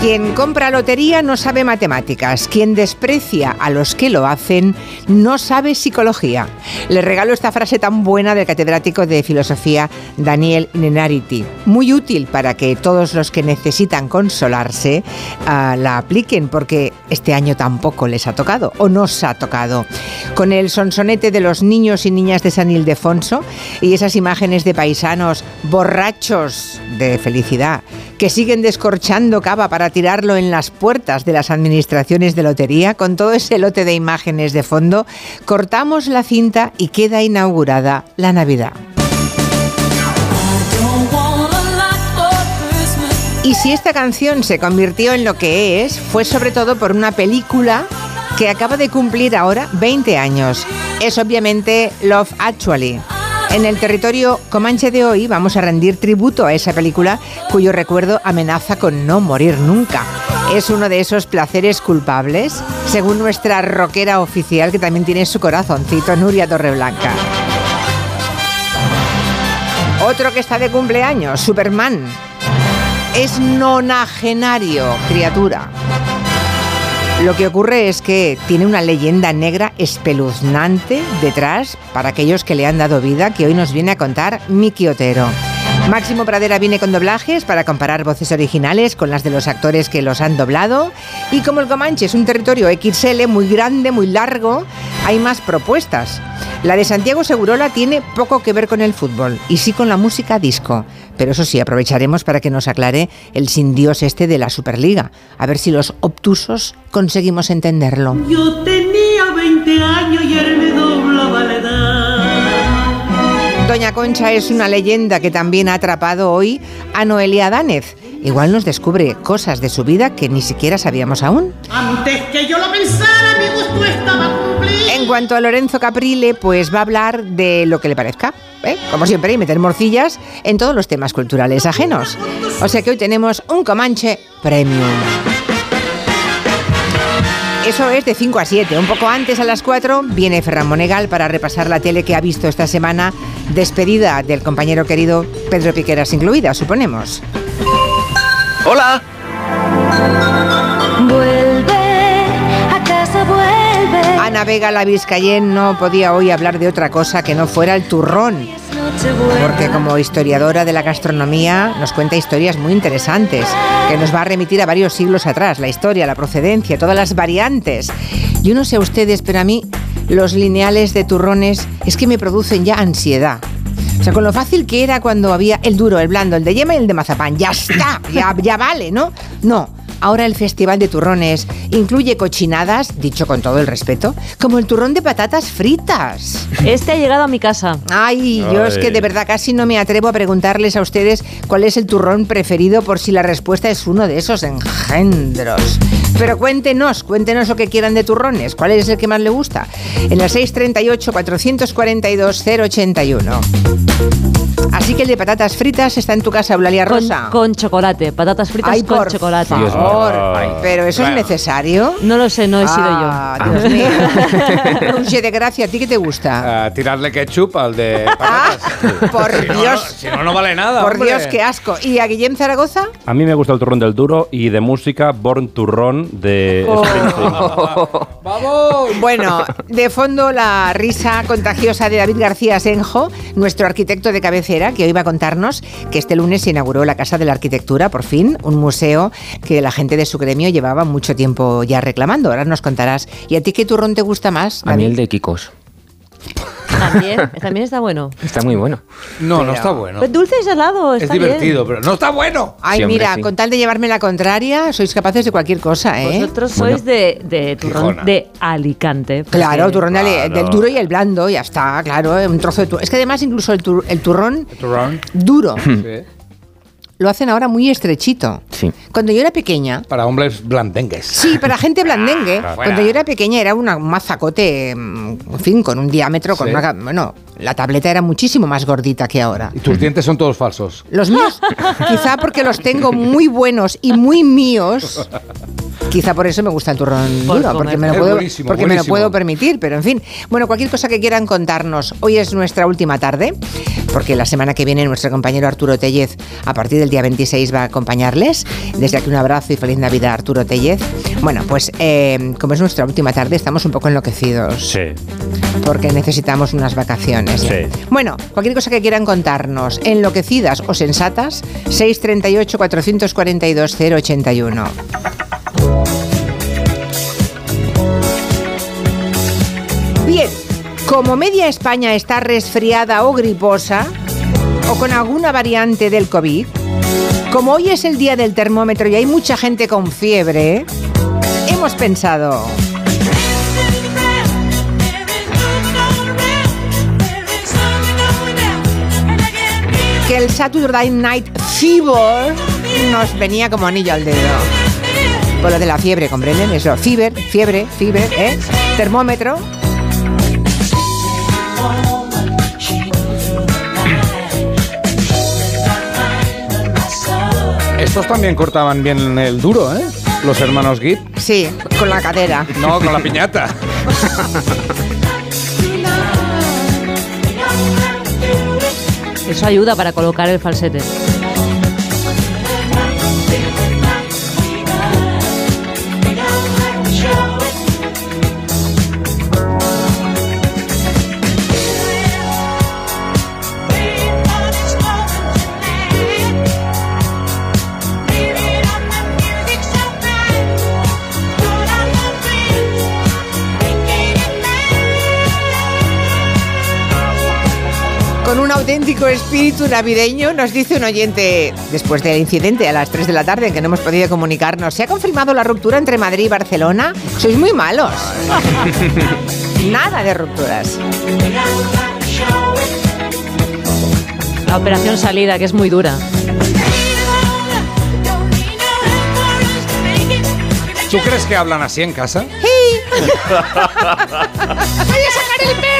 Quien compra lotería no sabe matemáticas. Quien desprecia a los que lo hacen no sabe psicología. Le regalo esta frase tan buena del catedrático de filosofía Daniel Nenarity. Muy útil para que todos los que necesitan consolarse uh, la apliquen porque este año tampoco les ha tocado o nos ha tocado. Con el sonsonete de los niños y niñas de San Ildefonso y esas imágenes de paisanos borrachos de felicidad que siguen descorchando cava para tirarlo en las puertas de las administraciones de lotería, con todo ese lote de imágenes de fondo, cortamos la cinta y queda inaugurada la Navidad. Y si esta canción se convirtió en lo que es, fue sobre todo por una película que acaba de cumplir ahora 20 años. Es obviamente Love Actually. En el territorio comanche de hoy vamos a rendir tributo a esa película cuyo recuerdo amenaza con no morir nunca. Es uno de esos placeres culpables, según nuestra rockera oficial que también tiene su corazoncito, Nuria Torreblanca. Otro que está de cumpleaños, Superman. Es nonagenario, criatura. Lo que ocurre es que tiene una leyenda negra espeluznante detrás para aquellos que le han dado vida que hoy nos viene a contar Miki Otero. Máximo Pradera viene con doblajes para comparar voces originales con las de los actores que los han doblado. Y como el Comanche es un territorio XL muy grande, muy largo, hay más propuestas. La de Santiago Segurola tiene poco que ver con el fútbol y sí con la música disco. Pero eso sí, aprovecharemos para que nos aclare el sin Dios este de la Superliga. A ver si los obtusos conseguimos entenderlo. Yo tenía 20 años y él me doblaba la edad. Doña Concha es una leyenda que también ha atrapado hoy a Noelia Danez. Igual nos descubre cosas de su vida que ni siquiera sabíamos aún. Antes que yo lo pensara, mi gusto estaba cumplido. En cuanto a Lorenzo Caprile, pues va a hablar de lo que le parezca. ¿eh? Como siempre, y meter morcillas en todos los temas culturales ajenos. O sea que hoy tenemos un Comanche Premium. Eso es de 5 a 7. Un poco antes, a las 4, viene Ferran Monegal para repasar la tele que ha visto esta semana, despedida del compañero querido Pedro Piqueras incluida, suponemos. ¡Hola! Vuelve, a casa vuelve. Ana Vega, la Vizcayen, no podía hoy hablar de otra cosa que no fuera el turrón. Porque como historiadora de la gastronomía nos cuenta historias muy interesantes, que nos va a remitir a varios siglos atrás, la historia, la procedencia, todas las variantes. Yo no sé a ustedes, pero a mí los lineales de turrones es que me producen ya ansiedad. Sea, con lo fácil que era cuando había el duro, el blando, el de yema y el de mazapán. Ya está, ya, ya vale, ¿no? No. Ahora el Festival de Turrones incluye cochinadas, dicho con todo el respeto, como el turrón de patatas fritas. Este ha llegado a mi casa. Ay, yo es que de verdad casi no me atrevo a preguntarles a ustedes cuál es el turrón preferido por si la respuesta es uno de esos engendros. Pero cuéntenos, cuéntenos lo que quieran de turrones. ¿Cuál es el que más le gusta? En la 638-442-081. Así que el de patatas fritas está en tu casa, Eulalia Rosa. con chocolate, patatas fritas Ay, con por chocolate. favor. Ay. Pero eso es necesario. No lo sé, no he sido Ah, Dios mío. De gracia, ¿a ti qué te gusta? Ah, tirarle ketchup al de Ah, patatas. por Si no, no- Dios. si no, no vale nada. Por hombre. Dios, qué asco. ¿Y a Guillem Zaragoza? A mí me gusta el turrón del duro y de música Born to De Oh. Springsteen. ¡Vamos! Bueno, de fondo la risa contagiosa de David García Senjo, nuestro arquitecto de cabecera, que hoy va a contarnos que este lunes se inauguró la Casa de la Arquitectura, por fin, un museo que la gente de su gremio llevaba mucho tiempo ya reclamando. Ahora nos contarás. ¿Y a ti qué turrón te gusta más? A mí David? el de Kikos. También, también está bueno. Está muy bueno. No, no está bueno. Pues dulce y salado, Es divertido, bien. pero no está bueno. Ay, Sí, hombre, mira, sí. con tal de llevarme la contraria, sois capaces de cualquier cosa, ¿eh? Vosotros Bueno. sois de, de turrón Gijona. de Alicante. Claro, turrón Claro. del duro y el blando, ya está, claro, un trozo de turrón. Es que además incluso el, tur- el turrón Turrón. duro Sí. Lo hacen ahora muy estrechito. Sí. Cuando yo era pequeña, Para hombres blandengues. Sí, para gente blandengue. Ah, Cuando yo era pequeña era una, un mazacote, mm, en fin, con un diámetro, con Sí. una... Bueno, la tableta era muchísimo más gordita que ahora. Y tus dientes son todos falsos. Los míos, quizá porque los tengo muy buenos y muy míos. Quizá por eso me gusta el turrón Por duro, comer. porque me lo puedo, buenísimo, porque me lo buenísimo. puedo permitir. Pero en fin, bueno, cualquier cosa que quieran contarnos. Hoy es nuestra última tarde, porque la semana que viene nuestro compañero Arturo Tellez, a partir del día 26, va a acompañarles. Desde aquí un abrazo y feliz Navidad, Arturo Tellez. Bueno, pues eh, como es nuestra última tarde, estamos un poco enloquecidos Sí. porque necesitamos unas vacaciones. Sí. Bueno, cualquier cosa que quieran contarnos, enloquecidas o sensatas, 638 442 081. Bien, como media España está resfriada o griposa, o con alguna variante del COVID, como hoy es el día del termómetro y hay mucha gente con fiebre, hemos pensado... que el Saturday Night Fever nos venía como anillo al dedo. Por lo de la fiebre, ¿comprenden? Eso, fever, fiebre, fiebre, ¿eh? Termómetro. Estos también cortaban bien el duro, ¿eh? Los hermanos Git. Sí, con la cadera. No, con la piñata. Eso ayuda para colocar el falsete. Auténtico espíritu navideño, nos dice un oyente, después del incidente a las 3 de la tarde en que no hemos podido comunicarnos, ¿se ha confirmado la ruptura entre Madrid y Barcelona? Sois muy malos. Nada de rupturas. La operación salida, que es muy dura. ¿Tú crees que hablan así en casa? ¡Voy a sacar el perro!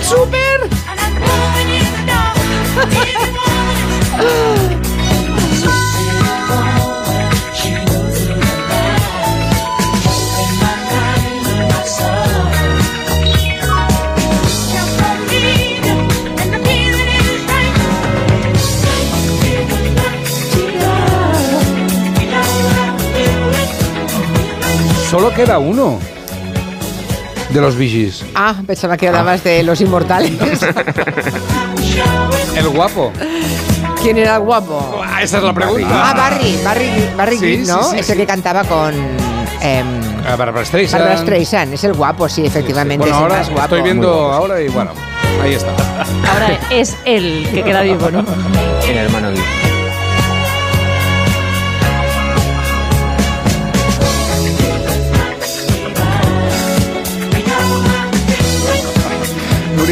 ¿Tienes algo del súper? Solo queda uno de los Vigis. Ah, pensaba que hablabas de los inmortales. El guapo. ¿Quién era el guapo? Ah, esa es la pregunta. Ah, Barry, Barry, Barry Sí, ¿no? sí, sí, es el sí. que cantaba con Ah, Barbara Streisand. Barbara Streisand. Es el guapo, sí, efectivamente. Bueno, es el más guapo. estoy viendo ahora y bueno, ahí está. Ahora es él que queda vivo, ¿no? El hermano Git.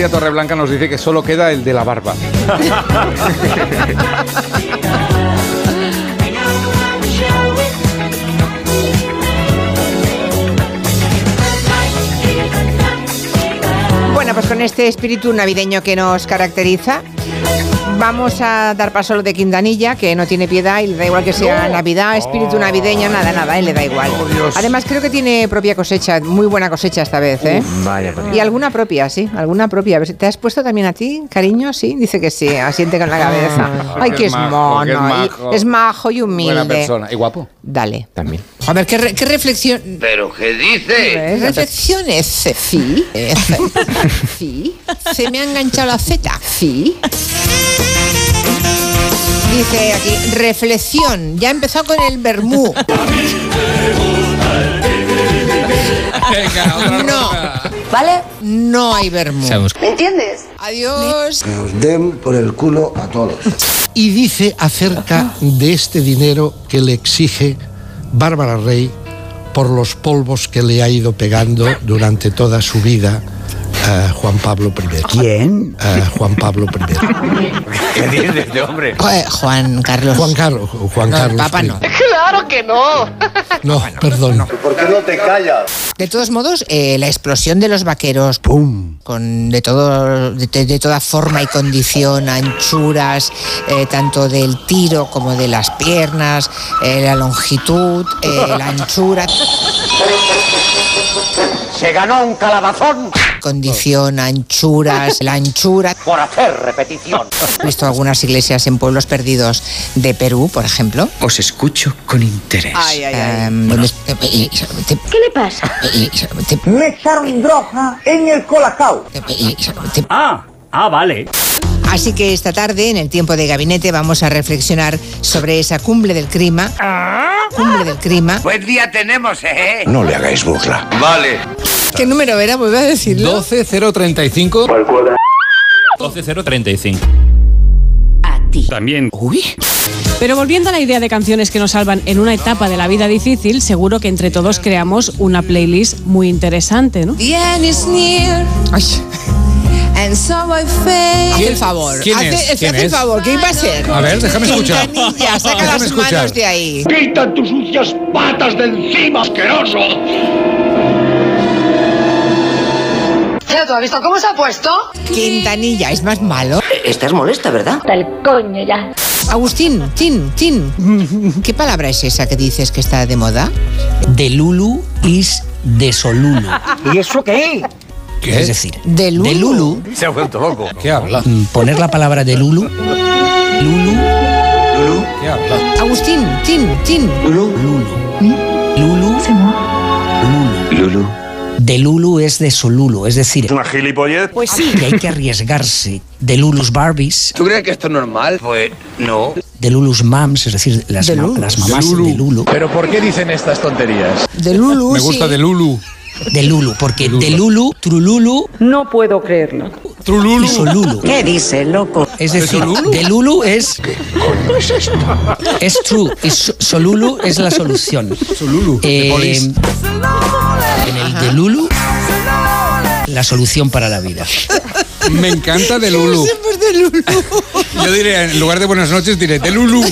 Torreblanca nos dice que solo queda el de la barba. Bueno, pues con este espíritu navideño que nos caracteriza, vamos a dar paso a lo de Quintanilla, que no tiene piedad y le da igual que sea Navidad, espíritu navideño, nada, nada, él le da igual. Además, creo que tiene propia cosecha, muy buena cosecha esta vez, ¿eh? Vaya. Y alguna propia, sí, alguna propia. ¿Te has puesto también a ti, cariño? Sí, dice que sí, asiente con la cabeza. Ay, que es mono, es majo y humilde. Buena persona. Y guapo. Dale. También. A ver, ¿qué, re- qué reflexión? ¿Pero qué dice? Reflexiones, sí. eh, Sí. Se me ha enganchado la Z. Sí. Dice aquí, reflexión. Ya empezó con el vermú. No. ¿Vale? No hay vermú. ¿Me entiendes? Adiós. Nos den por el culo a todos. y dice acerca de este dinero que le exige Bárbara Rey por los polvos que le ha ido pegando durante toda su vida a Juan Pablo I. ¿Quién? A Juan Pablo I. ¿Qué dices de este hombre? Eh, Juan Carlos. Juan Carlos. Juan No, Carlos. Papa no. ¡Claro que no! No, perdón. ¿Por qué no te callas? De todos modos, eh, la explosión de los vaqueros, ¡Pum! con de todo, de, de toda forma y condición, anchuras, eh, tanto del tiro como de las piernas, eh, la longitud, eh, la anchura, Se ganó un calabazón condición, anchuras, la anchura. por hacer repetición. He visto algunas iglesias en pueblos perdidos de Perú, por ejemplo. Os escucho con interés. em, donde- eh, te- ¿Qué le pasa? eh, Me echaron droga en el colacao. eh, Ah, ah, vale. Así que esta tarde, en el tiempo de gabinete, vamos a reflexionar sobre esa cumbre del clima. Cumbre del clima. Buen día tenemos, ¿eh? No le hagáis burla. Vale. ¿Qué número era? Vuelve a decirlo. 12035. 12035. A ti. También. Uy. Pero volviendo a la idea de canciones que nos salvan en una etapa de la vida difícil, seguro que entre todos creamos una playlist muy interesante, ¿no? Ay, haz el favor. ¿Quién Hace- es? hace ¿Quién el es? favor. ¿Qué iba a ser? A ver, déjame escuchar. Quintanilla, saca Déjame las escuchar. manos de ahí. ¡Quita tus sucias patas de encima, asqueroso! ¿tú has visto cómo se ha puesto? Quintanilla, es más malo. Estás molesta, ¿verdad? Hasta el coño ya. Agustín, Tin, Tin. ¿Qué palabra es esa que dices que está de moda? De Lulu is de Solulo. ¿Y eso qué? ¿Qué? Es decir, De Lulu. de Lulu, Se ha vuelto loco. ¿Qué habla? mm, poner la palabra de Lulu, Lulu, ¿Qué habla? Agustín, Tin, Tin. Lulu, Lulu, Lulu. De Lulu es de Solulo, es decir, ¿Una gilipollez? pues sí, que hay que arriesgarse. De Lulus Barbies, ¿Tú crees que esto es normal? Pues no. de Lulus Mams, es decir, las, De ma- Lulu. las mamás De de Lulu. Lulu. ¿Pero por qué dicen estas tonterías? De Lulu. Me gusta sí. de Lulu. De Lulu, porque de Lulu, Trululu No puedo creerlo. Trululu. y. ¿Qué dice, loco? Es decir, de Lulu es. es true. Y so- Solulu es la solución. Solulu. Eh, en el de Lulu, la solución para la vida. Me encanta de Lulu. Yo diré, en lugar de buenas noches, diré de Lulu.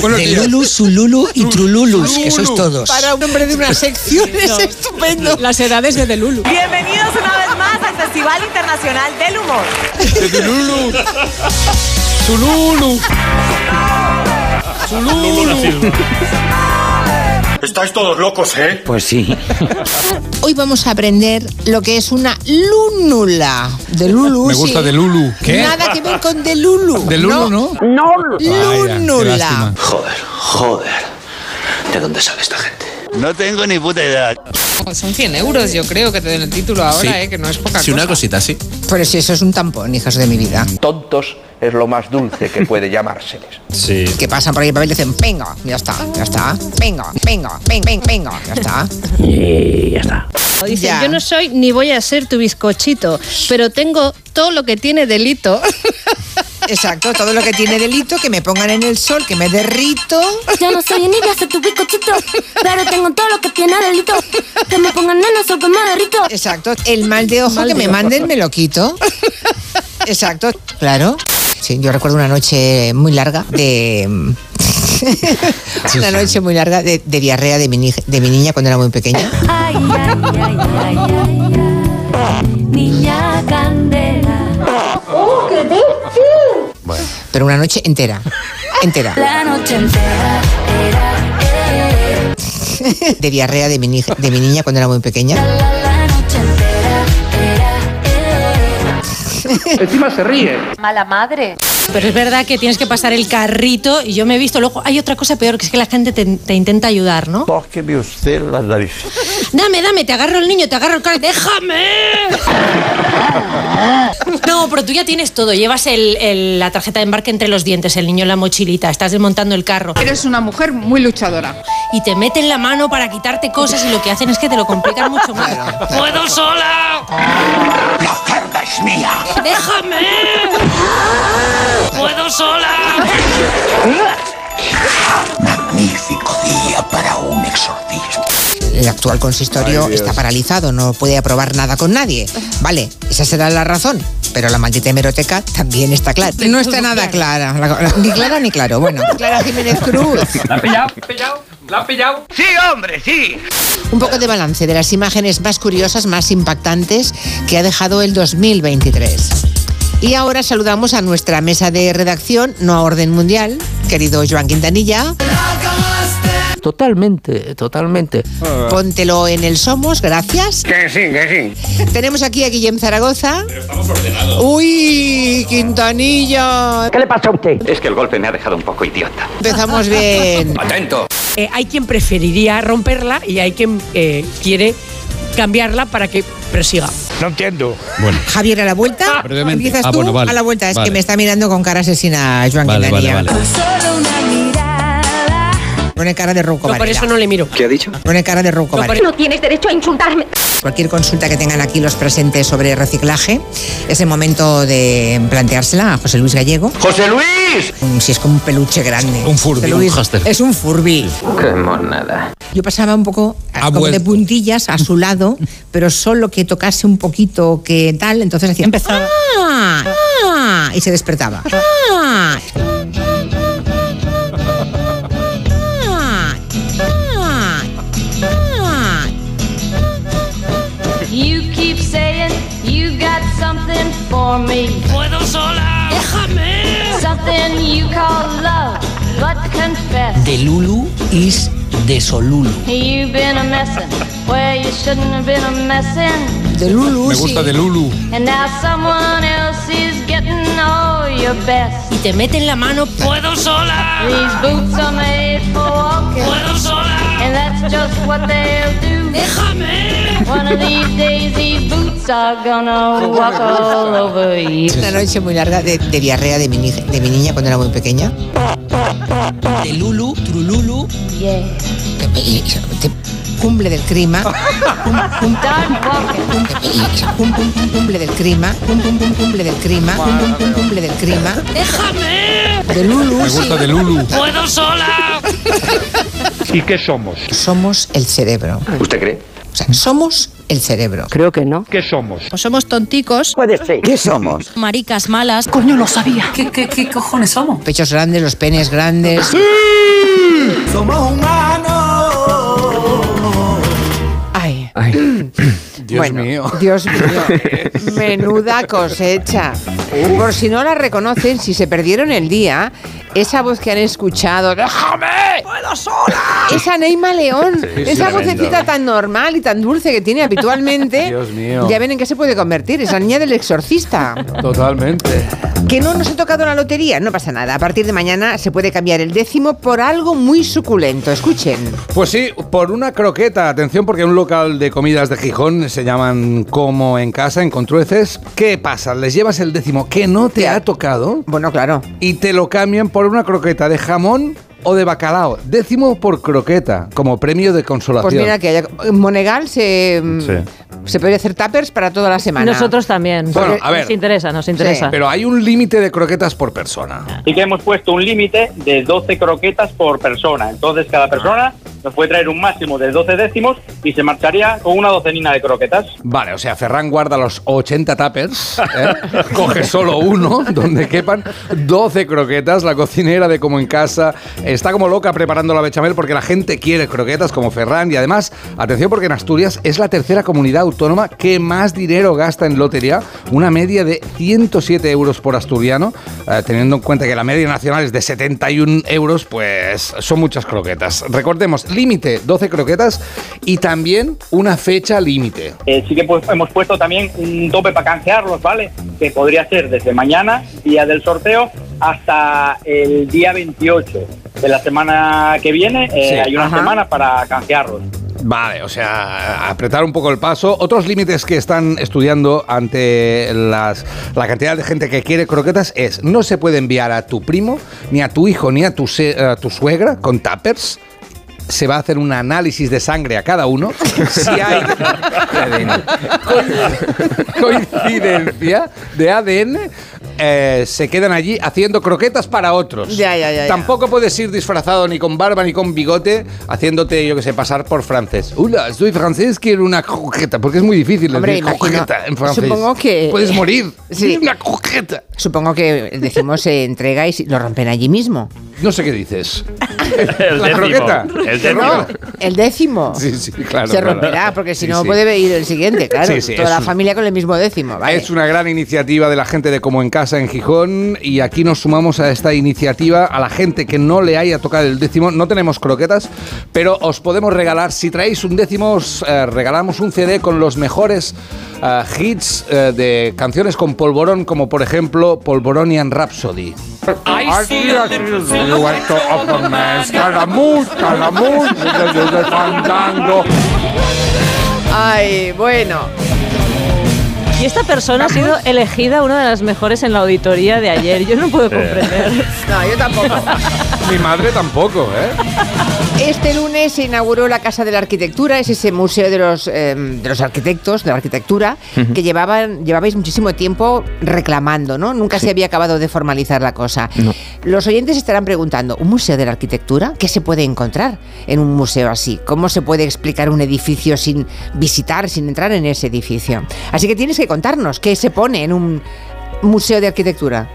Buenos De días. Lulu, Sululu y Trululus, que sois todos. Para un hombre de una sección es estupendo. Las edades de Delulu. Bienvenidos una vez más al Festival Internacional del Humor. De Lulu. Sululu. Sululu. Estáis todos locos, ¿eh? Pues sí. Hoy vamos a aprender lo que es una lúnula. De Lulu. Me gusta sí. de Lulu. ¿Qué? Nada que ver con de Lulu. De Lulu, ¿no? No. Qué Lúnula. Joder, joder. ¿De dónde sale esta gente? No tengo ni puta edad. Son 100 euros, yo creo, que te den el título ahora, eh, que no es poca cosa. cosita así. Pero si eso es un tampón, hijos de mi vida. Tontos es lo más dulce que puede llamárseles. Sí. Que pasan por ahí el papel y dicen, venga, ya está, ya está. Venga, venga, venga, venga, venga, ya está. Y ya está. Dice, Ya. yo no soy ni voy a ser tu bizcochito, pero tengo todo lo que tiene delito. Exacto, todo lo que tiene delito, que me pongan en el sol, que me derrito. Yo no soy ni voy a ser tu bizcochito, pero tengo todo lo que tiene delito. Que me pongan en el sol, que me derrito. Exacto, el mal de ojo que me manden me lo quito. Exacto, claro. Sí, yo recuerdo una noche muy larga de... una noche muy larga de, de diarrea de mi, ni- de mi niña cuando era muy pequeña. Ay, ay, ay, ay, ay, ay. Niña candela. ¡Oh, qué Pero una noche entera. Entera. La noche entera era, eh, De diarrea de mi, ni- de mi niña cuando era muy pequeña. la noche entera era, eh. Encima se ríe. Mala madre. Pero es verdad que tienes que pasar el carrito y yo me he visto. Luego hay otra cosa peor, que es que la gente te, te intenta ayudar, ¿no? Tóqueme usted las narices. Dame, dame, te agarro el niño, te agarro el carro. ¡Déjame! No, pero tú ya tienes todo. Llevas el- el- la tarjeta de embarque entre los dientes, el niño en la mochilita, estás desmontando el carro. Eres una mujer muy luchadora. Y te meten la mano para quitarte cosas y lo que hacen es que te lo complican mucho más. ¡Puedo sola! ¡La cerda es mía! ¡Déjame! ¡Puedo sola! Magnífico día para un exorcismo. El actual consistorio Ay, está paralizado, no puede aprobar nada con nadie. Vale, esa será la razón, pero la maldita hemeroteca también está clara. No está nada clara, la- la- ni clara ni claro. Bueno, Clara Jiménez Cruz. ¿La han pillado? pillado? ¿La han pillado? Sí, hombre, sí. Un poco de balance de las imágenes más curiosas, más impactantes que ha dejado el 2023. Y ahora saludamos a nuestra mesa de redacción, no a orden mundial, querido Joan Quintanilla. Totalmente, totalmente. Póntelo en el Somos, gracias. Que sí, que sí. Tenemos aquí a Guillem Zaragoza. Estamos ordenados. Uy, Quintanilla. ¿Qué le pasa a usted? Es que el golpe me ha dejado un poco idiota. Empezamos bien. Atento. Eh, hay quien preferiría romperla y hay quien eh, quiere cambiarla para que prosiga. No entiendo. Bueno. Javier, a la vuelta. Brevemente. Empiezas Ah, tú bueno, vale. a la vuelta. Es Vale. que me está mirando con cara asesina Joan Vale, vale, Quintanilla. Pone cara de Rouco No, por eso no le miro. ¿Qué ha dicho? Pone cara de Rouco Varela. No tienes derecho a insultarme. Cualquier consulta que tengan aquí los presentes sobre reciclaje, es el momento de planteársela a José Luis Gallego. ¡José Luis! Un- Si es como un peluche grande. Un Furby, un Luis hámster. Es un Furby. Qué monada. Yo pasaba un poco como de puntillas a su lado, pero solo que tocase un poquito que tal, entonces hacía empezaba y se despertaba. Ah, ah, for me. Puedo sola. Déjame. Something you call love, but confess. De Lulu is de Solulu. You've been a messin' where you shouldn't have been a messin'. De Lulu, Me gusta sí. de Lulu. And now someone else is getting all your best. Y te meten la mano. Puedo sola. These boots are made for walking. Puedo sola. And that's just what they'll do. Déjame. One of these days, these boots are gonna walk all over you. Una noche muy larga de, de diarrea de mi, de mi niña cuando era muy pequeña. De Lulu, Trululu. Yeah. Cumple del clima. Cumple del clima. Cum- cum- cum- Cumple del clima. Cum- cum- cum- Cumple del clima. Déjame. De Lulu. Me sí. gusta de Lulu. Puedo sola. ¿Y qué somos? Somos el cerebro. ¿Usted cree? O sea, somos el cerebro. Creo que no. ¿Qué somos? Pues somos tonticos, Puede ser. ¿Qué somos? maricas malas. Coño, lo sabía. ¿Qué, qué, qué cojones somos? Pechos grandes, los penes grandes. Somos humanos. Ay. Dios bueno, mío. Dios mío. Menuda cosecha. Por si no la reconocen, si se perdieron el día, esa voz que han escuchado, ¡déjame! ¡Puedo sola! Esa Neima León, Sí, sí, esa tremendo. vocecita tan normal y tan dulce que tiene habitualmente. Dios mío. Ya ven en qué se puede convertir, esa niña del exorcista. Totalmente. Que no nos ha tocado la lotería, no pasa nada. A partir de mañana se puede cambiar el décimo por algo muy suculento. Escuchen. Pues sí, por una croqueta. Atención, porque un local de comidas de Gijón se llaman Como en Casa, en Contrueces. ¿Qué pasa? Les llevas el décimo que no te ha tocado Bueno, claro. y te lo cambian por una croqueta de jamón o de bacalao. Décimo por croqueta, como premio de consolación. Pues mira que Monegal se, mm, Sí. Se puede hacer tuppers para toda la semana. Nosotros también. Bueno, a ver. Nos interesa, nos interesa. Pero hay un límite de croquetas por persona. Sí que hemos puesto un límite de 12 croquetas por persona. Entonces cada persona nos puede traer un máximo de 12 décimos y se marcharía con una docenina de croquetas. Vale, o sea, Ferran guarda los 80 tuppers, ¿eh? coge solo uno donde quepan 12 croquetas. La cocinera de Como en Casa está como loca preparando la bechamel porque la gente quiere croquetas como Ferran. Y además, atención porque en Asturias es la tercera comunidad autónoma que más dinero gasta en lotería, una media de 107 euros por asturiano. Eh, teniendo en cuenta que la media nacional es de 71 euros, pues son muchas croquetas. Recordemos, límite 12 croquetas y también una fecha límite. Eh, sí que pues, hemos puesto también un tope para canjearlos, ¿vale? Que podría ser desde mañana, día del sorteo, hasta el día 28 de la semana que viene. eh, Sí. hay una Ajá. semana para canjearlos. Vale, o sea, apretar un poco el paso. Otros límites que están estudiando ante las, la cantidad de gente que quiere croquetas es no se puede enviar a tu primo, ni a tu hijo, ni a tu, a tu suegra con tuppers. Se va a hacer un análisis de sangre a cada uno. Si hay coincidencia de ADN, eh, se quedan allí haciendo croquetas para otros. Ya, ya, ya, ya. Tampoco puedes ir disfrazado ni con barba ni con bigote haciéndote, yo que sé, pasar por francés. Hola, soy francés, quiero una croqueta, porque es muy difícil Hombre, decir imagino- croqueta en francés. supongo que- Puedes morir. Sí. Una croqueta. Supongo que decimos se entrega y si- lo rompen allí mismo. No sé qué dices. El La décimo. croqueta. El décimo. No, el décimo. Sí, sí, claro. se claro. romperá, porque si Sí, no sí. puede ir el siguiente, claro. Sí, sí, Toda la un- familia con el mismo décimo, ¿vale? Es una gran iniciativa de la gente de Como en Casa en Gijón y aquí nos sumamos a esta iniciativa a la gente que no le haya tocado el décimo. No tenemos croquetas, pero os podemos regalar, si traéis un décimo, os eh, regalamos un CD con los mejores eh, hits eh, de canciones con polvorón, como por ejemplo Polvoronian Rhapsody. Aquí. Ay, bueno. Y esta persona ha sido elegida una de las mejores en la auditoría de ayer. Yo no puedo comprender. No, yo tampoco. Mi madre tampoco, ¿eh? Este lunes se inauguró la Casa de la Arquitectura, es ese museo de los, eh, de los arquitectos, de la arquitectura, que llevaban, llevabais muchísimo tiempo reclamando, ¿no? Nunca se había acabado de formalizar la cosa. Los oyentes estarán preguntando, ¿un museo de la arquitectura? ¿Qué se puede encontrar en un museo así? ¿Cómo se puede explicar un edificio sin visitar, sin entrar en ese edificio? Así que tienes que contarnos qué se pone en un museo de arquitectura.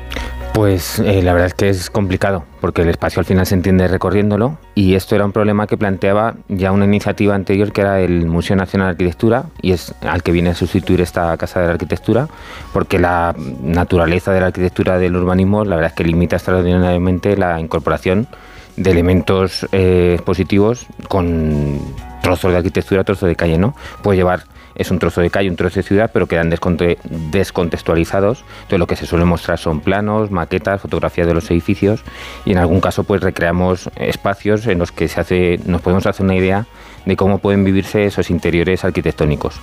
Pues eh, la verdad es que es complicado, porque el espacio al final se entiende recorriéndolo y esto era un problema que planteaba ya una iniciativa anterior que era el Museo Nacional de Arquitectura y es al que viene a sustituir esta Casa de la Arquitectura, porque la naturaleza de la arquitectura del urbanismo la verdad es que limita extraordinariamente la incorporación de elementos eh, expositivos con trozos de arquitectura, trozos de calle, ¿no? Puede llevar es un trozo de calle, un trozo de ciudad, pero quedan desconte- descontextualizados. Entonces lo que se suele mostrar son planos, maquetas, fotografías de los edificios y en algún caso pues recreamos espacios en los que se hace, nos podemos hacer una idea de cómo pueden vivirse esos interiores arquitectónicos,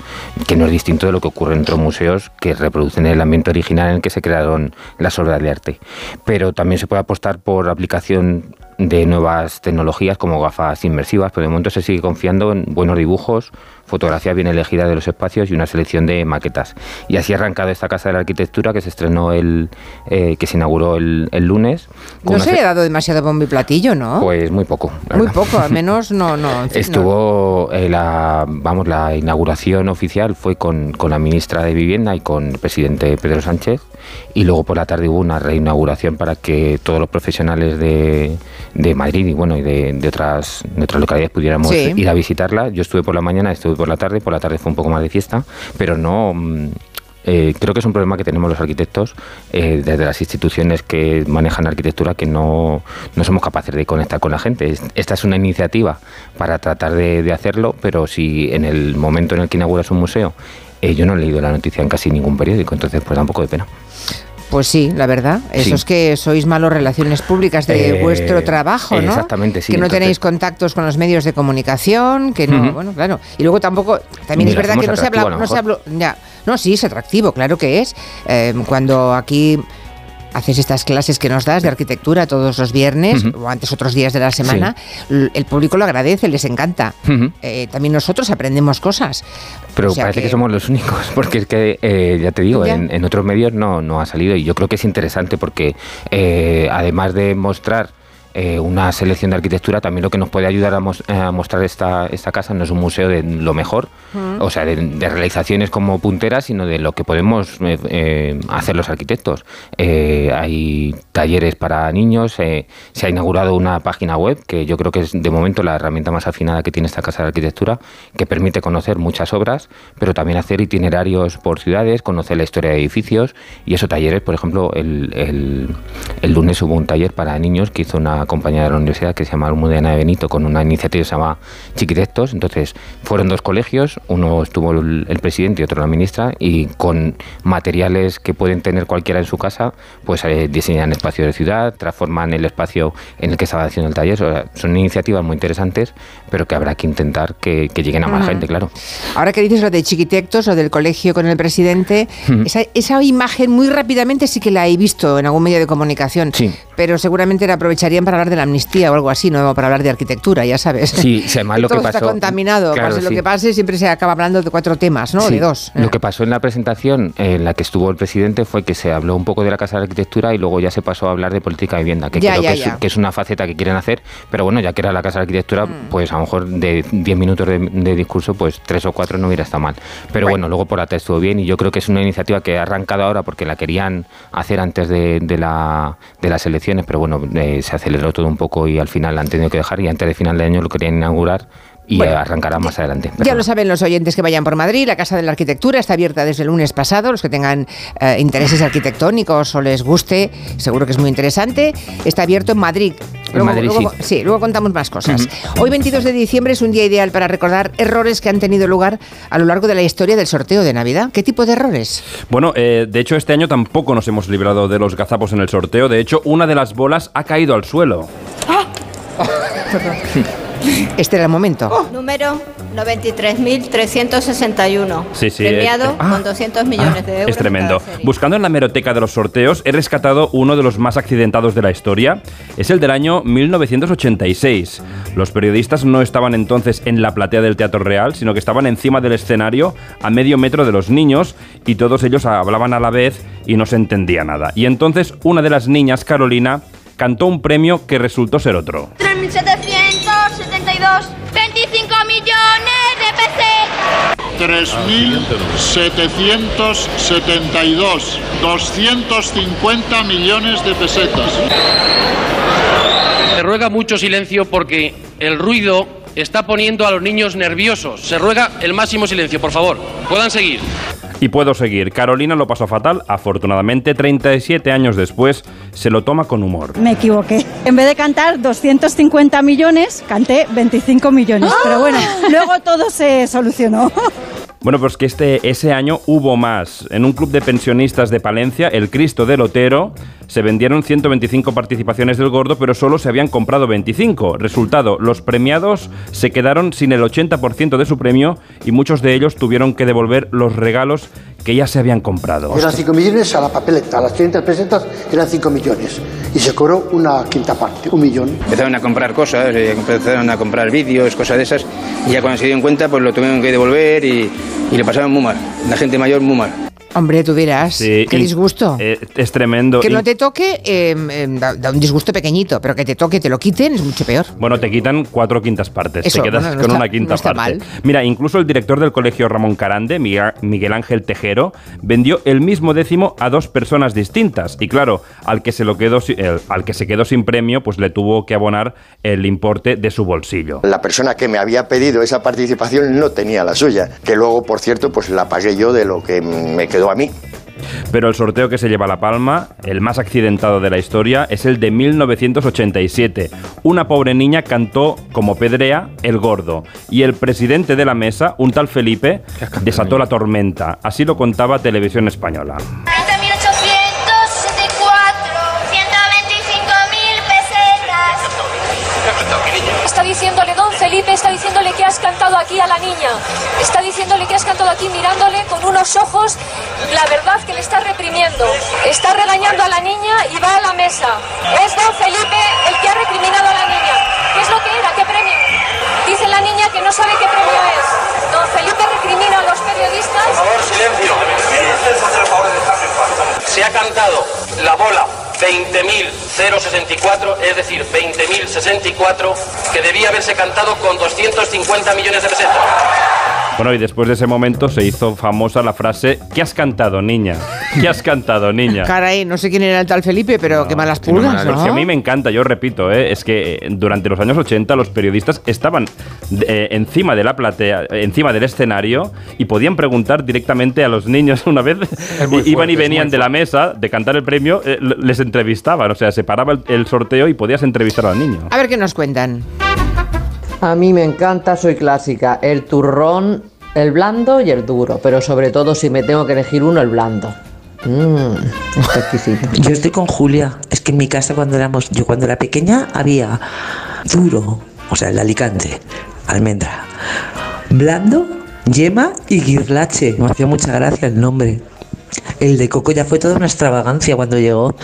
que no es distinto de lo que ocurre en otros museos que reproducen el ambiente original en el que se crearon las obras de arte. Pero también se puede apostar por aplicación de nuevas tecnologías como gafas inmersivas, pero de momento se sigue confiando en buenos dibujos, fotografías bien elegidas de los espacios y una selección de maquetas. Y así ha arrancado esta Casa de la Arquitectura que se estrenó el, eh, que se inauguró el, el lunes. No se le ha dado demasiado bombo y platillo, ¿no? Pues muy poco. Muy verdad. poco, al menos no, no. en fin, no. Estuvo eh, la, vamos, la inauguración oficial fue con, con la ministra de Vivienda y con el presidente Pedro Sánchez y luego por la tarde hubo una reinauguración para que todos los profesionales de, de Madrid y bueno y de, de otras de otras localidades pudiéramos Sí. ir a visitarla. Yo estuve por la mañana, estuve por la tarde, por la tarde fue un poco más de fiesta, pero no mm, eh, creo que es un problema que tenemos los arquitectos eh, desde las instituciones que manejan arquitectura que no, no somos capaces de conectar con la gente. Es- Esta es una iniciativa para tratar de, de hacerlo, pero si en el momento en el que inauguras un museo, eh, yo no he leído la noticia en casi ningún periódico, entonces pues da un poco de pena. Pues sí, la verdad. Eso Sí. es que sois malos relaciones públicas de Eh, vuestro trabajo, ¿no? exactamente, sí, Que no entonces- tenéis contactos con los medios de comunicación, que no, bueno, claro. Y luego tampoco, también Ni es verdad que no se habla, no se habló, ya, no, sí, es atractivo, claro que es. Eh, cuando aquí haces estas clases que nos das de arquitectura todos los viernes o antes otros días de la semana, el público lo agradece, les encanta. Eh, también nosotros aprendemos cosas. Pero O sea parece que... que- somos los únicos, porque es que, eh, ya te digo, Ya. en, en otros medios no, no ha salido y yo creo que es interesante porque eh, además de mostrar eh, una selección de arquitectura, también lo que nos puede ayudar a, mos- a mostrar esta, esta casa no es un museo de lo mejor, Mm. o sea, de, de realizaciones como punteras, sino de lo que podemos eh, eh, hacer los arquitectos. Eh, hay talleres para niños, eh, se ha inaugurado una página web que yo creo que es de momento la herramienta más afinada que tiene esta casa de arquitectura, que permite conocer muchas obras, pero también hacer itinerarios por ciudades, conocer la historia de edificios y esos talleres, por ejemplo, el, el- el lunes hubo un taller para niños que hizo una compañía de la universidad que se llama Almudena de Benito con una iniciativa que se llama Chiquitectos, entonces fueron dos colegios, uno estuvo el, el presidente y otro la ministra y con materiales que pueden tener cualquiera en su casa, pues eh, diseñan espacios de ciudad, transforman el espacio en el que estaba haciendo el taller, O sea, son iniciativas muy interesantes, pero que habrá que intentar que, que lleguen a más gente, claro. Ahora que dices lo de chiquitectos o del colegio con el presidente, esa, esa imagen muy rápidamente sí que la he visto en algún medio de comunicación. Pero seguramente la aprovecharían para hablar de la amnistía o algo así, no para hablar de arquitectura, ya sabes. Sí, sí, además lo que pasó. está contaminado. Claro, pase lo sí. que pase, siempre se acaba hablando de cuatro temas, ¿no? Sí, De dos. Lo que pasó en la presentación en la que estuvo el presidente fue que se habló un poco de la Casa de Arquitectura y luego ya se pasó a hablar de política de vivienda, que Ya, creo ya, que, es, ya. que es una faceta que quieren hacer, pero bueno, ya que era la Casa de Arquitectura, Mm. pues a lo mejor de 10 minutos de, de discurso, pues tres o cuatro no hubiera estado mal. Pero bueno, luego por ATA estuvo bien y yo creo que es una iniciativa que ha arrancado ahora porque la querían hacer antes de, de la, de las elecciones, pero bueno, eh, se aceleró todo un poco y al final la han tenido que dejar y antes de final de año lo querían inaugurar y Bueno, arrancará más adelante. Ya lo saben los oyentes que vayan por Madrid. La Casa de la Arquitectura está abierta desde el lunes pasado. Los que tengan eh, intereses arquitectónicos o les guste, seguro que es muy interesante. Está abierto en Madrid. En Madrid, luego- sí. luego contamos más cosas. Hoy, 22 de diciembre, es un día ideal para recordar errores que han tenido lugar a lo largo de la historia del sorteo de Navidad. ¿Qué tipo de errores? Bueno, eh, de hecho este año tampoco nos hemos librado de los gazapos en el sorteo. De hecho, una de las bolas ha caído al suelo. Este era el momento. Número 93.361. Sí, sí, Premiado eh, ah, con 200 millones de euros. Es tremendo. Buscando en la hemeroteca de los sorteos, he rescatado uno de los más accidentados de la historia. Es el del año 1986. Los periodistas no estaban entonces en la platea del Teatro Real, sino que estaban encima del escenario a medio metro de los niños y todos ellos hablaban a la vez y no se entendía nada. Y entonces una de las niñas, Carolina, cantó un premio que resultó ser otro. 3.772, 25 millones de pesetas. 3.772, 250 millones de pesetas. Se ruega mucho silencio porque el ruido está poniendo a los niños nerviosos. Se ruega el máximo silencio, por favor. Puedan seguir. Y puedo seguir. Carolina lo pasó fatal. Afortunadamente, 37 años después, se lo toma con humor. Me equivoqué. En vez de cantar 250 millones, canté 25 millones. Pero bueno, luego todo se solucionó. Bueno, pues que este, ese año hubo más. En un club de pensionistas de Palencia, el Cristo del Otero, se vendieron 125 participaciones del gordo, pero solo se habían comprado 25. Resultado, los premiados se quedaron sin el 80% de su premio y muchos de ellos tuvieron que devolver los regalos que ya se habían comprado. Eran 5 millones a la papeleta, a las 500 pesetas eran 5 millones. Y se cobró una quinta parte, un millón. Empezaron a comprar cosas, eh, empezaron a comprar vídeos, cosas de esas, y ya cuando se dieron cuenta, pues lo tuvieron que devolver y, y le pasaron muy mal. La gente mayor muy mal. Hombre, tú dirás, Sí, qué y- disgusto. eh, es tremendo. que Y- no te toque, eh, eh, da, da un disgusto pequeñito, pero que te toque, te lo quiten, es mucho peor. Bueno, te quitan cuatro quintas partes. Eso, te quedas bueno, no con está- una quinta no está parte. mal. Mira, incluso el director del colegio Ramón Carande, Miguel Ángel Tejero, vendió el mismo décimo a dos personas distintas. Y claro, al que se lo quedó, el- al que se quedó sin premio, pues le tuvo que abonar el importe de su bolsillo. La persona que me había pedido esa participación no tenía la suya, que luego, por cierto, pues la pagué yo de lo que me quedó a mí. Pero el sorteo que se lleva la palma, el más accidentado de la historia, es el de 1987. Una pobre niña cantó como pedrea el gordo y el presidente de la mesa, un tal Felipe, desató la tormenta. Así lo contaba Televisión Española. Cantado aquí a la niña. Está diciéndole que has cantado aquí mirándole con unos ojos, la verdad que le está reprimiendo. Está regañando a la niña y va a la mesa. Es don Felipe el que ha recriminado a la niña. ¿Qué es lo que era? ¿Qué premio? Dice la niña que no sabe qué premio es. Don Felipe recrimina a los periodistas. Por favor, silencio. Se ha cantado la bola 20.064, es decir, 20.064, que debía haberse cantado con 250 millones de pesetas. Bueno, y después de ese momento se hizo famosa la frase ¿Qué has cantado, niña? ¿Qué has cantado, niña? Caray, no sé quién era el tal Felipe, pero qué malas pulgas, ¿no? si a mí me encanta, yo repito, ¿eh? es que eh, durante los años 80 los periodistas estaban eh, encima de la platea, encima del escenario y podían preguntar directamente a los niños una vez i- iban fuerte, y es venían de la mesa de cantar el premio, eh, les entrevistaban, o sea, se paraba el, el sorteo y podías entrevistar al niño. A ver qué nos cuentan. A mí me encanta, soy clásica, el turrón, el blando y el duro, pero sobre todo si me tengo que elegir uno, el blando. Mmm, está exquisito. Yo estoy con Julia. Es que en mi casa cuando éramos, yo cuando era pequeña había duro, o sea, el alicante, almendra, blando, yema y guirlache. Me hacía mucha gracia el nombre. El de coco ya fue toda una extravagancia cuando llegó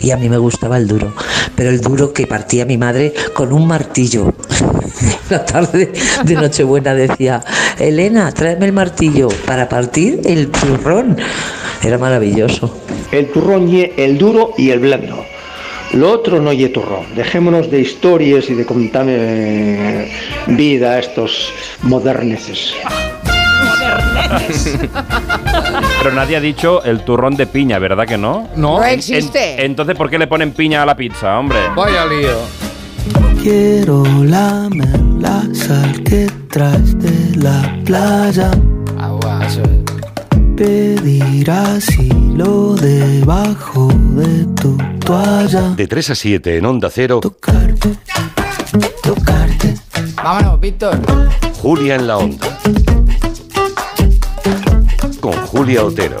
y a mí me gustaba el duro, pero el duro que partía mi madre con un martillo. La tarde de Nochebuena decía, Elena, tráeme el martillo para partir el turrón. Era maravilloso. El turrón y el duro y el blando. Lo otro no ye turrón. Dejémonos de historias y de contarme vida a estos moderneces. Pero nadie ha dicho el turrón de piña, ¿verdad que no? No existe. en- entonces, ¿por qué le ponen piña a la pizza, hombre? Vaya lío. Quiero lamer la sal que traes de la playa. Pedir asilo debajo de tu toalla. De 3 a 7 en Onda Cero, Vámonos, Víctor. Julia en la Onda. Con Julia Otero.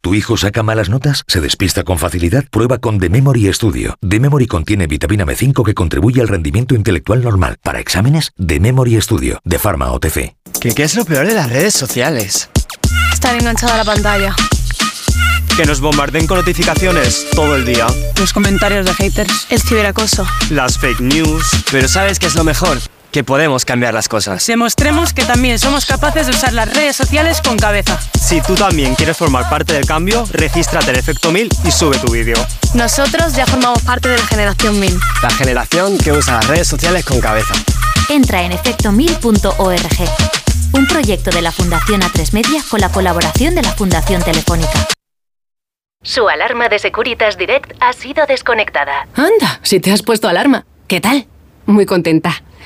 ¿Tu hijo saca malas notas? ¿Se despista con facilidad? Prueba con The Memory Studio. The Memory contiene vitamina B5 que contribuye al rendimiento intelectual normal. Para exámenes, The Memory Studio, de Pharma OTC. ¿Qué, qué es lo peor de las redes sociales? Estar enganchada a la pantalla. Que nos bombarden con notificaciones todo el día. Los comentarios de haters. El ciberacoso. Las fake news. Pero ¿sabes qué es lo mejor? Que podemos cambiar las cosas. Demostremos que también somos capaces de usar las redes sociales con cabeza. Si tú también quieres formar parte del cambio, regístrate en Efecto 1000 y sube tu vídeo. Nosotros ya formamos parte de la generación 1000. La generación que usa las redes sociales con cabeza. Entra en efectomil.org. Un proyecto de la Fundación A3 Media con la colaboración de la Fundación Telefónica. Su alarma de Securitas Direct ha sido desconectada. Anda, si te has puesto alarma. ¿Qué tal? Muy contenta.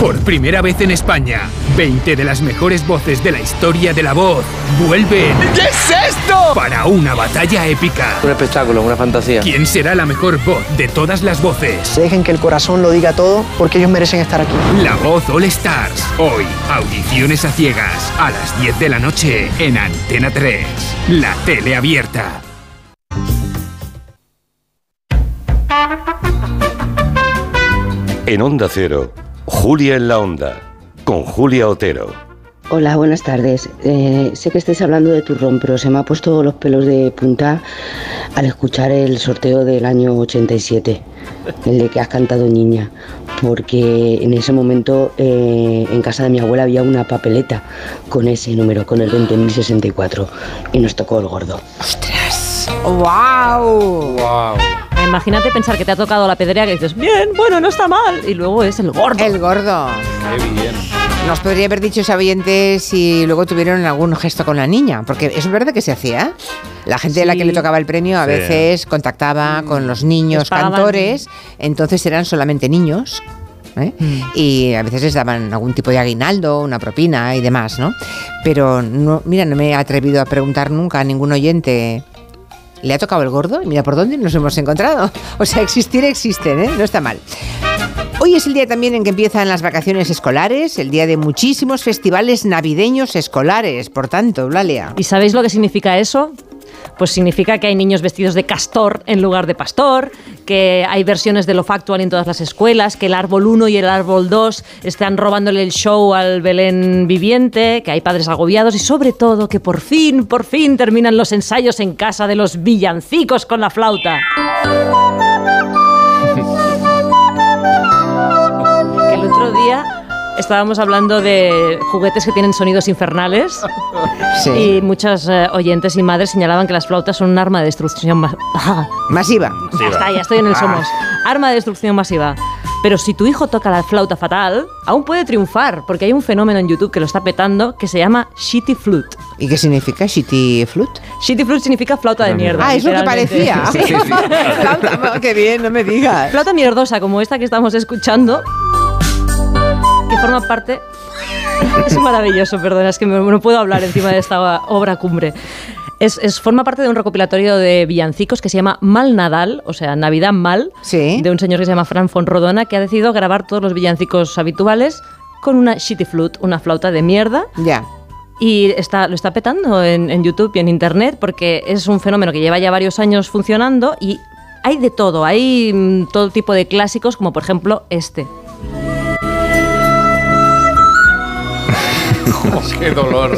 Por primera vez en España, 20 de las mejores voces de la historia de la voz vuelven. ¿Qué es esto? Para una batalla épica. Un espectáculo, una fantasía. ¿Quién será la mejor voz de todas las voces? Dejen que el corazón lo diga todo porque ellos merecen estar aquí. La voz All Stars. Hoy, audiciones a ciegas. A las 10 de la noche en Antena 3. La tele abierta. En Onda Cero, Julia en la Onda. Con Julia Otero. Hola, buenas tardes. Eh, sé que estáis hablando de turrón, pero se me ha puesto los pelos de punta al escuchar el sorteo del año 87, el de que has cantado niña, porque en ese momento eh, en casa de mi abuela había una papeleta con ese número, con el 20.064, y nos tocó el gordo. ¡Wow! ¡Wow! Imagínate pensar que te ha tocado la pedrea que dices, bien, bueno, no está mal. Y luego es el gordo. El gordo. Qué bien. Nos podría haber dicho ese oyente si luego tuvieron algún gesto con la niña, porque es verdad que se hacía. La gente a la que le tocaba el premio a Sí. veces contactaba con los niños cantores, entonces eran solamente niños. ¿eh? Y a veces les daban algún tipo de aguinaldo, una propina y demás, ¿no? Pero no, mira, no me he atrevido a preguntar nunca a ningún oyente. ¿Le ha tocado el gordo? Y mira por dónde nos hemos encontrado. O sea, existir existen, ¿eh? No está mal. Hoy es el día también en que empiezan las vacaciones escolares, el día de muchísimos festivales navideños escolares, por tanto, Blalia. ¿Y sabéis lo que significa eso? Pues significa que hay niños vestidos de castor en lugar de pastor, que hay versiones de lo factual en todas las escuelas, que el árbol 1 y el árbol 2 están robándole el show al Belén viviente, que hay padres agobiados y sobre todo que por fin, por fin terminan los ensayos en casa de los villancicos con la flauta. Estábamos hablando de juguetes que tienen sonidos infernales y muchas eh, oyentes y madres señalaban que las flautas son un arma de destrucción ma- Masiva. Ya está, ya estoy en el Somos. Arma de destrucción masiva. Pero si tu hijo toca la flauta fatal, aún puede triunfar, porque hay un fenómeno en YouTube que lo está petando que se llama Shitty Flute. ¿Y qué significa shitty flute? Shitty flute significa flauta de mierda. Ah, es lo que parecía. Sí, sí. Flauta, qué bien, no me digas. Flauta mierdosa, como esta que estamos escuchando, forma parte... Es maravilloso, perdona, es que no puedo hablar encima de esta obra cumbre. Es, es- forma parte de un recopilatorio de villancicos que se llama Mal Nadal, o sea, Navidad Mal, de un señor que se llama Fran Fonrodona, que ha decidido grabar todos los villancicos habituales con una shitty flute, una flauta de mierda. Ya. Y está, lo está petando en, en YouTube y en Internet porque es un fenómeno que lleva ya varios años funcionando y hay de todo. Hay mm, todo tipo de clásicos, como por ejemplo este. ¡Qué dolor!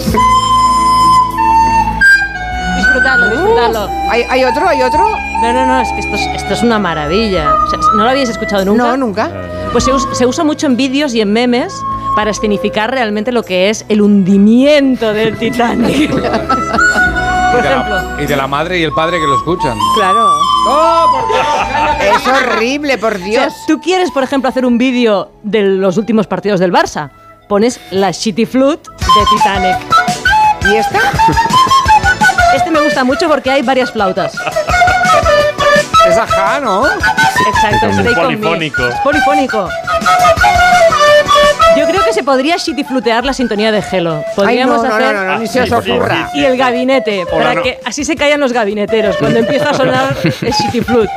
Disfrutadlo, disfrutadlo. ¿Hay, hay otro? ¿Hay otro? No, no, no, es que esto es, esto es una maravilla. O sea, ¿No lo habéis escuchado nunca? No, nunca. Pues se, us- se usa mucho en vídeos y en memes para escenificar realmente lo que es el hundimiento del Titanic. por Y de, ejemplo. la, y de la madre y el padre que lo escuchan. Claro. ¡Oh, por Dios! Es horrible, por O sea, Dios. tú quieres, por ejemplo, hacer un vídeo de los últimos partidos del Barça. Pones la shitty flute de Titanic. ¿Y esta? Este me gusta mucho porque hay varias flautas. Es ajá, ¿no? Exacto, Es polifónico. Es polifónico. Yo creo que se podría shitty flutear la sintonía de Hello. Podríamos no, no, hacer no, no, ni se os ocurra. y el gabinete Hola, para no. que así se callan los gabineteros cuando empieza a sonar el shitty flute.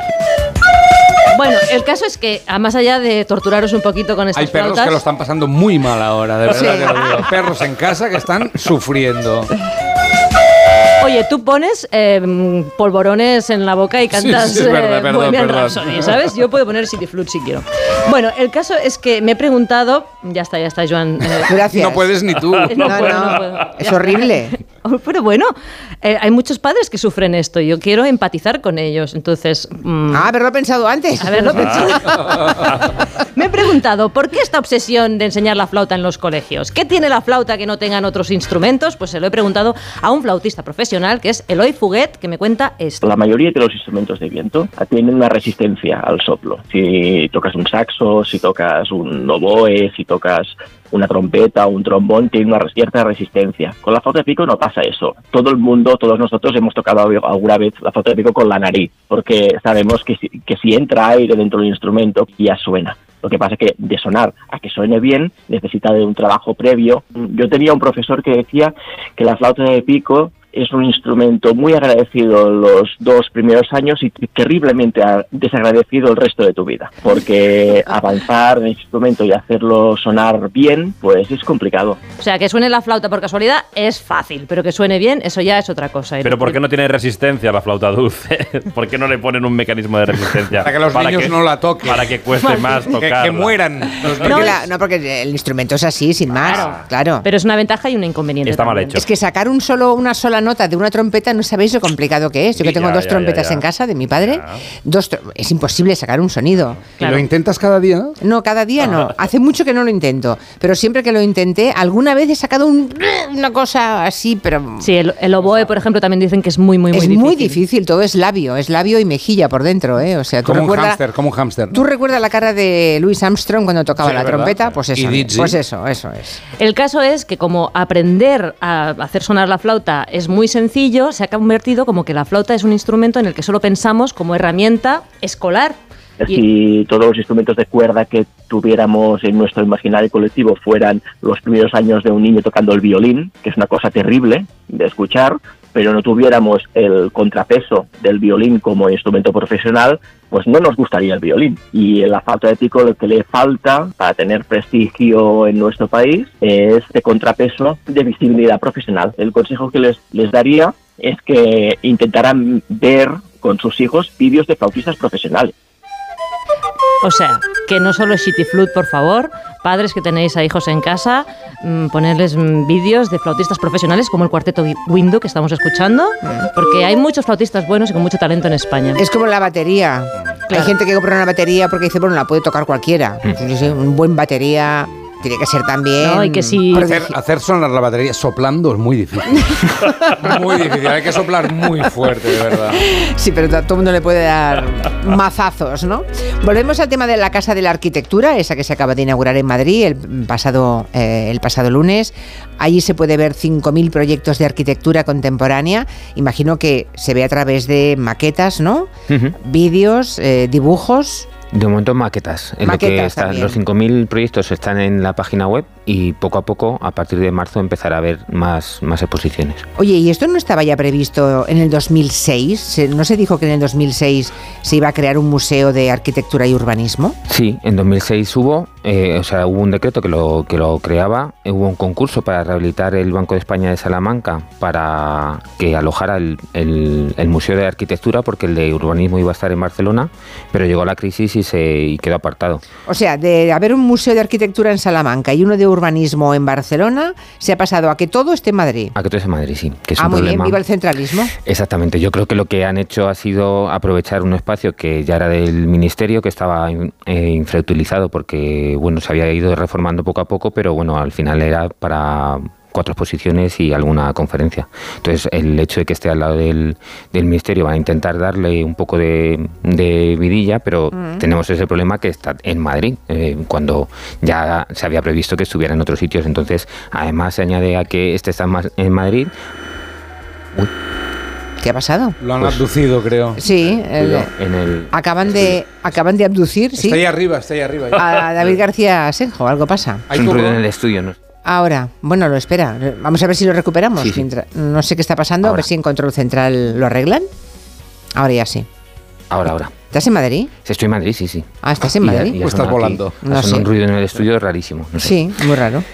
Bueno, el caso es que, a más allá de torturaros un poquito con estas Hay perros flautas, que lo están pasando muy mal ahora, de verdad. Sí. te lo digo. Perros en casa que están sufriendo. Oye, tú pones eh, polvorones en la boca y cantas sí, es verdad, eh, perdón, Bohemian perdón. Rhapsody, ¿sabes? Yo puedo poner City Flute si quiero. Bueno, el caso es que me he preguntado... Ya está, ya está, Joan. eh, Gracias. No puedes ni tú. No, No, puedo, no, no puedo. es Ya está. horrible. Pero bueno, eh, hay muchos padres que sufren esto y yo quiero empatizar con ellos. Entonces... mm, Ah, haberlo pensado antes. Haberlo pensado. Me he preguntado, ¿por qué esta obsesión de enseñar la flauta en los colegios? ¿Qué tiene la flauta que no tengan otros instrumentos? Pues se lo he preguntado a un flautista profesional, que es Eloy Fuguet, que me cuenta esto. La mayoría de los instrumentos de viento tienen una resistencia al soplo. Si tocas un saxo, si tocas un oboe, si tocas una trompeta o un trombón, tiene una cierta resistencia. Con la flauta de pico no pasa eso. Todo el mundo, todos nosotros hemos tocado alguna vez la flauta de pico con la nariz, porque sabemos que si, que si entra aire dentro del instrumento, ya suena. Lo que pasa es que de sonar a que suene bien necesita de un trabajo previo. Yo tenía un profesor que decía que la flauta de pico es un instrumento muy agradecido los dos primeros años y terriblemente a- desagradecido el resto de tu vida, porque avanzar en el instrumento y hacerlo sonar bien, pues es complicado. O sea, que suene la flauta por casualidad es fácil, pero que suene bien, eso ya es otra cosa. Pero ¿por qué no tiene resistencia la flauta dulce? ¿Por qué no le ponen un mecanismo de resistencia? Para que los niños no la toquen. Para que cueste más Que- tocar. que mueran los la- no, porque el instrumento es así, sin más. Claro. Pero es una ventaja y un inconveniente. también. Es que sacar un solo, una sola nota de una trompeta no sabéis lo complicado que es. Yo que tengo ya, dos ya, trompetas ya, ya. en casa de mi padre, dos es imposible sacar un sonido. ¿Y lo intentas cada día? No, cada día no. Hace mucho que no lo intento. Pero siempre que lo intenté, alguna vez he sacado un- una cosa así, pero. Sí, el, el oboe, por ejemplo, también dicen que es muy, muy, muy es difícil. muy difícil, todo es labio, es labio y mejilla por dentro, ¿eh? O sea, tú Como un recuerdas. hámster, como un hámster. ¿Tú recuerdas la cara de Louis Armstrong cuando tocaba Sí, la ¿verdad? trompeta? Pues eso. Pues eso, eso es. El caso es que como aprender a hacer sonar la flauta es muy sencillo, se ha convertido como que la flauta es un instrumento en el que solo pensamos como herramienta escolar. Si todos los instrumentos de cuerda que tuviéramos en nuestro imaginario colectivo fueran los primeros años de un niño tocando el violín, que es una cosa terrible de escuchar, pero no tuviéramos el contrapeso del violín como instrumento profesional, pues no nos gustaría el violín. Y la falta de lo que le falta para tener prestigio en nuestro país es de contrapeso de visibilidad profesional. El consejo que les, daría es que intentaran ver con sus hijos vídeos de flautistas profesionales. O sea, que no solo es shitty flute, por favor, padres que tenéis a hijos en casa, mm, ponerles mm, vídeos de flautistas profesionales como el cuarteto Wi- Windu que estamos escuchando, porque hay muchos flautistas buenos y con mucho talento en España. Es como la batería. Hay gente que compra una batería porque dice, bueno, la puede tocar cualquiera. Sé, un buen batería tiene que ser también. No, y que si- Hacer, hacer sonar la batería soplando es muy difícil. muy difícil, hay que soplar muy fuerte, de verdad. Sí, pero a todo el mundo le puede dar mazazos, ¿no? Volvemos al tema de la Casa de la Arquitectura, esa que se acaba de inaugurar en Madrid el pasado, eh, el pasado lunes. Allí se puede ver 5.000 proyectos de arquitectura contemporánea. Imagino que se ve a través de maquetas, ¿no? Vídeos, eh, dibujos. De momento maquetas. En lo que Maquetas está- los 5.000 proyectos están en la página web y poco a poco, a partir de marzo, empezará a haber más, más exposiciones. Oye, ¿y esto no estaba ya previsto en el 2006? Se- ¿No se dijo que en el 2006 se iba a crear un museo de arquitectura y urbanismo? Sí, en 2006 hubo, eh, o sea, hubo un decreto que lo, que lo creaba, eh, hubo un concurso para rehabilitar el Banco de España de Salamanca para que alojara el, el- el Museo de Arquitectura porque el de Urbanismo iba a estar en Barcelona, pero llegó la crisis y, se, y quedó apartado. O sea, de haber un museo de arquitectura en Salamanca y uno de urbanismo en Barcelona, se ha pasado a que todo esté en Madrid. A que todo es en Madrid, sí, que es ah, un muy problema. bien, viva el centralismo. Exactamente, yo creo que lo que han hecho ha sido aprovechar un espacio que ya era del ministerio, que estaba eh, infrautilizado porque bueno se había ido reformando poco a poco, pero bueno, al final era para cuatro exposiciones y alguna conferencia. Entonces, el hecho de que esté al lado del, del ministerio va a intentar darle un poco de, de vidilla, pero tenemos ese problema que está en Madrid, eh, cuando ya se había previsto que estuviera en otros sitios. Entonces, además se añade a que este está en Ma- en Madrid, ¿Qué ha pasado? Lo han Pues- abducido, creo. Sí, el- en el acaban de acaban de abducir, sí, Está ahí arriba, está ahí arriba. a David García Senjo, algo pasa. Es un ruido en el estudio, ¿no? Ahora, bueno, lo espera. Vamos a ver si lo recuperamos. Sí, sí. mientras- no sé qué está pasando, a ver si en control central lo arreglan. Ahora ya sí. Ahora, ahora. ¿Estás en Madrid? Estoy en Madrid, sí, sí. Ah, ¿estás en Madrid? y estás aquí. volando. Ha No sé. un ruido en el estudio rarísimo. no sé. Sí, muy raro.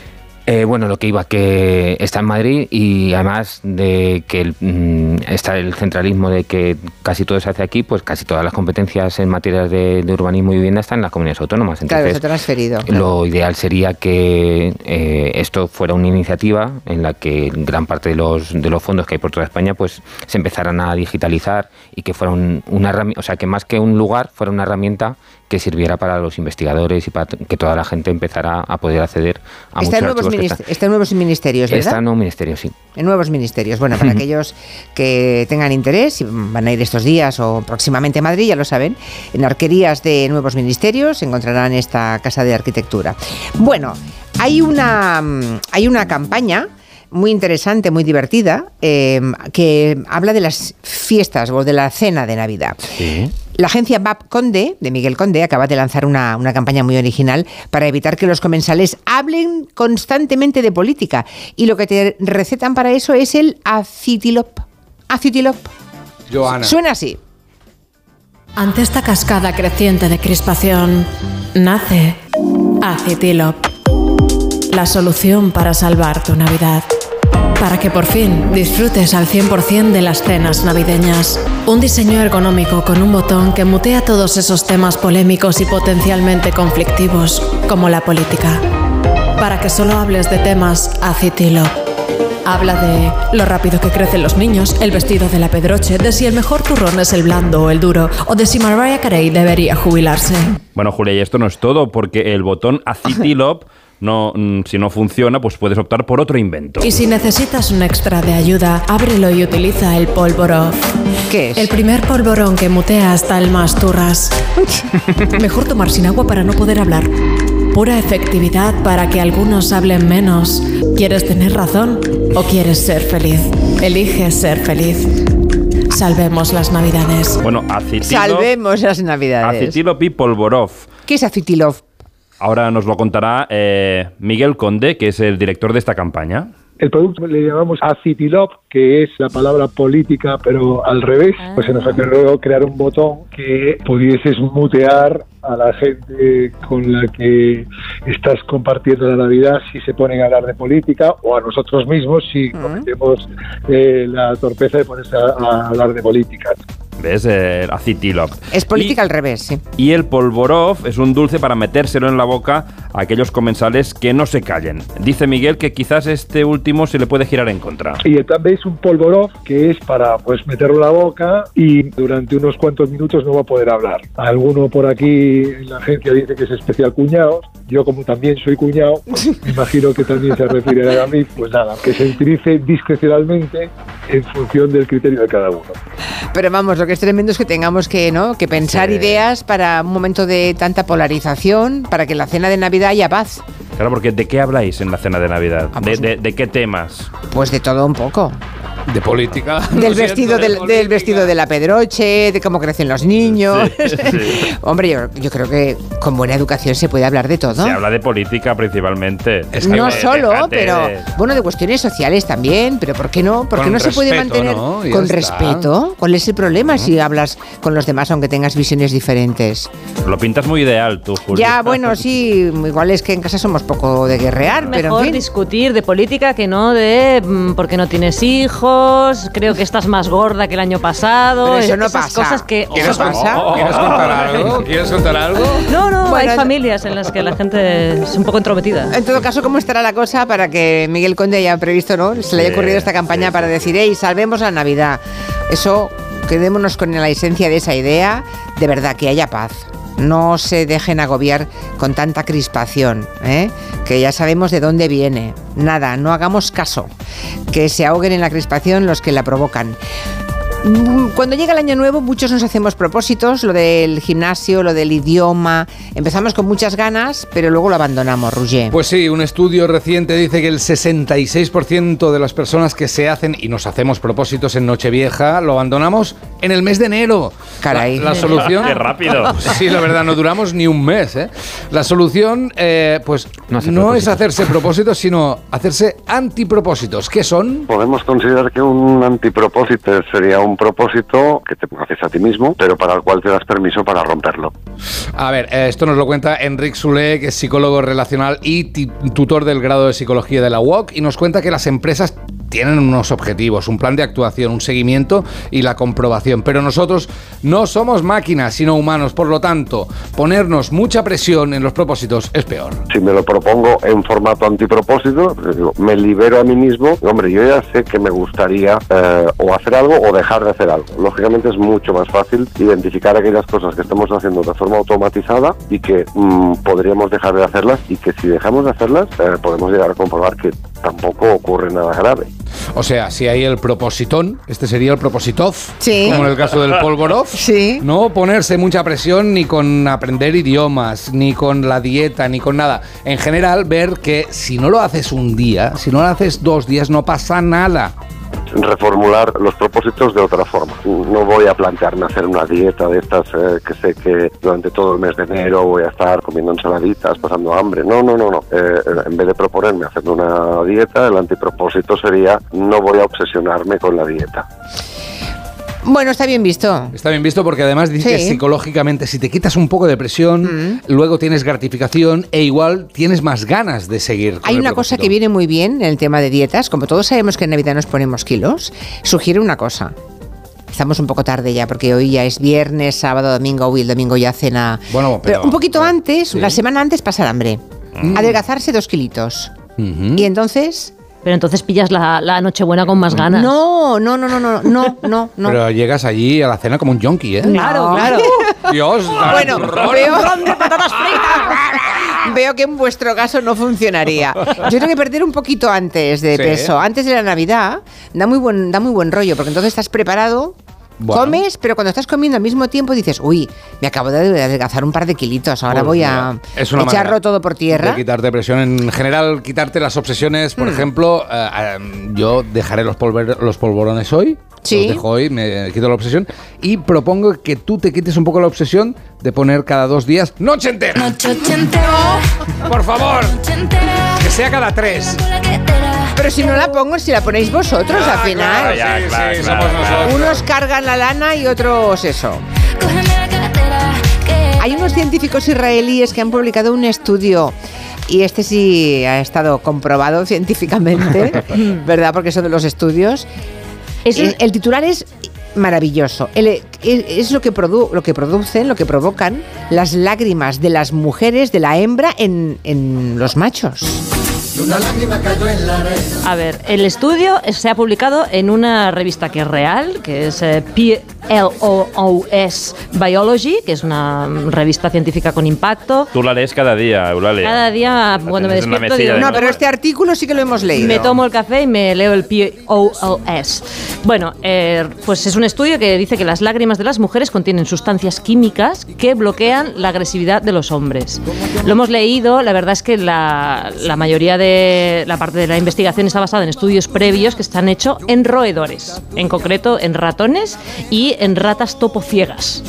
Eh, bueno, lo que iba, que está en Madrid y además de que el, mm, está el centralismo de que casi todo se hace aquí, pues casi todas las competencias en materia de, de urbanismo y vivienda están en las comunidades autónomas. claro, se ha transferido. claro. Lo ideal sería que eh, esto fuera una iniciativa en la que gran parte de los, de los fondos que hay por toda España pues se empezaran a digitalizar y que fuera un- una herramienta, o sea, que más que un lugar fuera una herramienta que sirviera para los investigadores y para que toda la gente empezara a poder acceder a Está muchos nuevos archivos que minis- están- está en nuevos ministerios, ¿verdad? Está en un ministerio, sí. En nuevos ministerios. Bueno, para aquellos que tengan interés, si van a ir estos días o próximamente a Madrid, ya lo saben, en arquerías de nuevos ministerios encontrarán esta casa de arquitectura. Bueno, hay una, mm, hay una campaña muy interesante, muy divertida, eh, que habla de las fiestas o de la cena de Navidad. La agencia BAP Conde, de Miguel Conde, acaba de lanzar una, una campaña muy original para evitar que los comensales hablen constantemente de política. Y lo que te recetan para eso es el acitilop. Acitilop. Joana. Suena así. Ante esta cascada creciente de crispación, nace Acitilop, la solución para salvar tu Navidad. Para que por fin disfrutes al 100% de las cenas navideñas. Un diseño ergonómico con un botón que mutea todos esos temas polémicos y potencialmente conflictivos, como la política. Para que solo hables de temas Acitilop. Habla de lo rápido que crecen los niños, el vestido de la pedroche, de si el mejor turrón es el blando o el duro, o de si Mariah Carey debería jubilarse. Bueno, Julia, y esto no es todo, porque el botón Acitilop, no, mm, si no funciona, pues puedes optar por otro invento. Y si necesitas un extra de ayuda, ábrelo y utiliza el polvorón. ¿Qué es? El primer polvorón que mutea hasta el más turras. Mejor tomar sin agua para no poder hablar. Pura efectividad para que algunos hablen menos. ¿Quieres tener razón o quieres ser feliz? Elige ser feliz. Salvemos las navidades. Bueno, Acitilop, Salvemos las navidades. Acitilop y Polvorov. ¿Qué es acitilop? Ahora nos lo contará eh, Miguel Conde, que es el director de esta campaña. El producto le llamamos Acitilop, que es la palabra política, pero al revés. Pues se nos ocurrió crear un botón que pudieses mutear a la gente con la que estás compartiendo la Navidad si se ponen a hablar de política o a nosotros mismos si cometemos eh, la torpeza de ponerse a, a hablar de política. ¿Ves? Eh, Acitilop. Es política al revés, sí. Y el Polvorov es un dulce para metérselo en la boca a aquellos comensales que no se callen. Dice Miguel que quizás este último se le puede girar en contra. Y el B es un polvorov que es para pues meterlo en la boca y durante unos cuantos minutos no va a poder hablar. Alguno por aquí la agencia dice que es especial cuñados. Yo como también soy cuñado, me imagino que también se refiere a mí, pues nada, que se utilice discrecionalmente en función del criterio de cada uno. Pero vamos, lo que es tremendo es que tengamos que, ¿no? que pensar ideas para un momento de tanta polarización, para que en la cena de Navidad haya paz. Claro, porque ¿de qué habláis en la cena de Navidad? Ah, ¿De, pues de- de qué temas? Pues de todo un poco. De política. Del vestido del, del vestido de la Pedroche, de cómo crecen los niños. Hombre, yo, yo creo que con buena educación se puede hablar de todo. Se habla de política principalmente. no De- solo, pero bueno, de cuestiones sociales también, pero ¿por qué no? ¿Por qué Con no se puede mantener con está. respeto? ¿Cuál es el problema si hablas con los demás aunque tengas visiones diferentes? Lo pintas muy ideal tú, Julio. Ya, bueno, sí, igual es que en casa somos poco de guerrear, pero Mejor en fin. discutir de política que no de mm, porque no tienes hijos, creo que estás más gorda que el año pasado. Pero eso no esas pasa. cosas que ¿Quieres Eso pasa? ¿Quieres contar algo? ¿Quieres contar algo? No, no, Bueno, hay familias en las que la gente es un poco entrometida. En todo caso, ¿cómo estará la cosa para que Miguel Conde haya previsto, ¿no? Se le haya ocurrido esta campaña para decir, hey, salvemos la Navidad. Eso, quedémonos con la esencia de esa idea, de verdad, que haya paz. No se dejen agobiar con tanta crispación, ¿eh? que ya sabemos de dónde viene. Nada, no hagamos caso. Que se ahoguen en la crispación los que la provocan. Mm, Cuando llega el año nuevo, muchos nos hacemos propósitos, lo del gimnasio, lo del idioma. Empezamos con muchas ganas, pero luego lo abandonamos, Roger. Pues sí, un estudio reciente dice que el 66% de las personas que se hacen y nos hacemos propósitos en Nochevieja lo abandonamos en el mes de enero. Caray. La, la solución. Qué rápido. Sí, la verdad, no duramos ni un mes. ¿eh? La solución, eh, pues, no, hacer es hacerse propósitos, sino hacerse antipropósitos. ¿Qué son? Podemos considerar que un antipropósito sería un propósito que te haces a ti mismo, pero para el cual te das permiso para romperlo. A ver, eh, esto nos lo cuenta Enric Soler, que es psicólogo relacional y tutor del grado de psicología de la UOC, y nos cuenta que las empresas tienen unos objetivos, un plan de actuación, un seguimiento y la comprobación. Pero nosotros no somos máquinas, sino humanos. Por lo tanto, ponernos mucha presión en los propósitos es peor. Si me lo propongo en formato antipropósito, me libero a mí mismo. Hombre, yo ya sé que me gustaría eh, o hacer algo o dejar de hacer algo. Lógicamente es mucho más fácil identificar aquellas cosas que estamos haciendo de forma automatizada y que mm, podríamos dejar de hacerlas y que si dejamos de hacerlas eh, podemos llegar a comprobar que tampoco ocurre nada grave. O sea, si hay el propositón, este sería el propositov, Sí. como en el caso del polvorov. Sí. No ponerse mucha presión ni con aprender idiomas, ni con la dieta, ni con nada. En general, ver que si no lo haces un día, si no lo haces dos días, no pasa nada. Reformular los propósitos de otra forma. No voy a plantearme hacer una dieta de estas eh, que sé que durante todo el mes de enero voy a estar comiendo ensaladitas, pasando hambre. No, no, no, no. Eh, en vez de proponerme hacer una dieta, el antipropósito sería no voy a obsesionarme con la dieta. Bueno, está bien visto. Está bien visto porque además dice que Sí. psicológicamente si te quitas un poco de presión, luego tienes gratificación e igual tienes más ganas de seguir. Hay una cosa que viene muy bien en el tema de dietas. Como todos sabemos que en Navidad nos ponemos kilos, sugiere una cosa. Estamos un poco tarde ya, porque hoy ya es viernes, sábado, domingo, y el domingo ya cena. Bueno, pero, pero- un poquito antes, sí. una semana antes, pasar hambre. Mm. Adelgazarse dos kilitos. Y entonces. Pero entonces pillas la, la Nochebuena con más ganas. No, no, no, no, no, no, no, no. Pero llegas allí a la cena como un junkie, ¿eh? Claro, No. claro. Dios, Bueno, veo, veo que en vuestro caso no funcionaría. Yo tengo que perder un poquito antes de Sí. peso, antes de la Navidad. Da muy buen, da muy buen rollo, porque entonces estás preparado. Bueno. Comes, pero cuando estás comiendo al mismo tiempo dices, uy, me acabo de adelgazar un par de kilitos, ahora Pues voy mira, a es una echarlo todo por De tierra. quitarte presión. En general, quitarte las obsesiones. Hmm. Por ejemplo, eh, eh, yo dejaré los, polver- los polvorones hoy. Sí. Los dejo hoy, me quito la obsesión. Y propongo que tú te quites un poco la obsesión de poner cada dos días noche entera. Por favor. Que sea cada tres. Pero si no la pongo, si la ponéis vosotros al final. Ya, Sí, claro, sí, claro, somos. Unos cargan la lana y otros eso. Hay unos científicos israelíes que han publicado un estudio. Y este sí ha estado comprobado científicamente, ¿verdad? Porque eso de los estudios. Es el, el titular es maravilloso. El- es, es lo, que produ- lo que producen, lo que provocan las lágrimas de las mujeres, de la hembra, en, en los machos. A ver, el estudio se ha publicado en una revista que es real, que es eh, LOOS Biology, que es una revista científica con impacto. Tú la lees cada día, Eulalia. Cada día, cuando me despierto, digo, de No, pero este artículo sí que lo hemos leído. me tomo el café y me leo el POLS. Bueno, eh, pues es un estudio que dice que las lágrimas de las mujeres contienen sustancias químicas que bloquean la agresividad de los hombres. Lo hemos leído, la verdad es que la, la mayoría de la parte de la investigación está basada en estudios previos que están hechos en roedores, en concreto en ratones y en ratas topociegas,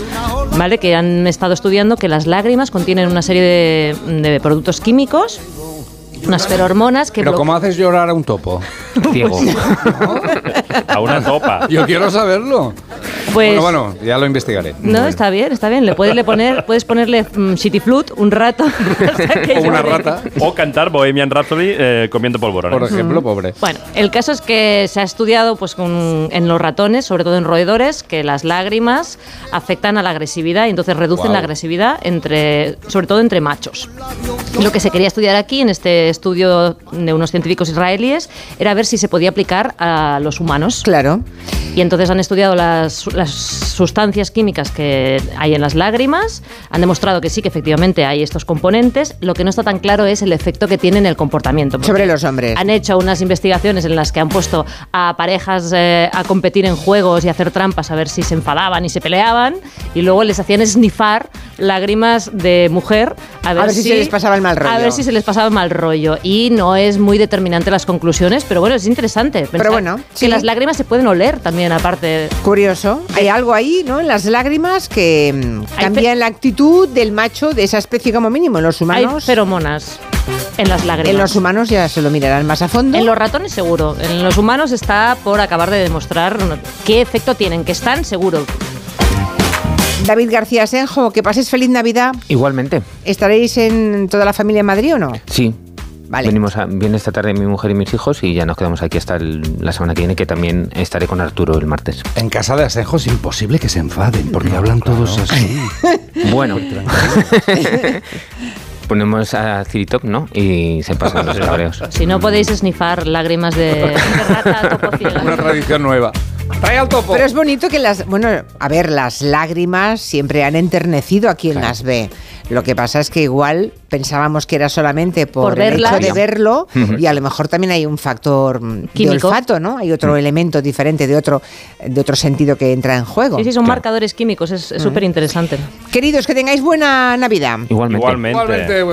¿vale? Que han estado estudiando que las lágrimas contienen una serie de, de productos químicos unas ferormonas que Pero ¿cómo haces llorar a un topo? Ciego. A una topa. Yo quiero saberlo. Pues- bueno, bueno, ya lo investigaré. No, está bien, está bien. Le puedes, le poner, puedes ponerle mm, shitty flute un rato. hasta que llore. O cantar Bohemian Rhapsody eh, comiendo polvorones. Por ejemplo, pobre. Bueno, el caso es que se ha estudiado pues, con- en los ratones, sobre todo en roedores, que las lágrimas afectan a la agresividad y entonces reducen Guau. la agresividad entre, sobre todo entre machos. Lo que se quería estudiar aquí, en este estudio de unos científicos israelíes, era ver si se podía aplicar a los humanos. Claro. Y entonces han estudiado las, las sustancias químicas que hay en las lágrimas, han demostrado que sí, que efectivamente hay estos componentes. Lo que no está tan claro es el efecto que tiene en el comportamiento. Sobre los hombres. Han hecho unas investigaciones en las que han puesto a parejas eh, a competir en juegos y hacer trampas a ver si se enfadaban y se peleaban, y luego les hacían snifar lágrimas de mujer a ver, ver si se les pasaba el mal rollo. A ver si se les pasaba el mal rollo. Y no es muy determinante las conclusiones, pero bueno, es interesante. pensar bueno, que las lágrimas se pueden oler también, aparte. Curioso. Hay algo ahí, ¿no? En las lágrimas que mm, Hay cambian la actitud del macho de esa especie como mínimo. En los Hay humanos. feromonas en las lágrimas. En los humanos ya se lo mirarán más a fondo. En los ratones seguro. En los humanos está por acabar de demostrar qué efecto tienen, que están seguro. David García Senjo, que pases feliz Navidad. Igualmente, ¿Estaréis en toda la familia en Madrid o no? sí. Vale. Venimos a, viene esta tarde mi mujer y mis hijos y ya nos quedamos aquí hasta el- la semana que viene, que también estaré con Arturo el martes. En casa de Asenjo es imposible que se enfaden, porque hablan todos así. Bueno. Ponemos a Ciritop, ¿no? Y se pasan los cabreos. Si no podéis snifar lágrimas de, de rata topociega. Una tradición nueva. Trae al topo. Pero es bonito que las. Bueno, a ver, las lágrimas siempre han enternecido a quien las ve. Lo que pasa es que igual pensábamos que era solamente por, Por el verlas. hecho de verlo y a lo mejor también hay un factor mm, de olfato, ¿no? Hay otro elemento diferente de otro, de otro sentido que entra en juego. Sí, sí, son marcadores químicos, es súper interesante. Queridos, que tengáis buena Navidad. Igualmente. Igualmente.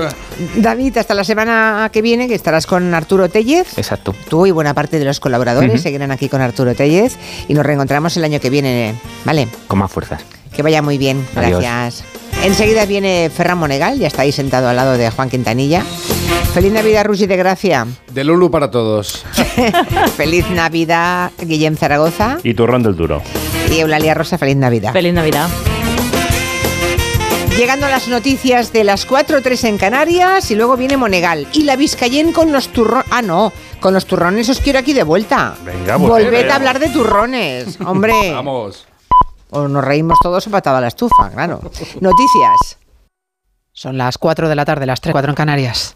David, hasta la semana que viene, que estarás con Arturo Tellez. Exacto. Tú y buena parte de los colaboradores seguirán aquí con Arturo Tellez y nos reencontramos el año que viene, ¿vale? Con más fuerzas. Que vaya muy bien, Adiós. gracias. Enseguida viene Ferran Monegal, ya está ahí sentado al lado de Juan Quintanilla. Feliz Navidad, Rusi de Gracia. De Lulu para todos. Feliz Navidad, Guillem Zaragoza. Y turrón del duro. Y Eulalia Rosa, feliz Navidad. Feliz Navidad. Llegando a las noticias de las 4.3 en Canarias y luego viene Monegal. Y la Vizcayén con los turrones. Ah, no, con los turrones os quiero aquí de vuelta. Venga, pues, Volved eh. a hablar de turrones, hombre. Vamos. O nos reímos todos o patada a la estufa, claro. Noticias. Son las 4 de la tarde, las 3, 4 en Canarias.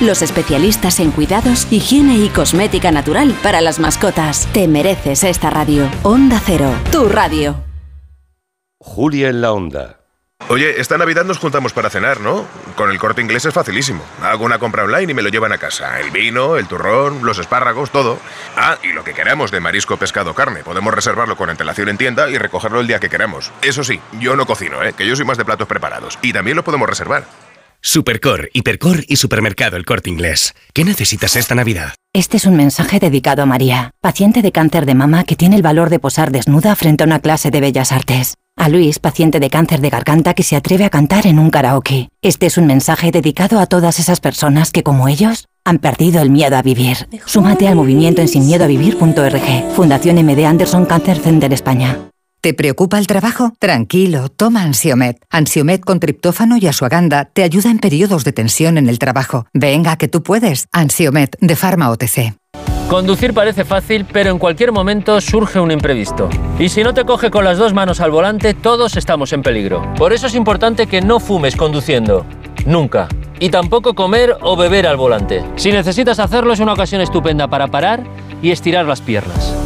los especialistas en cuidados, higiene y cosmética natural para las mascotas. Te mereces esta radio. Onda Cero, tu radio. Julia en la onda. Oye, esta Navidad nos juntamos para cenar, ¿no? Con el corte inglés es facilísimo. Hago una compra online y me lo llevan a casa. El vino, el turrón, los espárragos, todo. Ah, y lo que queramos de marisco, pescado, carne. Podemos reservarlo con antelación en tienda y recogerlo el día que queramos. Eso sí, yo no cocino, ¿eh? Que yo soy más de platos preparados. Y también lo podemos reservar. Supercor, Hipercor y Supermercado El Corte Inglés. ¿Qué necesitas esta Navidad? Este es un mensaje dedicado a María, paciente de cáncer de mama que tiene el valor de posar desnuda frente a una clase de bellas artes. A Luis, paciente de cáncer de garganta que se atreve a cantar en un karaoke. Este es un mensaje dedicado a todas esas personas que, como ellos, han perdido el miedo a vivir. Súmate al movimiento en sinmiedoavivir.org. Fundación MD Anderson Cancer Center España. ¿Te preocupa el trabajo? Tranquilo, toma Ansiomet. Ansiomet con triptófano y asuaganda te ayuda en periodos de tensión en el trabajo. Venga, que tú puedes. Ansiomet de Pharma OTC. Conducir parece fácil, pero en cualquier momento surge un imprevisto. Y si no te coge con las dos manos al volante, todos estamos en peligro. Por eso es importante que no fumes conduciendo. Nunca. Y tampoco comer o beber al volante. Si necesitas hacerlo es una ocasión estupenda para parar y estirar las piernas.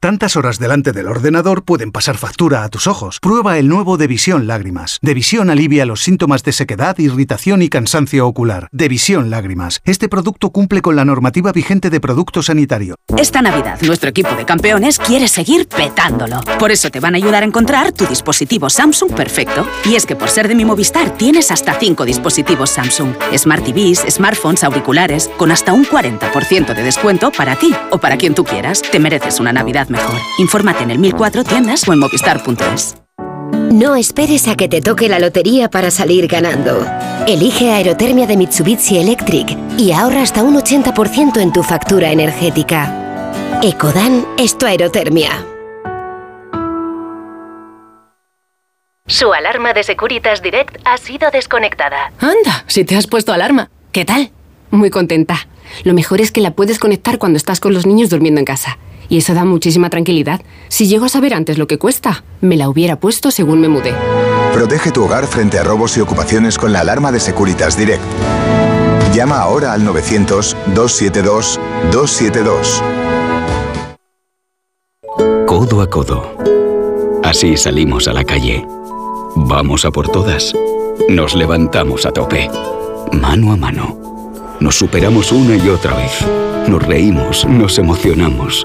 Tantas horas delante del ordenador pueden pasar factura a tus ojos. Prueba el nuevo Devisión Lágrimas. Devisión alivia los síntomas de sequedad, irritación y cansancio ocular. Devisión Lágrimas. Este producto cumple con la normativa vigente de producto sanitario. Esta Navidad, nuestro equipo de campeones quiere seguir petándolo. Por eso te van a ayudar a encontrar tu dispositivo Samsung perfecto. Y es que por ser de mi Movistar tienes hasta 5 dispositivos Samsung. Smart TVs, smartphones, auriculares, con hasta un 40% de descuento para ti o para quien tú quieras. Te mereces una Navidad mejor. Infórmate en el 1004 tiendas o en movistar.es. No esperes a que te toque la lotería para salir ganando. Elige Aerotermia de Mitsubishi Electric y ahorra hasta un 80% en tu factura energética. Ecodan es tu aerotermia. Su alarma de Securitas Direct ha sido desconectada. Anda, si te has puesto alarma. ¿Qué tal? Muy contenta. Lo mejor es que la puedes conectar cuando estás con los niños durmiendo en casa. Y eso da muchísima tranquilidad. Si llego a saber antes lo que cuesta, me la hubiera puesto según me mudé. Protege tu hogar frente a robos y ocupaciones con la alarma de Securitas Direct. Llama ahora al 900-272-272. Codo a codo. Así salimos a la calle. Vamos a por todas. Nos levantamos a tope. Mano a mano. Nos superamos una y otra vez. Nos reímos, nos emocionamos.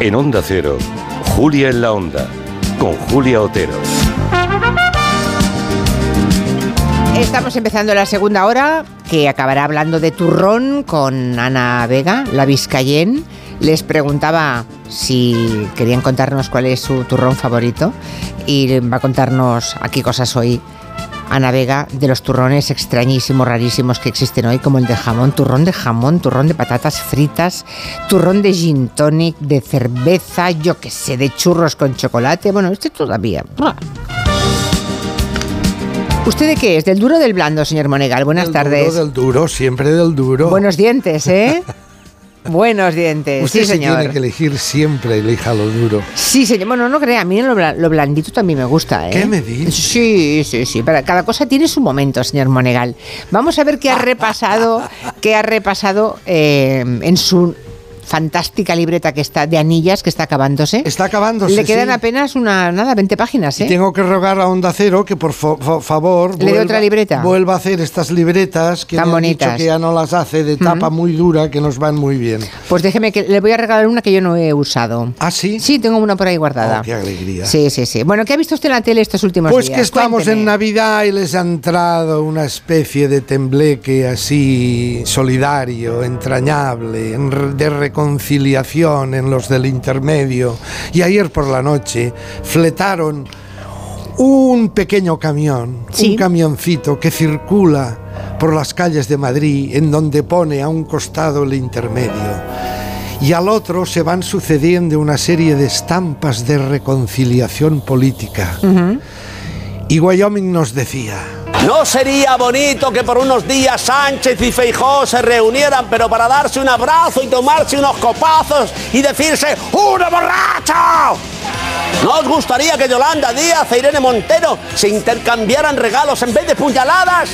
En Onda Cero, Julia en la Onda, con Julia Otero. Estamos empezando la segunda hora, que acabará hablando de turrón con Ana Vega, la Vizcayen. Les preguntaba si querían contarnos cuál es su turrón favorito y va a contarnos aquí cosas hoy Ana Vega de los turrones extrañísimos, rarísimos que existen hoy, como el de jamón, turrón de jamón, turrón de patatas fritas, turrón de gin tonic, de cerveza, yo qué sé, de churros con chocolate. Bueno, este todavía. ¿Usted de qué es? ¿Del duro o del blando, señor Monegal? Buenas del tardes. Duro, del duro, siempre del duro. Buenos dientes, ¿eh? Buenos dientes, Usted sí, se señor. tiene que elegir siempre, elija lo duro. Sí, señor. Bueno, no crea, a mí lo, bla- lo blandito también me gusta, ¿eh? ¿Qué me dice? Sí, sí, sí. Para cada cosa tiene su momento, señor Monegal. Vamos a ver qué ha repasado, qué ha repasado eh, en su fantástica libreta que está de anillas que está acabándose. Está acabándose. Le quedan sí. apenas una nada, 20 páginas, ¿eh? Y tengo que rogar a Onda Cero que por favor ¿Le dé otra libreta? vuelva a hacer estas libretas que Tan me han bonitas. dicho que ya no las hace de tapa muy dura que nos van muy bien. Pues déjeme que le voy a regalar una que yo no he usado. ¿Ah, sí? Sí, tengo una por ahí guardada. Oh, qué alegría. Sí, sí, sí. Bueno, ¿qué ha visto usted en la tele estos últimos Pues días? que estamos Cuénteme. en Navidad y les ha entrado una especie de tembleque así solidario, entrañable, en re- de reconciliación en los del intermedio. Y ayer por la noche fletaron un pequeño camión, un camioncito que circula por las calles de Madrid en donde pone a un costado el intermedio y al otro se van sucediendo una serie de estampas de reconciliación política. Y Wyoming nos decía, ¿No sería bonito que por unos días Sánchez y Feijó se reunieran, pero para darse un abrazo y tomarse unos copazos y decirse ¡Una borracho! ¿No os gustaría que Yolanda Díaz e Irene Montero se intercambiaran regalos en vez de puñaladas?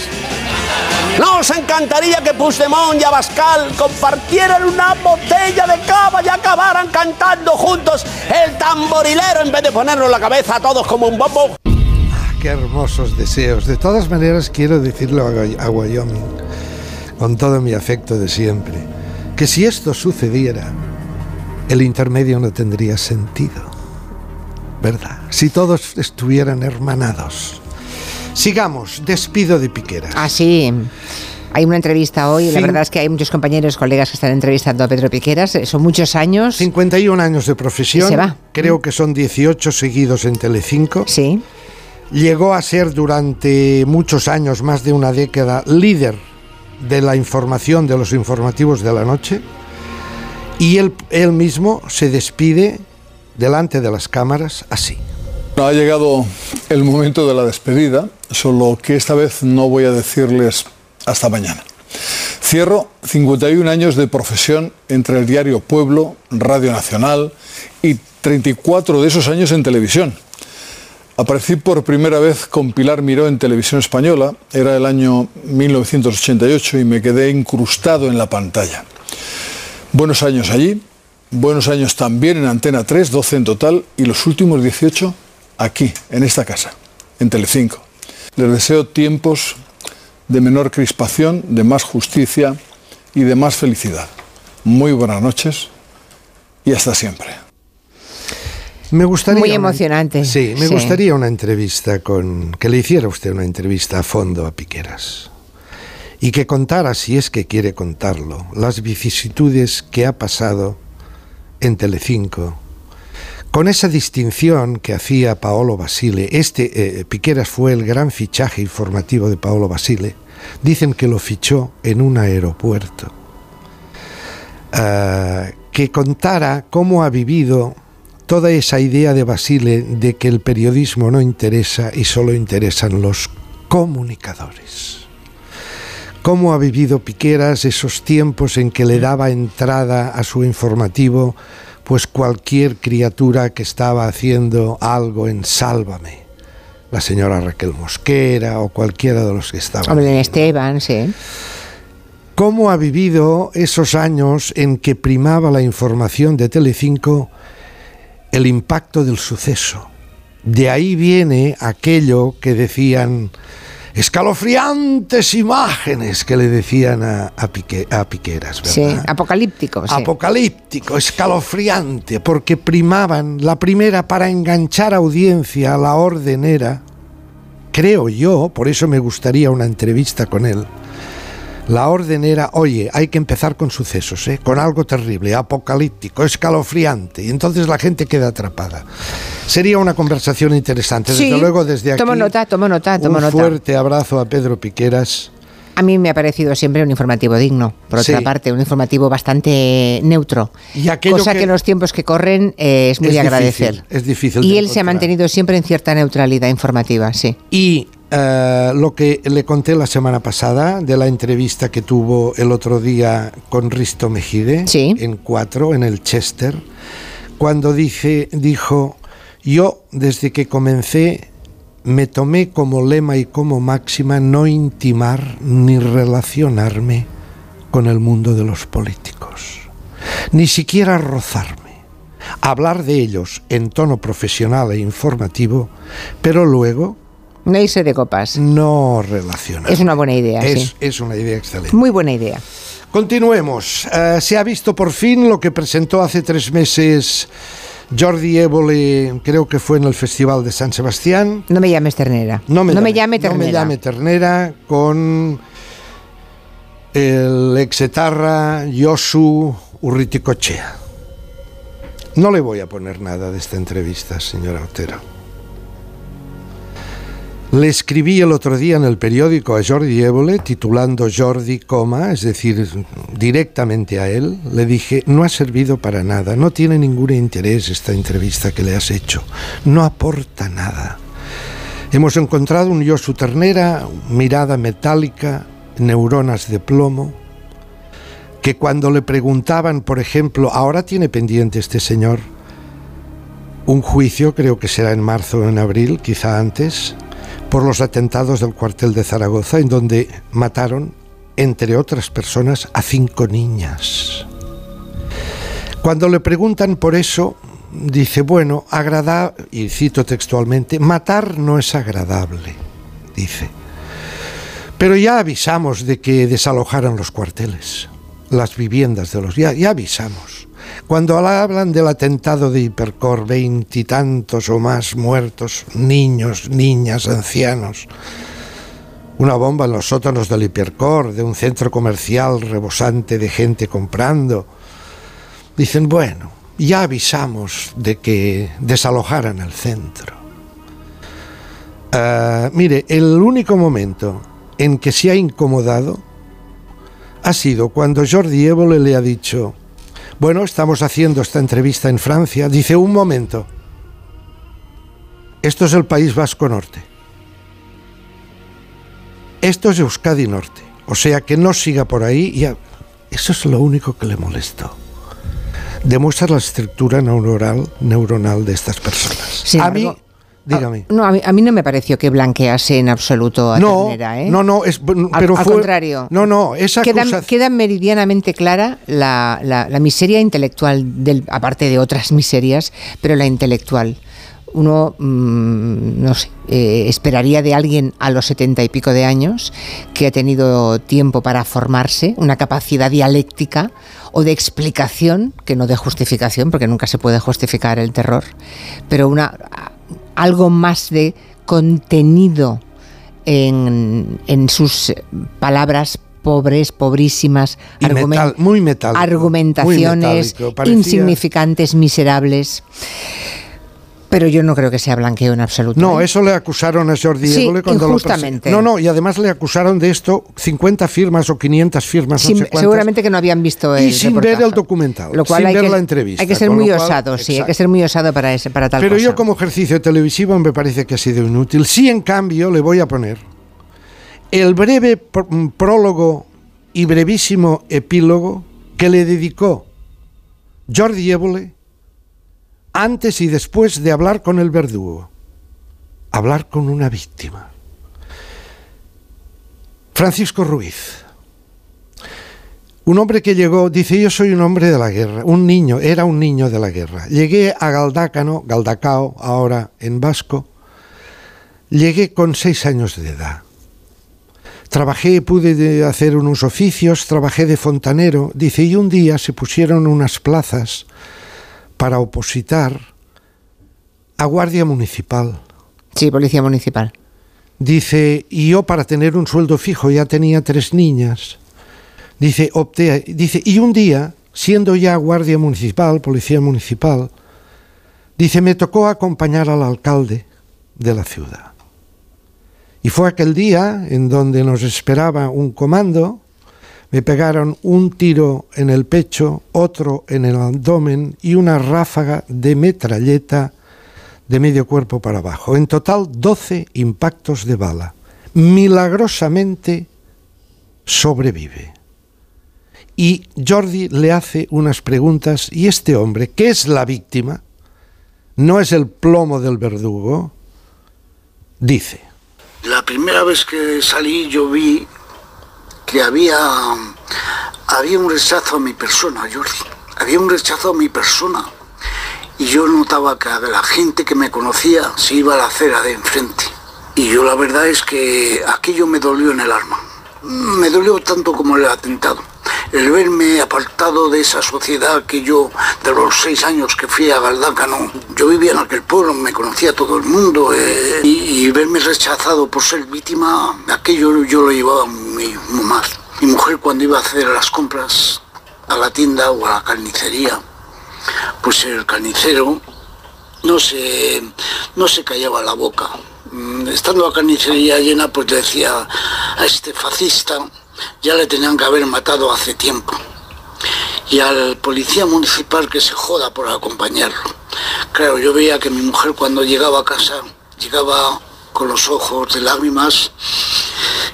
Nos encantaría que Puigdemont y Abascal compartieran una botella de cava y acabaran cantando juntos el tamborilero en vez de ponernos la cabeza a todos como un bombo. Ah, qué hermosos deseos. De todas maneras, quiero decirle a, Wyoming, con todo mi afecto de siempre, que si esto sucediera, el intermedio no tendría sentido. ¿Verdad? Si todos estuvieran hermanados. Sigamos, despido de Piqueras. Ah, sí. Hay una entrevista hoy, y la verdad es que hay muchos compañeros, colegas que están entrevistando a Pedro Piqueras. Eh, Son muchos años. 51 años de profesión. Y se va. Creo que son 18 seguidos en Telecinco. Sí. Llegó a ser durante muchos años, más de una década, líder de la información de los informativos de la noche. Y él, él mismo se despide delante de las cámaras así. Ha llegado el momento de la despedida, solo que esta vez no voy a decirles hasta mañana. Cierro 51 años de profesión entre el diario Pueblo, Radio Nacional y 34 de esos años en televisión. Aparecí por primera vez con Pilar Miró en televisión española, era el año 1988 y me quedé incrustado en la pantalla. Buenos años allí, buenos años también en Antena 3, 12 en total, y los últimos 18 aquí, en esta casa, en Telecinco. Les deseo tiempos de menor crispación, de más justicia y de más felicidad. Muy buenas noches y hasta siempre. Me gustaría Muy una- emocionante. sí, me Sí. gustaría una entrevista con que le hiciera usted una entrevista a fondo a Piqueras y que contara, si es que quiere contarlo, las vicisitudes que ha pasado en Telecinco con esa distinción que hacía Paolo Basile. Este eh, Piqueras fue el gran fichaje informativo de Paolo Basile. Dicen que lo fichó en un aeropuerto. Ah, que contara cómo ha vivido toda esa idea de Basile de que el periodismo no interesa y solo interesan los comunicadores. Cómo ha vivido Piqueras esos tiempos en que le daba entrada a su informativo pues cualquier criatura que estaba haciendo algo en Sálvame, la señora Raquel Mosquera o cualquiera de los que estaban. Hombre, Esteban, sí. ¿Cómo ha vivido esos años en que primaba la información de Telecinco el impacto del suceso? De ahí viene aquello que decían escalofriantes imágenes que le decían a, a Pique- a Piqueras, ¿verdad? Sí, apocalíptico. sí. Apocalíptico, escalofriante, porque primaban la primera para enganchar audiencia a la orden era, creo yo, por eso me gustaría una entrevista con él. La orden era, oye, hay que empezar con sucesos, ¿eh? con algo terrible, apocalíptico, escalofriante, y entonces la gente queda atrapada. Sería una conversación interesante. Desde Sí, luego, desde aquí, Tomo nota, tomo nota, tomo un nota. fuerte abrazo a Pedro Piqueras. A mí me ha parecido siempre un informativo digno, por otra Sí. parte, un informativo bastante neutro. Y cosa que- que, en los tiempos que corren eh, es muy Es agradecer. difícil, es difícil Y él se ha mantenido siempre en cierta neutralidad informativa, sí. Y eh, lo que le conté la semana pasada de la entrevista que tuvo el otro día con Risto Mejide en Cuatro, en el Chester, cuando dice, dijo, yo desde que comencé me tomé como lema y como máxima no intimar ni relacionarme con el mundo de los políticos, ni siquiera rozarme hablar de ellos en tono profesional e informativo, pero luego... No irse de copas. No relacionar. Es una buena idea, Es, sí. es una idea excelente. Muy buena idea. Continuemos. Eh, se ha visto por fin lo que presentó hace tres meses Jordi Évole, creo que fue en el Festival de San Sebastián. No me llames ternera. No me, No me llame, llame ternera. No me llame ternera con el exetarra Josu Urriticochea. No le voy a poner nada de esta entrevista, señora Otero. Le escribí el otro día en el periódico a Jordi Évole, titulando Jordi, coma, es decir, directamente a él, le dije, no ha servido para nada, no tiene ningún interés esta entrevista que le has hecho, no aporta nada. Hemos encontrado un Josu Ternera, mirada metálica, neuronas de plomo, que cuando le preguntaban, por ejemplo, ahora tiene pendiente este señor un juicio, creo que será en marzo o en abril, quizá antes, por los atentados del cuartel de Zaragoza, en donde mataron, entre otras personas, a cinco niñas. Cuando le preguntan por eso, dice, bueno, agradable, y cito textualmente, matar no es agradable, dice. Pero ya avisamos de que desalojaran los cuarteles, las viviendas de los... Ya, ya avisamos. Cuando hablan del atentado de Hipercor, veintitantos o más muertos, niños, niñas, ancianos, una bomba en los sótanos del Hipercor, de un centro comercial rebosante de gente comprando, dicen, bueno, ya avisamos de que desalojaran el centro. Ah, mire, el único momento en que se ha incomodado ha sido cuando Jordi Évole le ha dicho, bueno, estamos haciendo esta entrevista en Francia, dice, un momento, esto es el País Vasco Norte, esto es Euskadi Norte, o sea que no siga por ahí, y eso es lo único que le molestó. Demuestra la estructura neuronal, neuronal de estas personas. a mí, dígame. no, a mí, no me pareció que blanquease en absoluto a no, ¿eh? No, no, es, pero al, contrario. No, no, esa queda, queda meridianamente clara la, la, miseria intelectual, del, aparte de otras miserias, pero la intelectual uno, mm, no sé, eh, esperaría de alguien a los setenta y pico de años que ha tenido tiempo para formarse, una capacidad dialéctica o de explicación, que no de justificación, porque nunca se puede justificar el terror, pero una, algo más de contenido en, sus palabras pobres, pobrísimas, muy metal, argumentaciones insignificantes, miserables. Pero yo no creo que sea blanqueo en absoluto. No, ¿eh? eso le acusaron a Jordi sí, cuando injustamente. No, no, y además le acusaron de esto 50 firmas o 500 firmas. seguramente que no habían visto el Y sin ver el documental, lo cual sin hay ver que, la entrevista. Hay que ser muy osado, sí, hay que ser muy osado para, ese, para tal Pero cosa. yo como ejercicio televisivo me parece que ha sido inútil. Sí, en cambio, le voy a poner el breve prólogo y brevísimo epílogo que le dedicó Jordi Évole antes y después de hablar con el verdugo, hablar con una víctima. Francisco Ruiz, un hombre que llegó, dice yo soy un hombre de la guerra, un niño, era un niño de la guerra. Llegué a Galdácano, Galdacao, ahora en vasco, llegué con seis años de edad. Trabajé, pude hacer unos oficios, trabajé de fontanero, dice, y un día se pusieron unas plazas para opositar a Guardia Municipal. Sí, Policía Municipal. Dice, y yo para tener un sueldo fijo ya tenía tres niñas. Dice, opté, dice, y un día, siendo ya Guardia Municipal, Policía Municipal, dice, me tocó acompañar al alcalde de la ciudad. Y fue aquel día en donde nos esperaba un comando me pegaron un tiro en el pecho, otro en el abdomen y una ráfaga de metralleta de medio cuerpo para abajo. En total, 12 impactos de bala. Milagrosamente sobrevive. Y Jordi le hace unas preguntas y este hombre, que es la víctima, no es el plomo del verdugo, dice. La primera vez que salí yo vi que había, había un rechazo a mi persona, Jordi. Había un rechazo a mi persona. Y yo notaba que la gente que me conocía se iba a la acera de enfrente. Y yo la verdad es que aquello me dolió en el alma. Me dolió tanto como el atentado el verme apartado de esa sociedad que yo, de los seis años que fui a Galdácano, yo vivía en aquel pueblo, me conocía todo el mundo, eh, y, verme rechazado por ser víctima, aquello yo lo llevaba muy, muy mal. Mi mujer cuando iba a hacer las compras a la tienda o a la carnicería, pues el carnicero no se, no se callaba la boca. Mm, estando la carnicería llena, pues decía a este fascista, ya le tenían que haber matado hace tiempo. Y al policía municipal que se joda por acompañarlo. Claro, yo veía que mi mujer cuando llegaba a casa llegaba con los ojos de lágrimas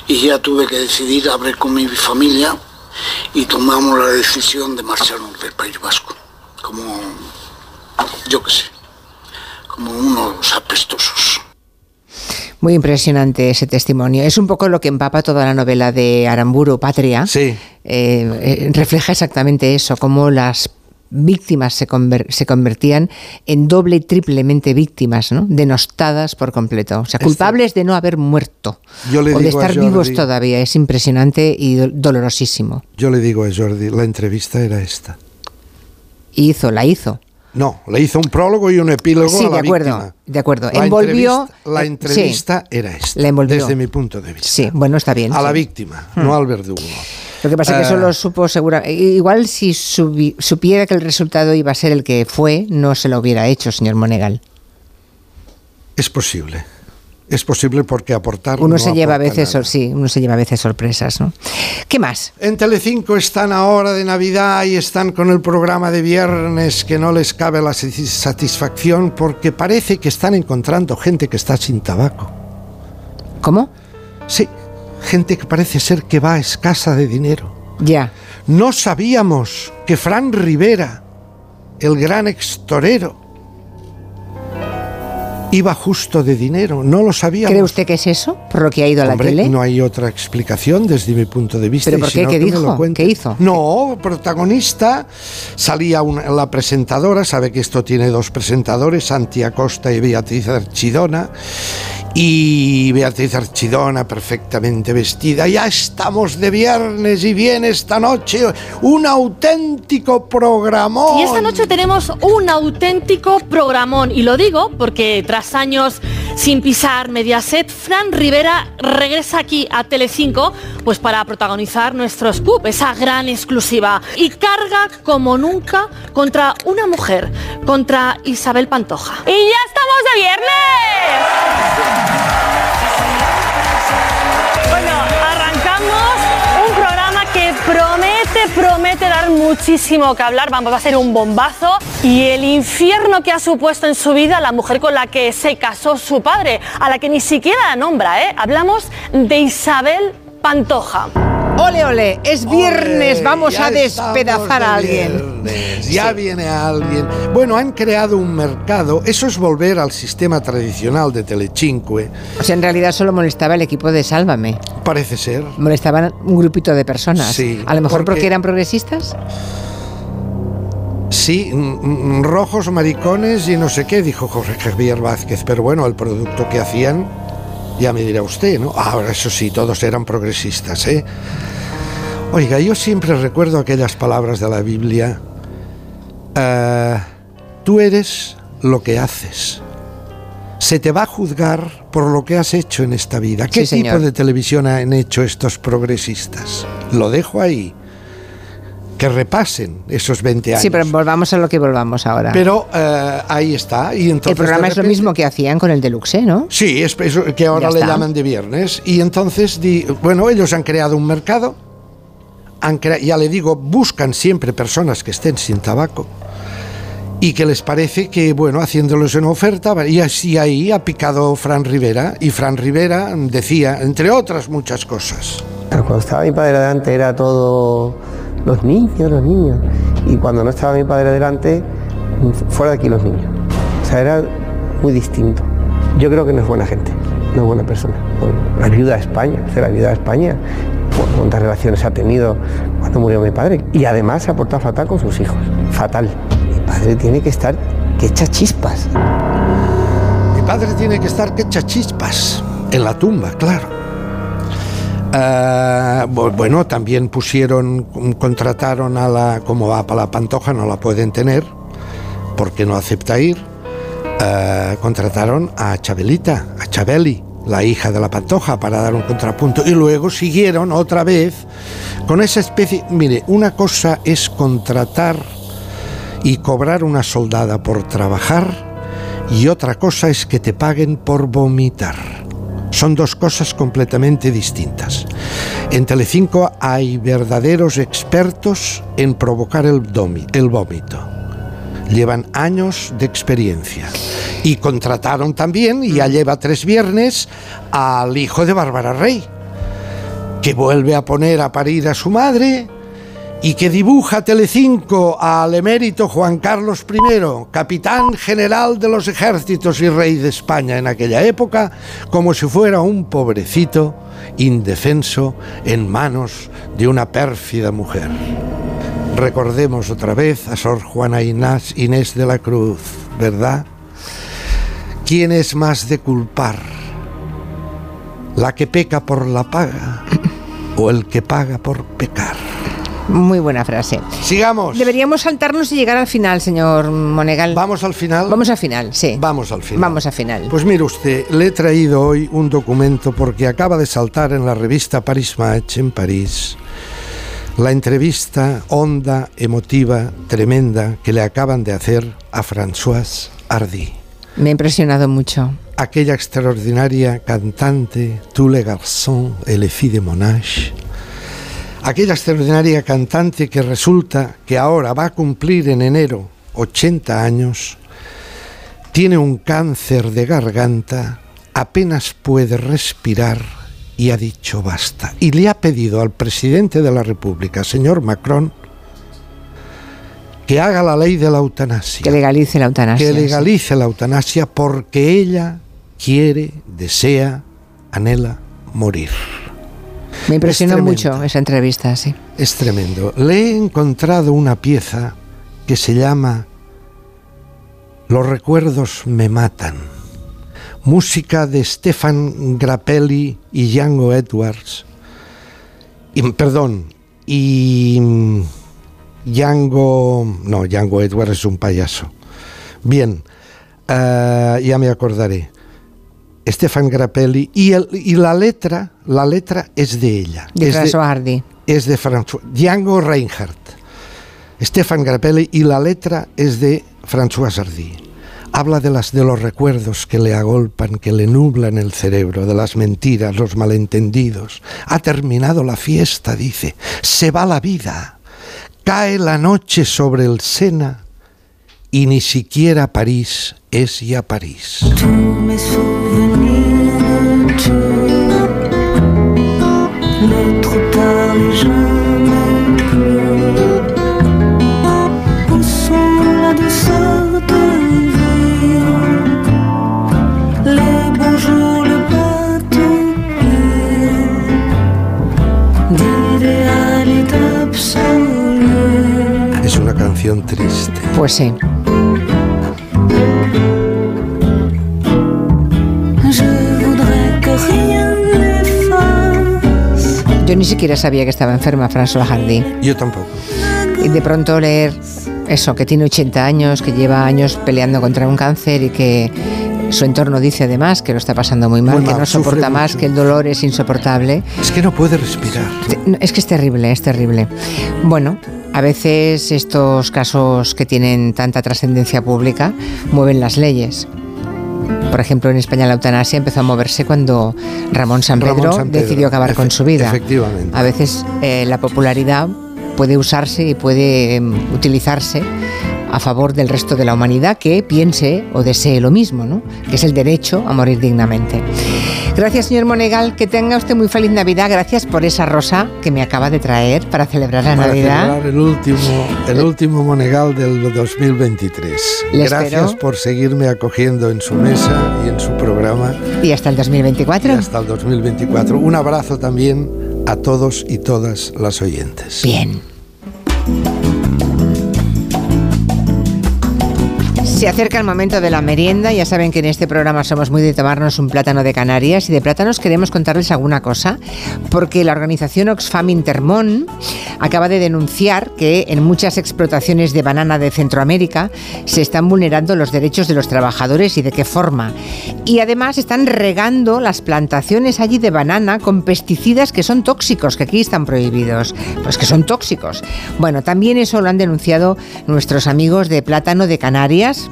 y ya tuve que decidir hablar con mi familia y tomamos la decisión de marcharnos del País Vasco. Como, yo qué sé, como unos apestosos. Muy impresionante ese testimonio. Es un poco lo que empapa toda la novela de Aramburu, Patria. Sí. Eh, eh, refleja exactamente eso, cómo las víctimas se, conver- se convertían en doble y triplemente víctimas, ¿no? denostadas por completo. O sea, culpables de no haber muerto Yo le o de estar Jordi- vivos todavía. Es impresionante y do- dolorosísimo. Yo le digo a Jordi, la entrevista era esta. Y hizo, la hizo. No, le hizo un prólogo y un epílogo Sí, a la de acuerdo, víctima. de acuerdo. La Envolvió- entrevista, la eh, entrevista sí. era esta, La envolvió. desde mi punto de vista. Sí, bueno, está bien. A la sí. víctima, Hmm. no al verdugo. Lo que pasa es que eso Eh, lo supo segura. Igual si subi- supiera que el resultado iba a ser el que fue, no se lo hubiera hecho, señor Monegal. Es posible. Es posible porque aportar Uno no se lleva a veces, nada. sí, uno se lleva a veces sorpresas, ¿no? ¿Qué más? En Telecinco están ahora de Navidad y están con el programa de viernes que no les cabe la satis- satisfacción porque parece que están encontrando gente que está sin tabaco. ¿Cómo? Sí, gente que parece ser que va escasa de dinero. Ya. No sabíamos que Fran Rivera, el gran extorero, iba justo de dinero. No lo sabíamos. ¿Cree usted que es eso? ¿Por lo que ha ido a la tele? no hay otra explicación desde mi punto de vista. ¿Pero por si qué? no, ¿Qué dijo? ¿Qué hizo? No, protagonista, salía una- la presentadora, sabe que esto tiene dos presentadores, Santi Acosta y Beatriz Archidona, y Beatriz Archidona perfectamente vestida. Ya estamos de viernes y viene esta noche un auténtico programón. Y esta noche tenemos un auténtico programón. Y lo digo porque tras años sin pisar Mediaset, Fran Rivera regresa aquí a Telecinco pues para protagonizar nuestro scoop, esa gran exclusiva. Y carga como nunca contra una mujer, contra Isabel Pantoja. ¡Y ya estamos de viernes! Promete, dar muchísimo que hablar. Vamos a hacer un bombazo. Y el infierno que ha supuesto en su vida la mujer con la que se casó su padre, a la que ni siquiera la nombra, ¿eh? Hablamos de Isabel Pantoja. Ole, ole, es viernes, Ole, vamos a despedazar a alguien. viernes, ya viene alguien. Bueno, han creado un mercado. Eso es volver al sistema tradicional de Telecinque. O sea, en realidad solo molestaba el equipo de Sálvame. Parece ser. Molestaban un grupito de personas. Sí, a lo mejor porque, porque- eran progresistas. Sí, mm, mm, rojos, maricones y no sé qué, dijo Jorge Javier Vázquez. Pero bueno, el producto que hacían, ya me dirá usted, ¿no? Ahora, eso sí, todos eran progresistas, ¿eh? Oiga, yo siempre recuerdo aquellas palabras de la Biblia. Ah, tú eres lo que haces. Se te va a juzgar por lo que has hecho en esta vida. ¿Qué Sí, tipo señor. de televisión han hecho estos progresistas? Lo dejo ahí. Que repasen esos 20 años. Sí, pero volvamos a lo que volvamos ahora. Pero eh, ahí está. Y entonces, el programa de es lo repente- mismo que hacían con el Deluxe, ¿no? Sí, es eso que ahora Ya le está. llaman de viernes. Y entonces, di- bueno, ellos han creado un mercado. Han crea- ya le digo, buscan siempre personas que estén sin tabaco. Y que les parece que, bueno, haciéndoles una oferta, y así ahí ha picado Fran Rivera. Y Fran Rivera decía, entre otras muchas cosas. Cuando estaba mi padre delante era todo los niños, los niños. Y cuando no estaba mi padre delante, fuera de aquí los niños. O sea, era muy distinto. Yo creo que no es buena gente, no es buena persona. Bueno, viuda de España, la viuda de España, cuántas relaciones ha tenido cuando murió mi padre. Y además se ha portado fatal con sus hijos. Fatal. Mi padre tiene que estar que echa chispas. Mi padre tiene que estar que echa chispas en la tumba, claro. Ah, bu- bueno, también pusieron, mm, contrataron a la, como va para la Pantoja, no la pueden tener, porque no acepta ir. Ah, contrataron a Chabelita, a Chabeli, la hija de la Pantoja, para dar un contrapunto. Y luego siguieron otra vez con esa especie. Mire, una cosa es contratar y cobrar una soldada por trabajar y otra cosa es que te paguen por vomitar. Son dos cosas completamente distintas. En Telecinco hay verdaderos expertos en provocar el, domi- el vómito. Llevan años de experiencia. Y contrataron también, y ya lleva tres viernes, al hijo de Bárbara Rey, que vuelve a poner a parir a su madre y que dibuja Telecinco al emérito Juan Carlos I, capitán general de los ejércitos y rey de España en aquella época, como si fuera un pobrecito indefenso en manos de una pérfida mujer. Recordemos otra vez a Sor Juana Inés, Inés de la Cruz, ¿verdad? ¿Quién es más de culpar? ¿La que peca por la paga o el que paga por pecar? Muy buena frase. Sigamos. Deberíamos saltarnos y llegar al final, señor Monegal. ¿Vamos al final? Vamos al final, sí. Vamos al final. Vamos al final. Pues mire usted, le he traído hoy un documento porque acaba de saltar en la revista Paris Match en París la entrevista honda, emotiva, tremenda que le acaban de hacer a Françoise Hardy. Me ha impresionado mucho. Aquella extraordinaria cantante, Tous les garçons et les filles de Monash. Aquella extraordinaria cantante que resulta que ahora va a cumplir en enero 80 años, tiene un cáncer de garganta, apenas puede respirar y ha dicho basta. Y le ha pedido al presidente de la República, señor Macron, que haga la ley de la eutanasia. Que legalice la eutanasia. Que legalice la eutanasia porque ella quiere, desea, anhela morir. Me impresionó mucho esa entrevista, sí. Es tremendo. Le he encontrado una pieza que se llama Los recuerdos me matan. Música de Stefan Grappelli y Django Edwards. Y, perdón, y Django... No, Django Edwards es un payaso. Bien, uh, ya me acordaré. Stefan Grappelli y, el, y, la letra, la letra es de ella. De es François Hardy. Es de François, Django Reinhardt. Stefan Grappelli y la letra es de François Hardy. Habla de, las, de los recuerdos que le agolpan, que le nublan el cerebro, de las mentiras, los malentendidos. Ha terminado la fiesta, dice. Se va la vida. Cae la noche sobre el Sena y ni siquiera París es ya París. Es una canción triste. Pues sí. Yo ni siquiera sabía que estaba enferma François Hardy. Yo tampoco. Y de pronto leer eso, que tiene 80 años, que lleva años peleando contra un cáncer y que su entorno dice además que lo está pasando muy mal, Muy que no soporta más, mucho. que el dolor es insoportable. Es que no puede respirar. Es que es terrible, es terrible. Bueno, a veces estos casos que tienen tanta trascendencia pública mueven las leyes. Por ejemplo, en España la eutanasia empezó a moverse cuando Ramón San Pedro, Ramón San Pedro, decidió acabar con su vida. efectivamente. A veces eh, la popularidad puede usarse y puede em, utilizarse a favor del resto de la humanidad que piense o desee lo mismo, ¿no? que es el derecho a morir dignamente. Gracias, señor Monegal. Que tenga usted muy feliz Navidad. Gracias por esa rosa que me acaba de traer para celebrar la Para Navidad. celebrar el último, el último Monegal del 2023. Le Gracias espero. por seguirme acogiendo en su mesa y en su programa. Y hasta el 2024. Y hasta el 2024. Un abrazo también a todos y todas las oyentes. Bien. Se acerca el momento de la merienda. Ya saben que en este programa somos muy de tomarnos un plátano de Canarias y de plátanos queremos contarles alguna cosa, porque la organización Oxfam Intermón acaba de denunciar que en muchas explotaciones de banana de Centroamérica se están vulnerando los derechos de los trabajadores y de qué forma. Y además están regando las plantaciones allí de banana con pesticidas que son tóxicos, que aquí están prohibidos. Pues que son tóxicos. Bueno, también eso lo han denunciado nuestros amigos de Plátano de Canarias,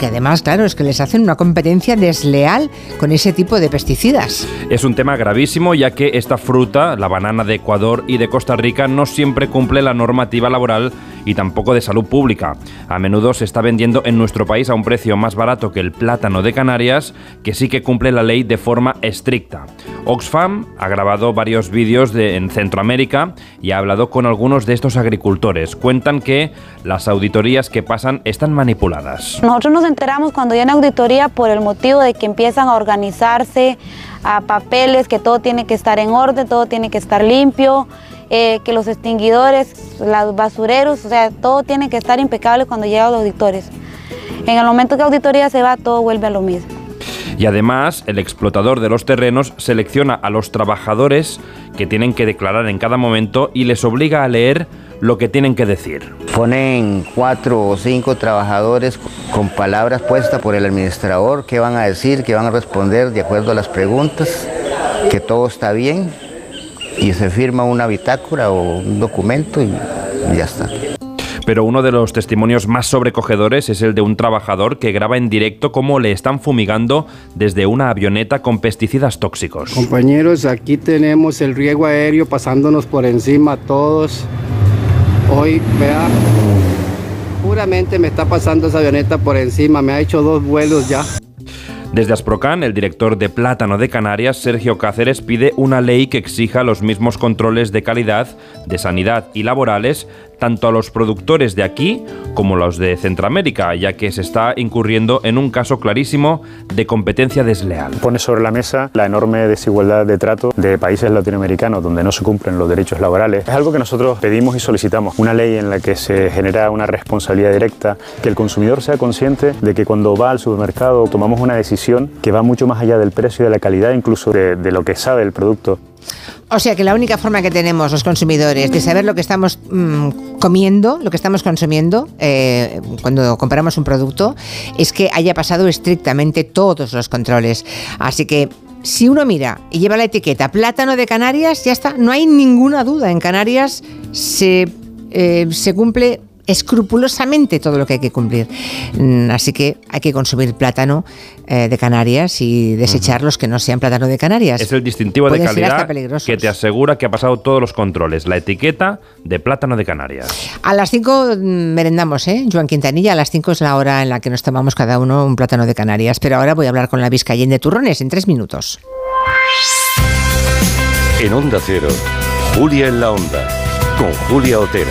que además, claro, es que les hacen una competencia desleal con ese tipo de pesticidas. Es un tema gravísimo ya que esta fruta, la banana de Ecuador y de Costa Rica, no siempre cumple la normativa laboral y tampoco de salud pública. A menudo se está vendiendo en nuestro país a un precio más barato que el plátano de Canarias, que sí que cumple la ley de forma estricta. Oxfam ha grabado varios vídeos de, en Centroamérica y ha hablado con algunos de estos agricultores. Cuentan que las auditorías que pasan están manipuladas. Nosotros nos enteramos cuando hay una auditoría por el motivo de que empiezan a organizarse a papeles, que todo tiene que estar en orden, todo tiene que estar limpio, eh, que los extinguidores, los basureros, o sea, todo tiene que estar impecable cuando llegan los auditores. En el momento que auditoría se va, todo vuelve a lo mismo. Y además, el explotador de los terrenos selecciona a los trabajadores que tienen que declarar en cada momento y les obliga a leer lo que tienen que decir. Ponen cuatro o cinco trabajadores con palabras puestas por el administrador, qué van a decir, qué van a responder de acuerdo a las preguntas, que todo está bien y se firma una bitácora o un documento y ya está. Pero uno de los testimonios más sobrecogedores es el de un trabajador que graba en directo cómo le están fumigando desde una avioneta con pesticidas tóxicos. Compañeros, aquí tenemos el riego aéreo pasándonos por encima a todos. Hoy, vea, puramente me está pasando esa avioneta por encima, me ha hecho dos vuelos ya. Desde Asprocan, el director de Plátano de Canarias, Sergio Cáceres, pide una ley que exija los mismos controles de calidad, de sanidad y laborales tanto a los productores de aquí como los de Centroamérica, ya que se está incurriendo en un caso clarísimo de competencia desleal. Pone sobre la mesa la enorme desigualdad de trato de países latinoamericanos donde no se cumplen los derechos laborales. Es algo que nosotros pedimos y solicitamos, una ley en la que se genera una responsabilidad directa, que el consumidor sea consciente de que cuando va al supermercado tomamos una decisión que va mucho más allá del precio y de la calidad, incluso de, de lo que sabe el producto. O sea que la única forma que tenemos los consumidores de saber lo que estamos mm, comiendo, lo que estamos consumiendo eh, cuando compramos un producto, es que haya pasado estrictamente todos los controles. Así que si uno mira y lleva la etiqueta plátano de Canarias, ya está, no hay ninguna duda. En Canarias se, eh, se cumple escrupulosamente todo lo que hay que cumplir. Mm, Así que hay que consumir plátano eh, de Canarias y desechar los que no sean plátano de Canarias. Es el distintivo de Pueden calidad que te asegura que ha pasado todos los controles. La etiqueta de plátano de Canarias. A las 5 merendamos, ¿eh? Joan Quintanilla, a las 5 es la hora en la que nos tomamos cada uno un plátano de Canarias. Pero ahora voy a hablar con la Vizcayen de Turrones en tres minutos. En Onda Cero, Julia en la Onda, con Julia Otero.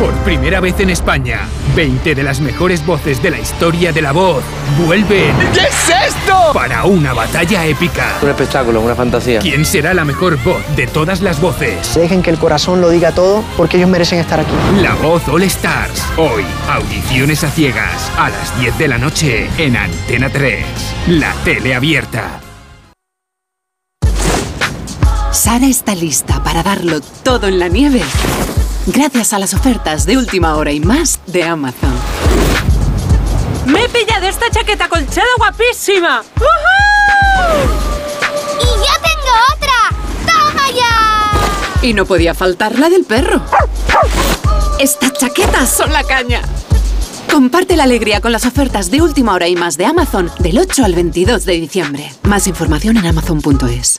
Por primera vez en España, 20 de las mejores voces de la historia de la voz vuelven. ¿Qué es esto? Para una batalla épica. Un espectáculo, una fantasía. ¿Quién será la mejor voz de todas las voces? Dejen que el corazón lo diga todo porque ellos merecen estar aquí. La voz All Stars. Hoy, audiciones a ciegas. A las 10 de la noche en Antena 3. La tele abierta. Sara está lista para darlo todo en la nieve. Gracias a las ofertas de última hora y más de Amazon. ¡Me he pillado esta chaqueta colchada guapísima! ¡Y yo tengo otra! ¡Toma ya! Y no podía faltar la del perro. Estas chaquetas son la caña. Comparte la alegría con las ofertas de última hora y más de Amazon del 8 al 22 de diciembre. Más información en amazon.es.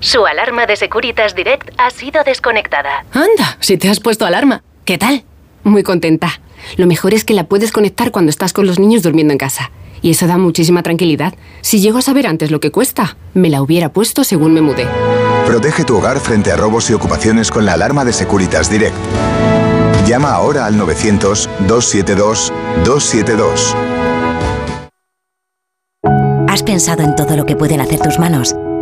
Su alarma de Securitas Direct ha sido desconectada. Anda, si te has puesto alarma. ¿Qué tal? Muy contenta. Lo mejor es que la puedes conectar cuando estás con los niños durmiendo en casa. Y eso da muchísima tranquilidad. Si llego a saber antes lo que cuesta, me la hubiera puesto según me mudé. Protege tu hogar frente a robos y ocupaciones con la alarma de Securitas Direct. Llama ahora al 900-272-272. ¿Has pensado en todo lo que pueden hacer tus manos?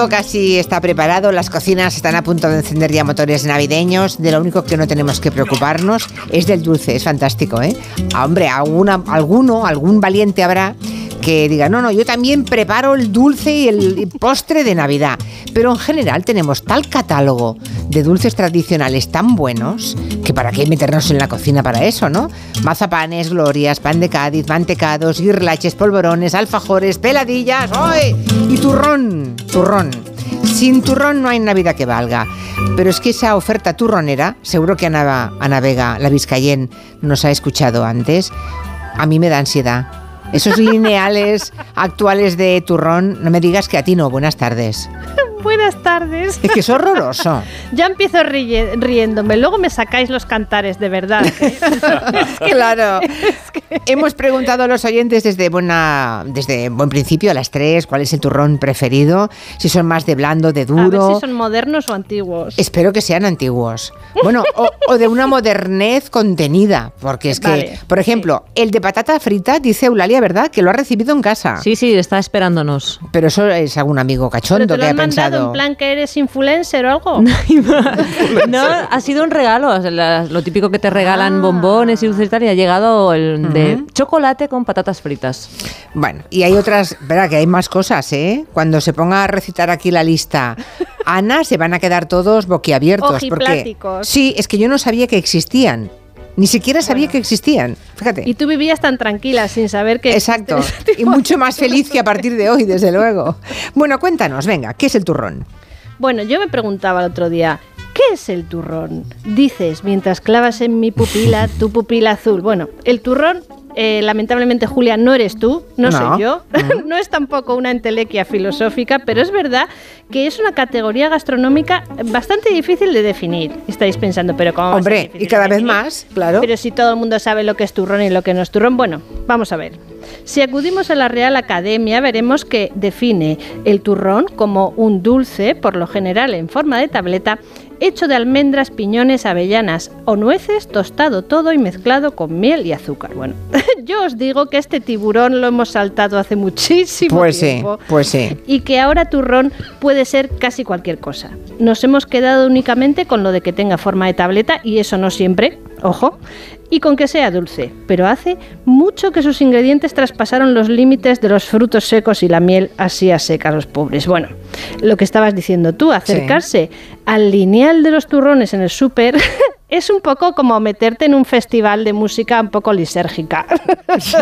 Todo casi está preparado, las cocinas están a punto de encender ya motores navideños. De lo único que no tenemos que preocuparnos es del dulce, es fantástico, ¿eh? Ah, hombre, alguna, alguno, algún valiente habrá que diga, no, no, yo también preparo el dulce y el postre de Navidad. Pero en general tenemos tal catálogo de dulces tradicionales tan buenos que para qué meternos en la cocina para eso, ¿no? Mazapanes, glorias, pan de Cádiz, mantecados, guirlaches, polvorones, alfajores, peladillas, ¡ay! Y turrón, turrón. Sin turrón no hay Navidad que valga. Pero es que esa oferta turronera, seguro que Ana, Ana Vega, la Vizcayen, nos ha escuchado antes, a mí me da ansiedad. Esos lineales actuales de turrón, no me digas que a ti no. Buenas tardes. Buenas tardes. Es que es horroroso. ya empiezo riéndome, luego me sacáis los cantares de verdad. ¿eh? claro. Hemos preguntado a los oyentes desde buena, desde buen principio a las tres cuál es el turrón preferido, si son más de blando, de A ver duro. si son modernos o antiguos. Espero que sean antiguos. Bueno, o, o de una modernez contenida, porque es que, Vale, por ejemplo, el de patata frita, dice Eulalia, ¿verdad? Que lo ha recibido en casa. Sí, sí, está esperándonos. Pero eso es algún amigo ¿Pero cachondo que ha han pensado. en plan que eres influencer o algo? No, ha sido un regalo. o sea, la- lo típico que te Ah. regalan bombones y dulces y tal, y ha llegado el de Ujú. chocolate con patatas fritas. Bueno, y hay otras, verá que hay más cosas, ¿eh? Cuando se ponga a recitar aquí la lista, Ana, se van a quedar todos boquiabiertos. Porque, sí, es que yo no sabía que existían. Ni siquiera sabía que existían. Fíjate. Y tú vivías tan tranquila sin saber que... Exacto. Y mucho más feliz que a partir de hoy, desde luego. Bueno, cuéntanos, venga, ¿qué es el turrón? Bueno, yo me preguntaba el otro día, ¿qué es el turrón? Dices, mientras clavas en mi pupila tu pupila azul. Bueno, el turrón, eh, lamentablemente, Julia, no eres tú, no, No. soy yo, no es tampoco una entelequia filosófica, pero es verdad que es una categoría gastronómica bastante difícil de definir. Estáis pensando, pero ¿cómo Hombre, y cada vez más, claro. Pero si todo el mundo sabe lo que es turrón y lo que no es turrón, bueno, vamos a ver. Si acudimos a la Real Academia, veremos que define el turrón como un dulce, por lo general en forma de tableta, hecho de almendras, piñones, avellanas o nueces, tostado todo y mezclado con miel y azúcar. Bueno, yo os digo que este tiburón lo hemos saltado hace muchísimo Pues sí, tiempo pues sí. y que ahora turrón puede ser casi cualquier cosa. Nos hemos quedado únicamente con lo de que tenga forma de tableta y eso no siempre, ojo, y con que sea dulce, pero hace mucho que sus ingredientes traspasaron los límites de los frutos secos y la miel así a seca los pobres. Bueno, lo que estabas diciendo tú, acercarse al lineal de los turrones en el súper es un poco como meterte en un festival de música un poco lisérgica.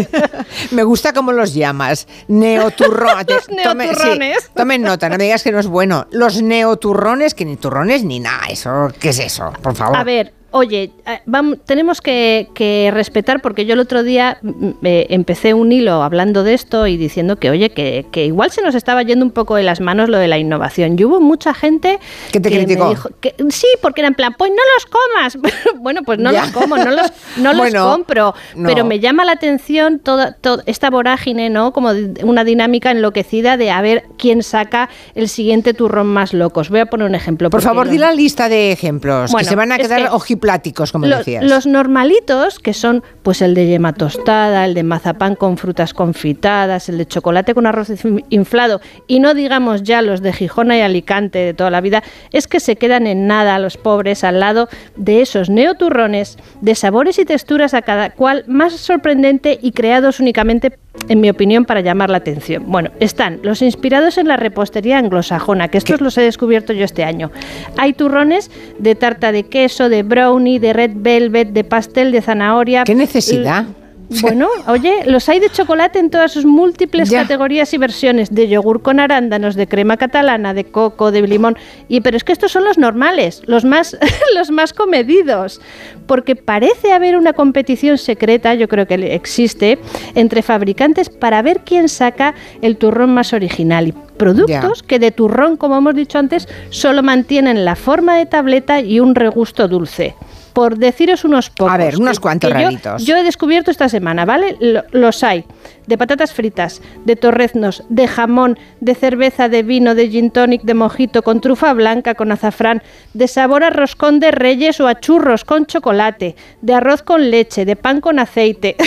Me gusta cómo los llamas. Neoturrones. Neoturrones. tomen nota, no me digas que no es bueno. Los neoturrones, que ni turrones ni nada. Eso, ¿Qué es eso? Por favor. A ver, oye, eh, vam- tenemos que, que respetar, porque yo el otro día eh, empecé un hilo hablando de esto y diciendo que, oye, que, que igual se nos estaba yendo un poco de las manos lo de la innovación. Y hubo mucha gente ¿Que me dijo que sí, porque era en plan, pues no los comas. bueno, pues no Ya. los como, no los, no los Bueno, compro. no. Pero me llama la atención toda, toda esta vorágine, ¿no? Como una dinámica enloquecida de a ver quién saca el siguiente turrón más loco. Os voy a poner un ejemplo. Por favor, di la lista de ejemplos, Bueno, que se van a quedar que ojipláticos, como decías. Los normalitos, que son pues el de yema tostada, el de mazapán con frutas confitadas, el de chocolate con arroz in- inflado, y no digamos ya los de Gijona y Alicante de toda la vida, es que se quedan en nada los pobres al lado de esos neoturrones de sabores y texturas a cada cual más sorprendente y creados únicamente en mi opinión, para llamar la atención. Bueno, están los inspirados en la repostería anglosajona, que estos los he descubierto yo este año. Hay turrones de tarta de queso, de brownie, de red velvet, de pastel de zanahoria. ¿Qué necesidad? Bueno, oye, los hay de chocolate en todas sus múltiples categorías y versiones, de yogur con arándanos, de crema catalana, de coco, de limón. Y pero es que estos son los normales, los más los más comedidos, porque parece haber una competición secreta, yo creo que existe, entre fabricantes para ver quién saca el turrón más original y productos que de turrón, como hemos dicho antes, solo mantienen la forma de tableta y un regusto dulce por deciros unos pocos. A ver, unos cuantos yo- raritos. Yo, he descubierto esta semana, ¿vale? Lo- los hay de patatas fritas, de torreznos, de jamón, de cerveza, de vino, de gin tonic, de mojito, con trufa blanca, con azafrán, de sabor a roscón de reyes o a churros con chocolate, de arroz con leche, de pan con aceite.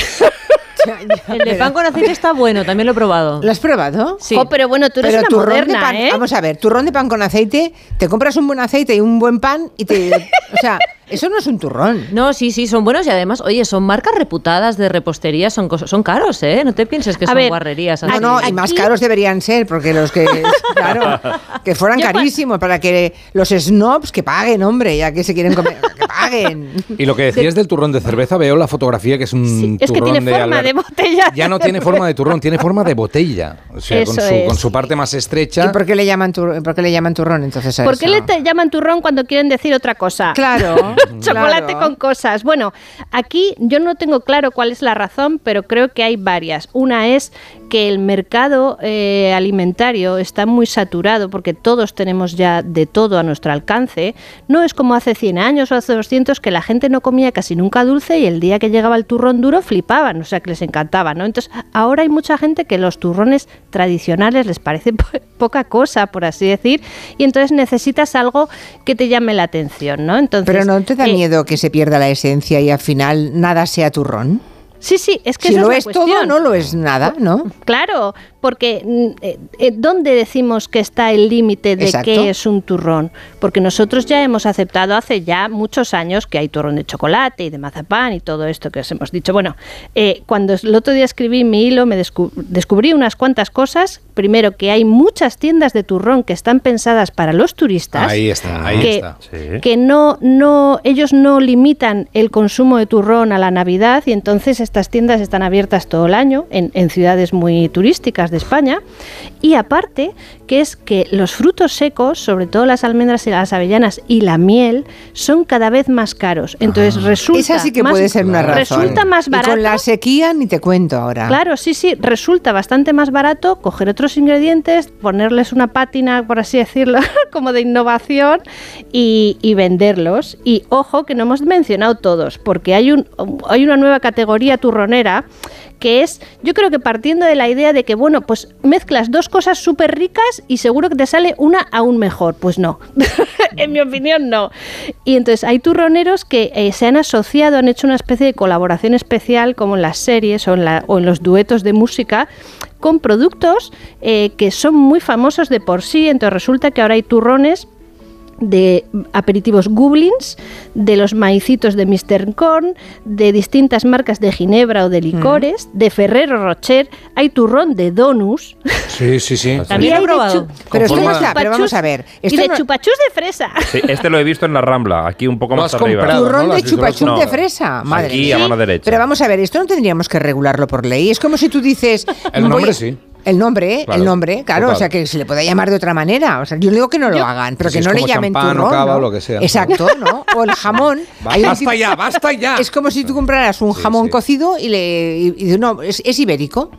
El de pan con aceite está bueno, también lo he probado. ¿Lo has probado? Sí. Jo, pero bueno, tú eres Pero una turrón de moderna, pan, ¿eh? vamos a ver, turrón de pan con aceite, te compras un buen aceite y un buen pan y te, o sea, eso no es un turrón. No, sí, sí, son buenos y además, oye, son marcas reputadas de repostería, son, son caros, ¿eh? No te pienses que A son ver, guarrerías. No, así. no, y más caros deberían ser, porque los que, claro, que fueran Yo carísimos, para que los snobs que paguen, hombre, ya que se quieren comer, que paguen. Y lo que decías del turrón de cerveza, veo la fotografía que es un Es que turrón tiene de forma Albert- de botella. Ya no tiene forma de turrón, tiene forma de botella. O sea, con Eso su, es. con su parte más estrecha. ¿Y por qué le llaman, tur- por qué le llaman turrón entonces a ¿Por qué le llaman turrón cuando quieren decir otra cosa? Claro, Chocolate claro. con cosas. Bueno, aquí yo no tengo claro cuál es la razón, pero creo que hay varias. Una es que el mercado eh, alimentario está muy saturado porque todos tenemos ya de todo a nuestro alcance. No es como hace 100 años o hace 200 que la gente no comía casi nunca dulce y el día que llegaba el turrón duro flipaban, o sea que les encantaba, ¿no? Entonces ahora hay mucha gente que los turrones tradicionales les parece po- poca cosa, por así decir, y entonces necesitas algo que te llame la atención, ¿no? Entonces, Pero no te da eh, miedo que se pierda la esencia y al final nada sea turrón. Sí, sí, es que si esa lo es, es, la todo, cuestión. no lo es nada, ¿no? Claro, porque mm, eh, eh, ¿dónde decimos que está el límite de Exacto. qué es un turrón? Porque nosotros ya hemos aceptado hace ya muchos años que hay turrón de chocolate y de mazapán y todo esto que os hemos dicho. Bueno, eh, cuando el otro día escribí mi hilo me descu- descubrí unas cuantas cosas. Primero, que hay muchas tiendas de turrón que están pensadas para los turistas. Ahí está, ahí que, está. que no, no, ellos no limitan el consumo de turrón a la Navidad y entonces estas tiendas están abiertas todo el año en, en ciudades muy turísticas de España. Y aparte, que es que los frutos secos, sobre todo las almendras y las avellanas y la miel, son cada vez más caros. Entonces resulta Esa sí que más- puede ser una razón. Resulta más Y barato. con la sequía ni te cuento ahora. Claro, sí, sí, resulta bastante más barato coger otros ingredientes, ponerles una pátina, por así decirlo, como de innovación y, y venderlos. Y ojo que no hemos mencionado todos, porque hay, un, hay una nueva categoría turronera que es, yo creo que partiendo de la idea de que, bueno, pues mezclas dos cosas súper ricas y seguro que te sale una aún mejor. Pues no, en mi opinión no. Y entonces hay turroneros que eh, se han asociado, han hecho una especie de colaboración especial como en las series o en, la- o en los duetos de música con productos eh, que son muy famosos de por sí. Entonces resulta que ahora hay turrones de aperitivos Goblins, de los maicitos de Mr. Corn, de distintas marcas de ginebra o de licores, de Ferrero Rocher, hay turrón de Donus. Sí, sí, sí. También he probado. Pero, forma- está- pero vamos a ver. y de no- chupachus de fresa. Sí, este lo he visto en la Rambla, aquí un poco más arriba. comprado, turrón de has visto, lo has chupachú de fresa. Madre Aquí, mía. a mano derecha. Pero vamos a ver, esto no tendríamos que regularlo por ley. Es como si tú dices. El nombre a- sí. El nombre, Claro, el nombre, claro, total. o sea que se le puede llamar de otra manera. O sea, yo digo que no lo Yo- hagan, pero Si que no le llamen champán o turrón. cava ¿no? o lo que sea. Exacto, ¿no? O el jamón. Basta tipo- ya, basta ya. Es como si tú compraras un Sí, jamón sí. cocido y le. Y, no, es, es ibérico.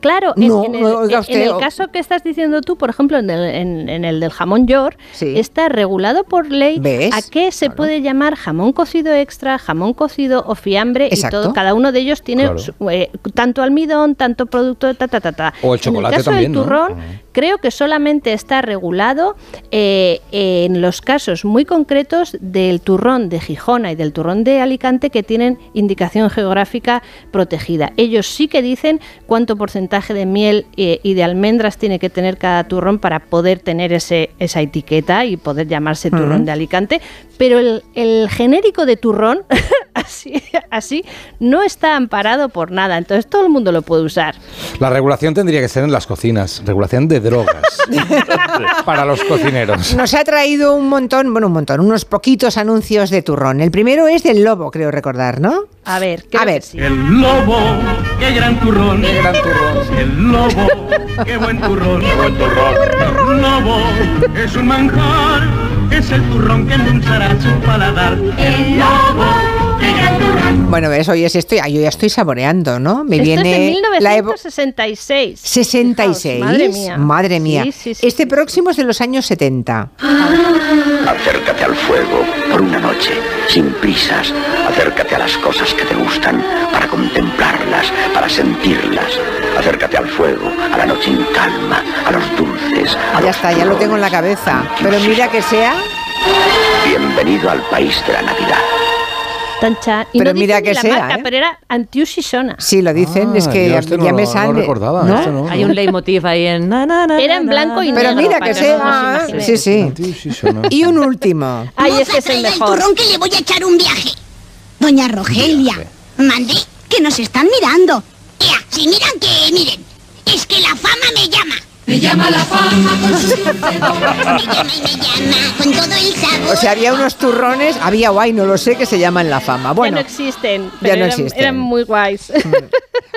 Claro, en- No, en, el, no, oiga en el caso que estás diciendo tú, por ejemplo, en el, en- en el del jamón york, Sí. está regulado por ley ¿Ves? a qué se puede llamar jamón cocido extra, jamón cocido o fiambre Exacto. y todo. Cada uno de ellos tiene Claro. su- eh, tanto almidón, tanto producto, ta, ta, ta, ta. O el chocolate en el caso también, turrón, creo que solamente está regulado eh, en los casos muy concretos del turrón de Gijona y del turrón de Alicante que tienen indicación geográfica protegida. Ellos sí que dicen cuánto porcentaje de miel eh, y de almendras tiene que tener cada turrón para poder tener ese, esa etiqueta y poder llamarse turrón de Alicante, pero el, el genérico de turrón así, así no está amparado por nada. Entonces todo el mundo lo puede usar. La regulación tendría que ser en las cocinas, regulación de drogas para los cocineros. Nos ha traído un montón, bueno, un montón, unos poquitos anuncios de turrón. El primero es del lobo, creo recordar, ¿no? A ver, A ver. El lobo, qué gran turrón. Qué gran turrón. El lobo, qué buen turrón. Qué buen turrón. El lobo es un manjar, es el turrón que endulzará su paladar. El lobo. Bueno, ves, hoy es esto, ah, yo ya estoy saboreando, ¿no? Me Esto viene es de la evo- 1966. 66. Madre mía. Madre mía. Sí, sí, sí, este próximo es de los años 70. Acércate al fuego por una noche, sin prisas. Acércate a las cosas que te gustan para contemplarlas, para sentirlas. Acércate al fuego, a la noche en calma, a los dulces. a Ya los está, ya lo tengo en la cabeza. Pero mira que sea. Bienvenido al país de la Navidad. Y Pero no mira que la sea, marca, ¿eh? pero era Antiusisona. Sí, lo dicen, es que ya, este no ya me lo- no sale. recordaba, ¿no? este no. Hay un leitmotiv ahí en... na, na, na, Era en blanco y na, Pero negro, mira que que sea. imaginemos. Sí, sí. Y un último. Ay, este es el mejor. turrón que le voy a echar un viaje. Doña Rogelia, mande que nos están mirando. Ea, si miran que miren. Es que la fama me llama. Me llama la fama con su Me llama y me llama con todo el sabor. O sea, había unos turrones, había guay, no lo sé, que se llaman la fama. Bueno, ya no existen. ya pero no eran, existen. eran muy guays.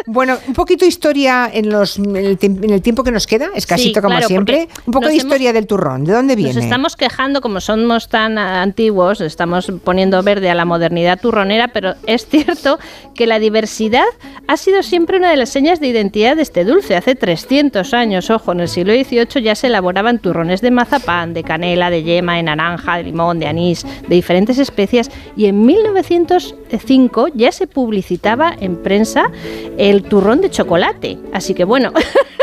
bueno, un poquito historia en, los, en, el, tiemp- en el tiempo que nos queda, escasito Sí, como claro, siempre. Un poco de historia del turrón, ¿de dónde viene? Nos estamos quejando, como somos tan antiguos, estamos poniendo verde a la modernidad turronera, pero es cierto que la diversidad ha sido siempre una de las señas de identidad de este dulce. Hace 300 años, ojo, en el siglo XVIII ya se elaboraban turrones de mazapán, de canela, de yema, de naranja, de limón, de anís, de diferentes especias, y en 1905 ya se publicitaba en prensa el turrón de chocolate. Así que bueno.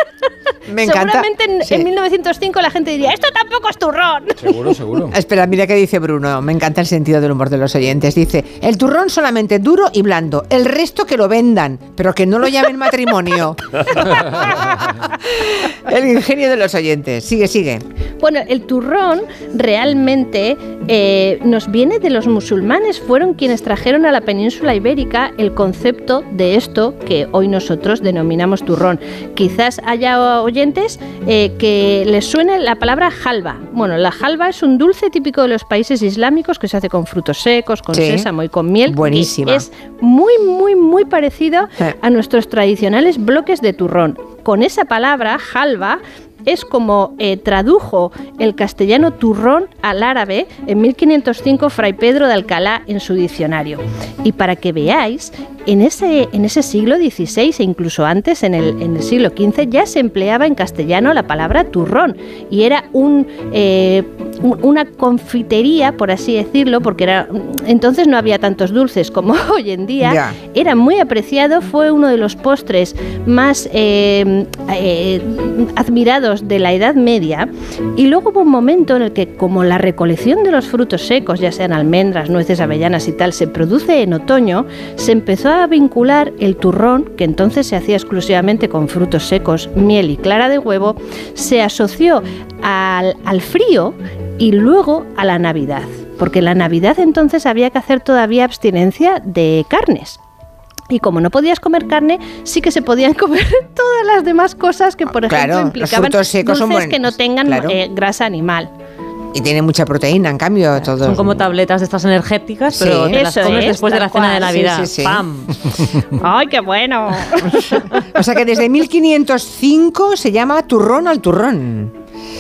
Me encanta. Seguramente en, Sí. en 1905 la gente diría, esto tampoco es turrón. Seguro, seguro. Espera, mira qué dice Bruno. Me encanta el sentido del humor de los oyentes. Dice, el turrón solamente duro y blando. El resto que lo vendan, pero que no lo llamen matrimonio. el ingenio de los oyentes. Sigue, sigue. Bueno, el turrón realmente eh, nos viene de los musulmanes. Fueron quienes trajeron a la península ibérica el concepto de esto que hoy nosotros denominamos turrón. Quizás haya oyentes eh, que les suene la palabra halva. Bueno, la halva es un dulce típico de los países islámicos que se hace con frutos secos, con Sí. sésamo y con miel. Buenísima. Es muy, muy, muy parecido a nuestros tradicionales bloques de turrón. Con esa palabra, halva, es como eh, tradujo el castellano turrón al árabe en 1505 Fray Pedro de Alcalá en su diccionario. Y para que veáis, en ese, en ese siglo XVI e incluso antes, en el, en el siglo XV, ya se empleaba en castellano la palabra turrón y era un, eh, un- una confitería, por así decirlo, porque era, entonces no había tantos dulces como hoy en día. Era muy apreciado, fue uno de los postres más eh, eh, de la Edad Media. Y luego hubo un momento en el que, como la recolección de los frutos secos, ya sean almendras, nueces, avellanas y tal, se produce en otoño, se empezó a vincular el turrón, que entonces se hacía exclusivamente con frutos secos, miel y clara de huevo, se asoció al, al frío y luego a la Navidad. Porque la Navidad entonces había que hacer todavía abstinencia de carnes. Y como no podías comer carne, sí que se podían comer todas las demás cosas que, por ejemplo, Claro, los implicaban frutos secos son dulces buenos, que no tengan claro. eh, grasa animal. Y tiene mucha proteína, en cambio, todos. Son como tabletas de estas energéticas, Sí. pero te las Eso comes es, después de la cena de. Navidad. Sí, sí, sí. ¡Pam! ¡Ay, qué bueno! O sea que desde 1505 se llama turrón al turrón.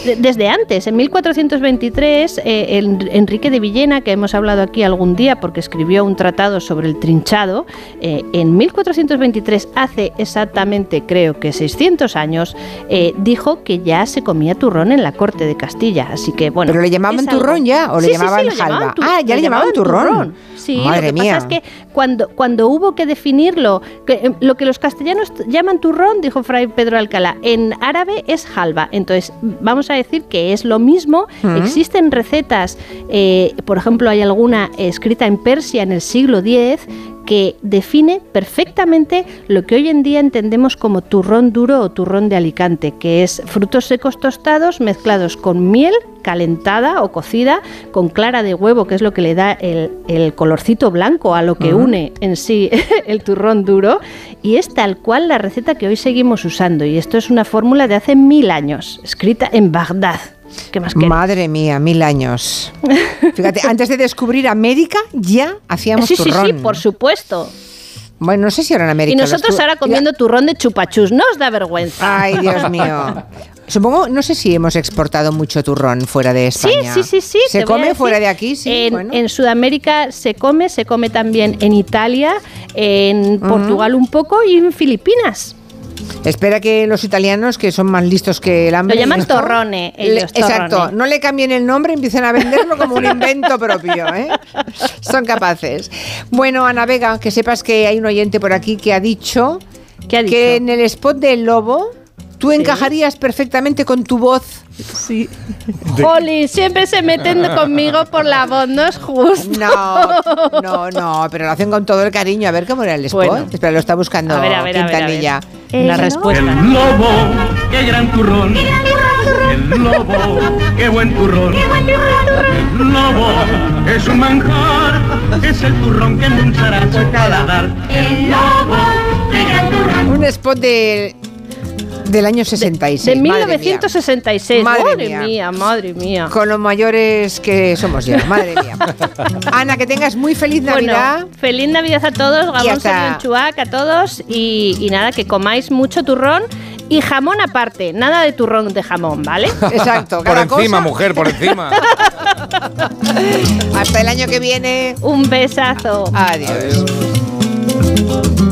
De- Desde antes, en 1423, eh, Enrique de Villena, que hemos hablado aquí algún día porque escribió un tratado sobre el trinchado, eh, en 1423, hace exactamente creo que 600 años, eh, dijo que ya se comía turrón en la corte de Castilla. Así que bueno. ¿Pero le llamaban algo- turrón ya o le Sí, sí, sí, llamaban jalva? tu- Ah, ya le llamaban turrón. Sí, Madre lo que mía. pasa es que cuando, cuando hubo que definirlo, que, eh, lo que los castellanos llaman turrón, dijo Fray Pedro Alcalá, en árabe es halva. Entonces, vamos a decir que es lo mismo. Mm. Existen recetas, eh, por ejemplo, hay alguna escrita en Persia en el siglo X que define perfectamente lo que hoy en día entendemos como turrón duro o turrón de Alicante, que es frutos secos tostados mezclados con miel calentada o cocida con clara de huevo, que es lo que le da el, el colorcito blanco a lo que une en sí el turrón duro, y es tal cual la receta que hoy seguimos usando, y esto es una fórmula de hace mil años, escrita en Bagdad. ¿Qué más queréis? Madre mía, mil años. Fíjate, antes de descubrir América ya hacíamos Sí, sí, turrón. sí, por supuesto. Bueno, no sé si ahora en América. Y nosotros tu- ahora comiendo turrón de chupachus, no os da vergüenza. Ay, Dios mío. Supongo, no sé si hemos exportado mucho turrón fuera de Sí, España. sí, sí, sí. ¿Se voy a come fuera de aquí? Sí. En, bueno. en Sudamérica se come, se come también en Italia, en Portugal un poco y en Filipinas. Espera que los italianos, que son más listos que el hambre. Lo llaman ¿no? torrone, Le- exacto, torrone. no le cambien el nombre, empiecen a venderlo como un invento propio. ¿eh? Son capaces. Bueno, Ana Vega, que sepas que hay un oyente por aquí que ha dicho, que en el spot del lobo tú encajarías perfectamente con tu voz. Sí. Jolly, siempre se meten conmigo por la voz, no es justo. No, no, no, pero lo hacen con todo el cariño. A ver cómo era el spot. Bueno. Espera, lo está buscando A ver, a ver, a ver, a ver. Quintanilla. La respuesta. El lobo, qué gran turrón. El lobo, qué buen turrón. El lobo es un manjar, es el turrón que endulzará su paladar. El lobo, qué gran turrón. Un spot de, del año 66. De madre mía. 1966. Madre Madre, mía. mía. madre mía. Con los mayores que somos ya, madre mía. Ana, que tengas muy feliz Navidad. Bueno, feliz Navidad a todos, Gabón hasta- Chuac a todos y, y nada, que comáis mucho turrón y jamón aparte, nada de turrón de jamón, ¿vale? Exacto, Por encima, cosa. mujer, por encima. Hasta el año que viene. Un besazo. Adiós.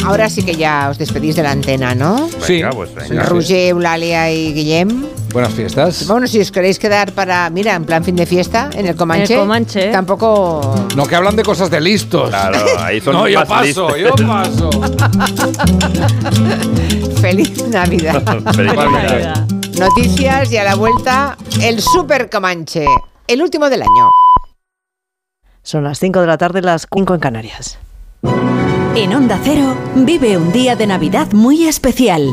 Ahora sí que ya os despedís de la antena, ¿no? Sí. Venga, pues venga. Roger, Eulalia y Guillem. Buenas fiestas. Bueno, si os queréis quedar para, mira, en plan fin de fiesta, en el Comanche. En el Comanche. Tampoco. No, que hablan de cosas de listos. Claro, ahí son no, yo paso, listos. yo paso. Feliz Navidad. Feliz Navidad. Noticias y a la vuelta, el Super Comanche. El último del año. Son las 5 de la tarde, las 5 en Canarias. En Onda Cero vive un día de Navidad muy especial.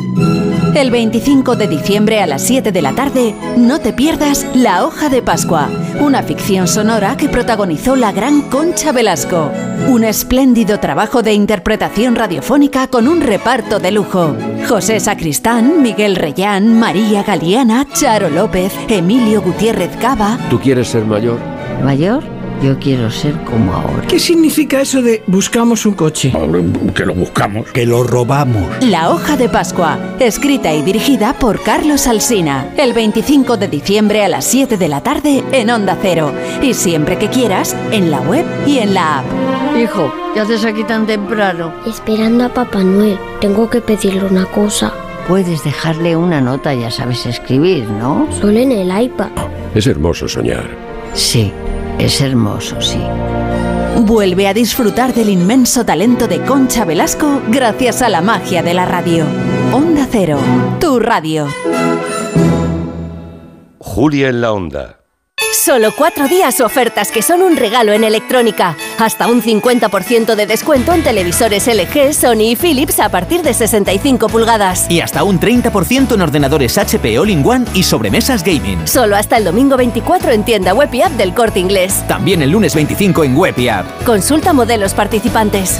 El 25 de diciembre a las 7 de la tarde, no te pierdas La Hoja de Pascua, una ficción sonora que protagonizó la gran Concha Velasco. Un espléndido trabajo de interpretación radiofónica con un reparto de lujo. José Sacristán, Miguel Reyán, María Galeana, Charo López, Emilio Gutiérrez Cava. ¿Tú quieres ser mayor? ¿Mayor? Yo quiero ser como ahora. ¿Qué significa eso de buscamos un coche? Que lo buscamos. Que lo robamos. La hoja de Pascua, escrita y dirigida por Carlos Alsina. El 25 de diciembre a las 7 de la tarde en Onda Cero. Y siempre que quieras, en la web y en la app. Hijo, ¿qué haces aquí tan temprano? Esperando a Papá Noel. Tengo que pedirle una cosa. Puedes dejarle una nota, ya sabes escribir, ¿no? Solo en el iPad. Es hermoso soñar. Sí, es hermoso, sí. Vuelve a disfrutar del inmenso talento de Concha Velasco gracias a la magia de la radio. Onda Cero, tu radio. Julia en la onda. Solo cuatro días ofertas que son un regalo en electrónica. Hasta un 50% de descuento en televisores LG, Sony y Philips a partir de 65 pulgadas. Y hasta un 30% en ordenadores HP All-in-One y sobremesas gaming. Solo hasta el domingo 24 en tienda web y app del Corte Inglés. También el lunes 25 en web y app. Consulta modelos participantes.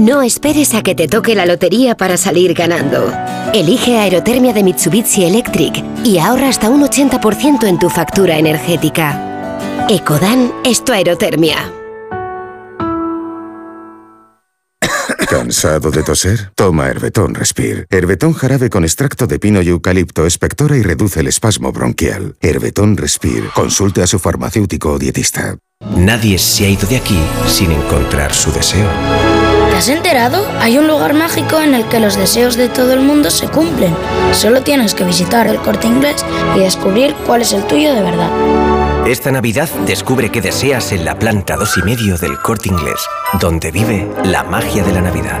No esperes a que te toque la lotería para salir ganando. Elige Aerotermia de Mitsubishi Electric y ahorra hasta un 80% en tu factura energética. Ecodan es tu aerotermia. ¿Cansado de toser? Toma Herbetón Respire. Herbetón jarabe con extracto de pino y eucalipto espectora y reduce el espasmo bronquial. Herbetón Respire. Consulte a su farmacéutico o dietista. Nadie se ha ido de aquí sin encontrar su deseo. Has enterado? Hay un lugar mágico en el que los deseos de todo el mundo se cumplen. Solo tienes que visitar el corte inglés y descubrir cuál es el tuyo de verdad. Esta Navidad descubre qué deseas en la planta 2 y medio del corte inglés, donde vive la magia de la Navidad.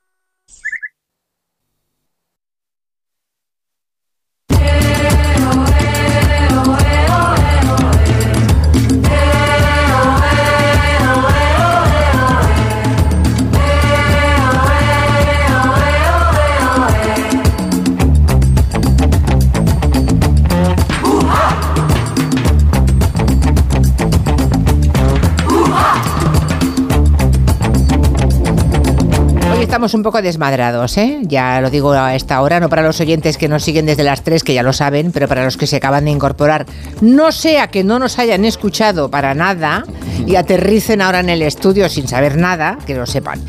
Estamos un poco desmadrados, ¿eh? Ya lo digo a esta hora, no para los oyentes que nos siguen desde las 3, que ya lo saben, pero para los que se acaban de incorporar. No sea que no nos hayan escuchado para nada y aterricen ahora en el estudio sin saber nada, que lo sepan.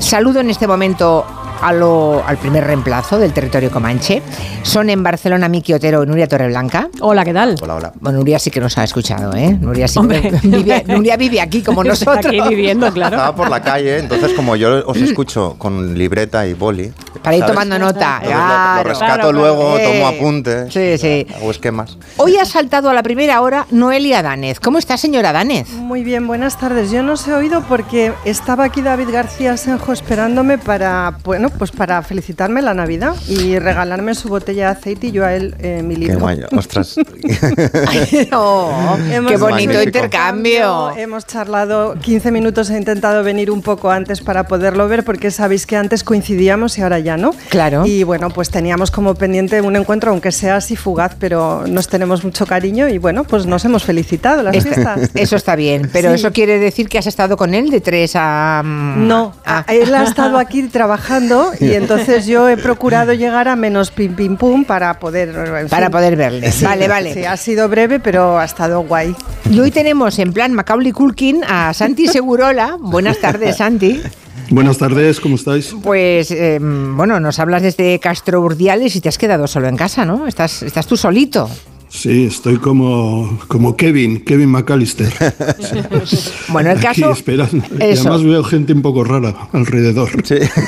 Saludo en este momento a lo- al primer reemplazo del territorio comanche. Son en Barcelona Miki Otero y Nuria Torreblanca. Hola, ¿qué tal? Hola, hola. Bueno, Nuria sí que nos ha escuchado, ¿eh? Nuria, sí Hombre. vive, Nuria vive aquí como Está nosotros. aquí viviendo, claro. Estaba por la calle, entonces como yo os escucho con libreta y boli. Para ir ¿sabes? tomando nota. Entonces lo- rescato Claro, luego, tomo apuntes, Sí, sí. hago esquemas. Hoy ha saltado a la primera hora Noelia Danez. ¿Cómo está, señora Danez? Muy bien, buenas tardes. Yo no os he oído porque estaba aquí David García Senjo esperándome para, bueno, pues para felicitarme la Navidad y regalarme su botella de aceite y yo a él eh, mi Qué libro. guay, ostras. Oh, Hemos qué bonito Magnífico. intercambio. Hemos charlado 15 minutos, he intentado venir un poco antes para poderlo ver porque sabéis que antes coincidíamos y ahora ya no. Claro. Y bueno, pues teníamos como pendiente un encuentro, aunque sea así fugaz, pero nos tenemos mucho cariño y bueno, pues nos hemos felicitado las fiestas. eso está bien, pero Sí. eso quiere decir que has estado con él de 3 a... mm, No, ah. él ha estado aquí trabajando y entonces yo he procurado llegar a menos pim pim pum para poder en Para fin. poder verle. Sí, Vale, vale. Sí, ha sido breve, pero ha estado guay. Y hoy tenemos en plan Macaulay Culkin a Santi Segurola. Buenas tardes, Santi. Buenas tardes, ¿cómo estáis? Pues, eh, bueno, nos hablas desde Castro Urdiales y te has quedado solo en casa, ¿no? Estás, estás tú solito. Sí, estoy como, como Kevin, Kevin McAllister. Bueno, el Aquí caso... esperando. Y además veo gente un poco rara alrededor.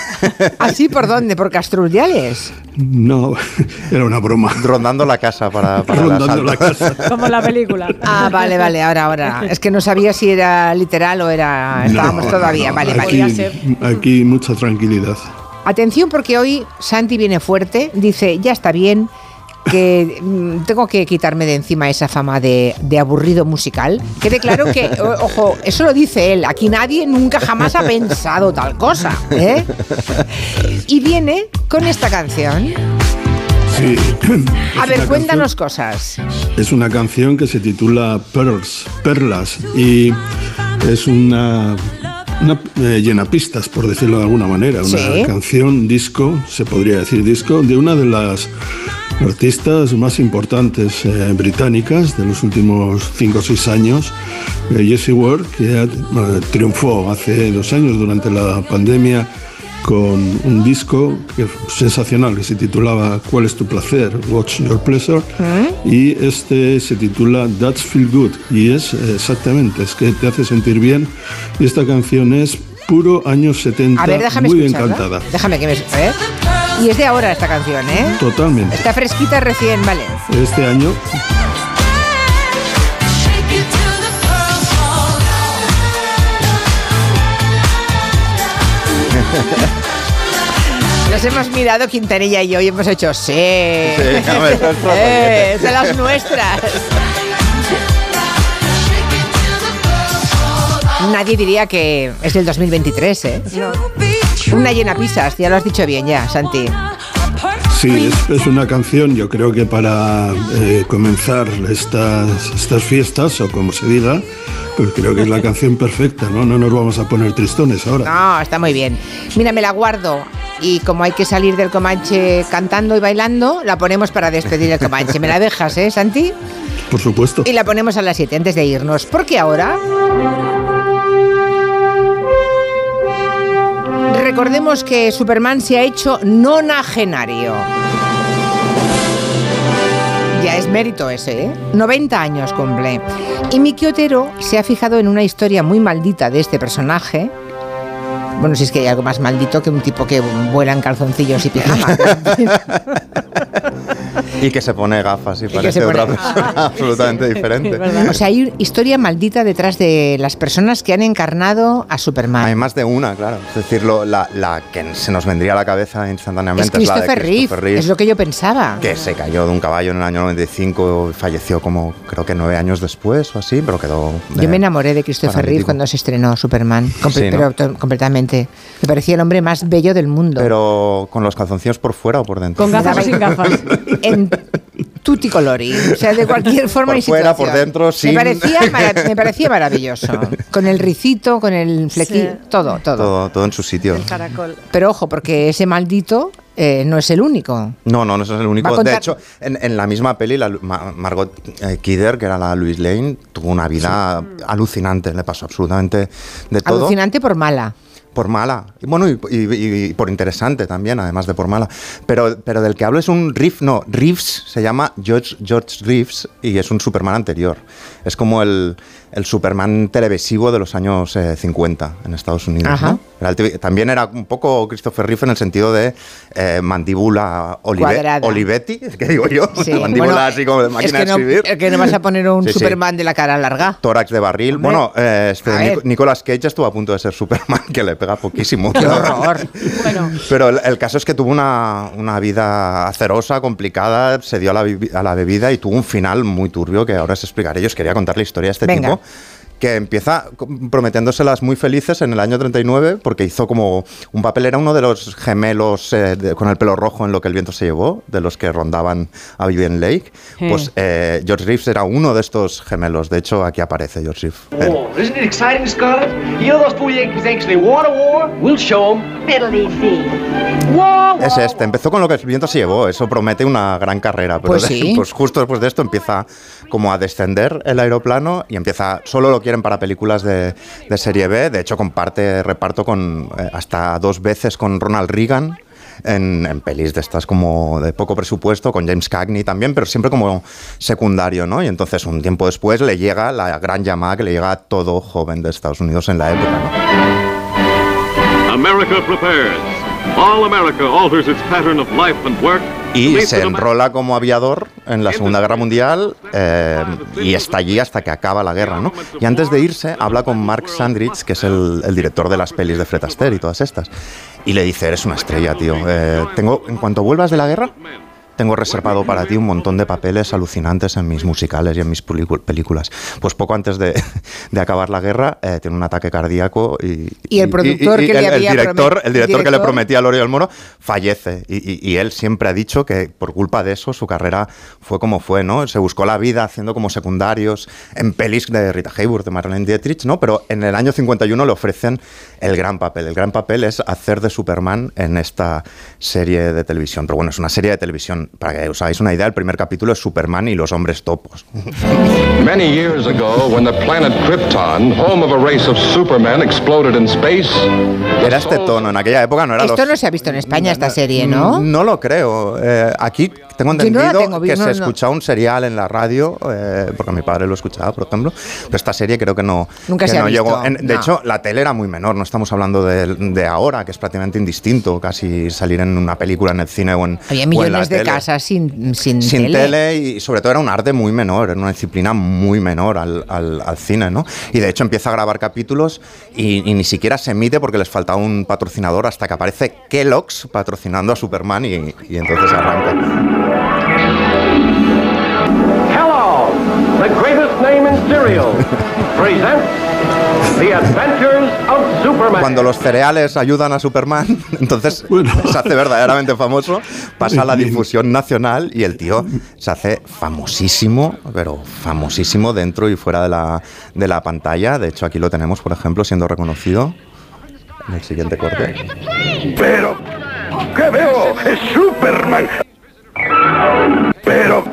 ¿Así por dónde? ¿Por Castro Urdiales? No, era una broma. Rondando la casa para, para Rondando la casa. Como la película. Ah, vale, vale, ahora, ahora. Es que no sabía si era literal o era... Estábamos No, todavía, no, vale, aquí, vale. Aquí mucha tranquilidad. Atención porque hoy Santi viene fuerte, dice, ya está bien, que mm, tengo que quitarme de encima esa fama de, de aburrido musical. Quede claro que, o- ojo, eso lo dice él, aquí nadie nunca jamás ha pensado tal cosa. ¿eh? Y viene con esta canción. Sí. A ver, cuéntanos cosas. es una canción que se titula Pearls, Perlas, y es una, una eh, llenapistas, por decirlo de alguna manera. Una Sí. canción disco, se podría decir disco, de una de las artistas más importantes eh, británicas de los últimos 5 o 6 años, eh, Jessie Ward, que eh, triunfó hace dos años durante la pandemia con un disco que- sensacional que se titulaba ¿Cuál es tu placer? What's your pleasure? Y este se titula That's Feel Good y es eh, exactamente, es que te hace sentir bien y esta canción es puro años 70, A ver, déjame muy bien cantada. Déjame que me... ¿eh? Y es de ahora esta canción, ¿eh? Totalmente. Está fresquita recién, vale. Este año Nos hemos mirado Quintanilla y yo y hemos hecho sí. Sí. Eh, de las nuestras. Nadie diría que es del 2023, ¿eh? Una llena pisas, ya lo has dicho bien ya, Santi. Sí, es, es una canción, yo creo que para eh, comenzar estas, estas fiestas, o como se diga, pues creo que es la canción perfecta, ¿no? No nos vamos a poner tristones ahora. No, está muy bien. Mira, me la guardo. Y como hay que salir del Comanche cantando y bailando, la ponemos para despedir el Comanche. ¿Me la dejas, eh, Santi? Por supuesto. Y la ponemos a las 7 antes de irnos. Porque ahora. Recordemos que Superman se ha hecho nonagenario. Ya es mérito ese, ¿eh? 90 años cumple. Y Miki Otero se ha fijado en una historia muy maldita de este personaje. Bueno, si es que hay algo más maldito que un tipo que vuela en calzoncillos y pijama. Y que se pone gafas y, parece otra persona absolutamente diferente. O sea, hay historia maldita detrás de las personas que han encarnado a Superman. Hay más de una, claro. Es decir, lo- la, la que se nos vendría a la cabeza instantáneamente Es es, la de Christopher Reeve, Christopher Reeve, es lo que yo pensaba. que se cayó de un caballo en el año 95 y falleció como creo que nueve años después o así, pero quedó... Yo eh, me enamoré de Christopher Reeve cuando se estrenó Superman, comple- Sí, ¿no? pero to- completamente. Me parecía el hombre más bello del mundo. Pero con los calzoncillos por fuera o por dentro. Con gafas sin gafas. En tutti colori, o sea, de cualquier forma Por y fuera, situación. por dentro, sin- Me parecía, me parecía maravilloso. Con el ricito, con el flequillo, Sí. todo, todo, Todo, todo en su sitio. Caracol. Pero ojo, porque ese maldito eh, no es el único. No, no, no es el único. contar- De hecho, en, en la misma peli, la Margot eh, Kidder, que era la Louise Lane, tuvo una vida alucinante. Le pasó absolutamente de todo. Alucinante por mala. Por mala. Y bueno, y, y- y por interesante también, además de por mala. Pero, pero del que hablo es un Reeves, no, Reeves se llama George, George Reeves y es un Superman anterior. Es como el, el Superman televisivo de los años eh, 50 en Estados Unidos. Ajá. ¿no? Era el típico- también era un poco Christopher Reeve en el sentido de eh, mandíbula olive- Cuadrada. Olivetti, es que digo yo, Sí, mandíbula bueno, así como de es máquina que de no, escribir. es que no vas a poner un Sí, sí. Superman de la cara larga. Tórax de barril. Hombre, bueno, eh, este. Nicolas Cage estuvo a punto de ser Superman, que le pega poquísimo. Qué horror. Pero el, el caso es que tuvo una, una vida acerosa, complicada, se dio a la, a la bebida y tuvo un final muy turbio que ahora os explicaré. Yo os quería contar la historia de este Venga. tipo que empieza prometiéndoselas muy felices en el año 39 porque hizo como un papel, era uno de los gemelos eh, de- con el pelo rojo en lo que el viento se llevó, de los que rondaban a Vivian Lake. Sí. Pues eh, George Reeves era uno de estos gemelos, de hecho aquí aparece George Reeves. Él. Oh, isn't it exciting, Scarlett? You know those fool Yankees thinks they want a war? We'll show them. Fiddly Es este, empezó con lo que el viento se llevó, eso promete una gran carrera, pero Pues de- sí. pues justo después de esto empieza como a descender el aeroplano y empieza, solo lo quieren para películas de, de serie B, de hecho comparte reparto con eh, hasta dos veces con Ronald Reagan. En, en pelis de estas como de poco presupuesto, con James Cagney también, pero siempre como secundario, ¿no? Y entonces un tiempo después le llega la gran llamada que le llega a todo joven de Estados Unidos en la época, ¿no? America prepares. All America alters its pattern of life and work. Y se enrola como aviador en la Segunda Guerra Mundial eh, y está allí hasta que acaba la guerra, ¿no? Y antes de irse habla con Mark Sandrich, que es el, el director de las pelis de Fred Astaire y todas estas, y le dice, eres una estrella, tío. Eh, tengo, en cuanto vuelvas de la guerra, tengo reservado para ti un montón de papeles alucinantes en mis musicales y en mis películas. Pues poco antes de, de acabar la guerra, eh, tiene un ataque cardíaco y, Y el productor que le el, el había director, el director que le director. prometía a Lori del Moro fallece. Y, y- y él siempre ha dicho que por culpa de eso su carrera fue como fue, ¿no? Se buscó la vida haciendo como secundarios en pelis de Rita Hayworth, de Marlene Dietrich, ¿no? Pero en el año 51 le ofrecen el gran papel. El gran papel es hacer de Superman en esta serie de televisión. Pero bueno, es una serie de televisión. Para que os hagáis una idea, el primer capítulo es Superman y los hombres topos. Many years ago, when the planet Krypton, home of a race of supermen, exploded in space, Era este tono, en aquella época no era Esto los- no se ha visto en España, esta serie, ¿no? No lo creo. Eh, aquí tengo no entendido tengo, que no, se no. escuchaba un serial en la radio, eh, porque mi padre lo escuchaba, por ejemplo, pero esta serie creo que no, Nunca que se ha no visto, llegó. En- de no. hecho, la tele era muy menor, no estamos hablando de, de ahora, que es prácticamente indistinto casi salir en una película en el cine o en, Había o en la millones de tele. Casas sin, sin, Sin tele. tele. y sobre todo era un arte muy menor, era una disciplina muy menor al, al- al cine, ¿no? Y de hecho empieza a grabar capítulos y, y ni siquiera se emite porque les falta un patrocinador hasta que aparece Kellogg's patrocinando a Superman y, y entonces arranca. Hello, the greatest name in cereal. presents The Adventures of Superman. Cuando los cereales ayudan a Superman, entonces se hace verdaderamente famoso, pasa a la difusión nacional y el tío se hace famosísimo, pero famosísimo dentro y fuera de la, de la pantalla. De hecho, aquí lo tenemos, por ejemplo, siendo reconocido en el siguiente corte. Pero, ¿qué veo? Es Superman. Pero,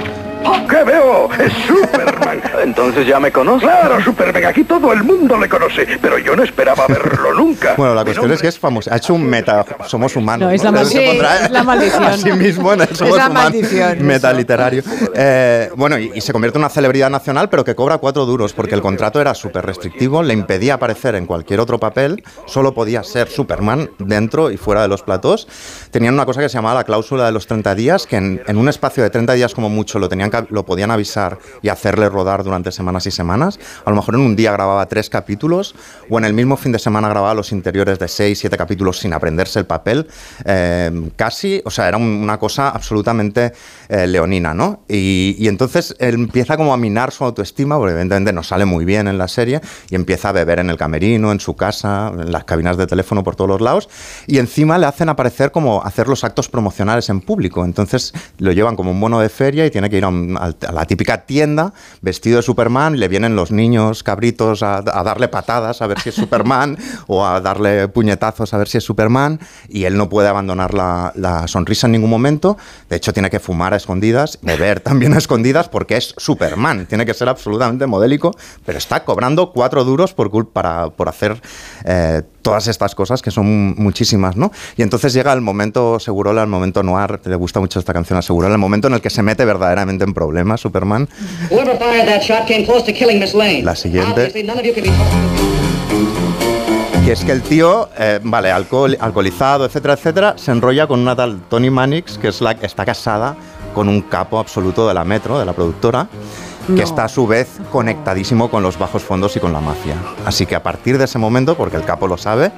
¿qué veo? Es Superman. Entonces ya me conoce. Claro, Superman, aquí todo el mundo le conoce, pero yo no esperaba verlo nunca. Bueno, la cuestión es que es famoso. Ha hecho un meta. Somos humanos. No, es la pondrá Sí, es la maldición. A sí mismo en el Somos la Humanos, maldición, Meta literario. Eh, bueno, y, y se convierte en una celebridad nacional, pero que cobra cuatro duros, porque el contrato era súper restrictivo, le impedía aparecer en cualquier otro papel, solo podía ser Superman dentro y fuera de los platós. Tenían una cosa que se llamaba la cláusula de los 30 días, que en, en un espacio de 30 días como mucho lo, tenían que- lo podían avisar y hacerle rodar durante semanas y semanas. A lo mejor en un día grababa tres capítulos o en el mismo fin de semana grababa los interiores de seis, siete capítulos sin aprenderse el papel. eh, casi, o sea, era un- una cosa absolutamente eh, leonina, ¿no? Y, y entonces él empieza como a minar su autoestima, porque evidentemente no sale muy bien en la serie, y empieza a beber en el camerino, en su casa, en las cabinas de teléfono por todos los lados, y encima le hacen aparecer como hacer los actos promocionales en público. Entonces lo llevan como un bono de feria y tiene que ir a, un- a la típica tienda vestido de Superman, le vienen los niños cabritos a, a darle patadas a ver si es Superman o a darle puñetazos a ver si es Superman, y él no puede abandonar la, la sonrisa en ningún momento. De hecho, tiene que fumar a escondidas, beber también a escondidas porque es Superman. Tiene que ser absolutamente modélico, pero está cobrando cuatro duros por, para, por hacer eh, todas estas cosas que son muchísimas, ¿no? Y entonces llega el momento Segurola, el momento noir, le gusta mucho esta canción a Segurola, el momento en el que se mete verdaderamente en problemas Superman. Whoever fired that shot came close to killing Miss Lane. La siguiente. Que es que el tío, eh, vale, alcohol, alcoholizado, etcétera, etcétera, se enrolla con una tal Tony Mannix, que es la que está casada con un capo absoluto de la Metro, de la productora, que está a su vez conectadísimo con los bajos fondos y con la mafia. Así que a partir de ese momento, porque el capo lo sabe,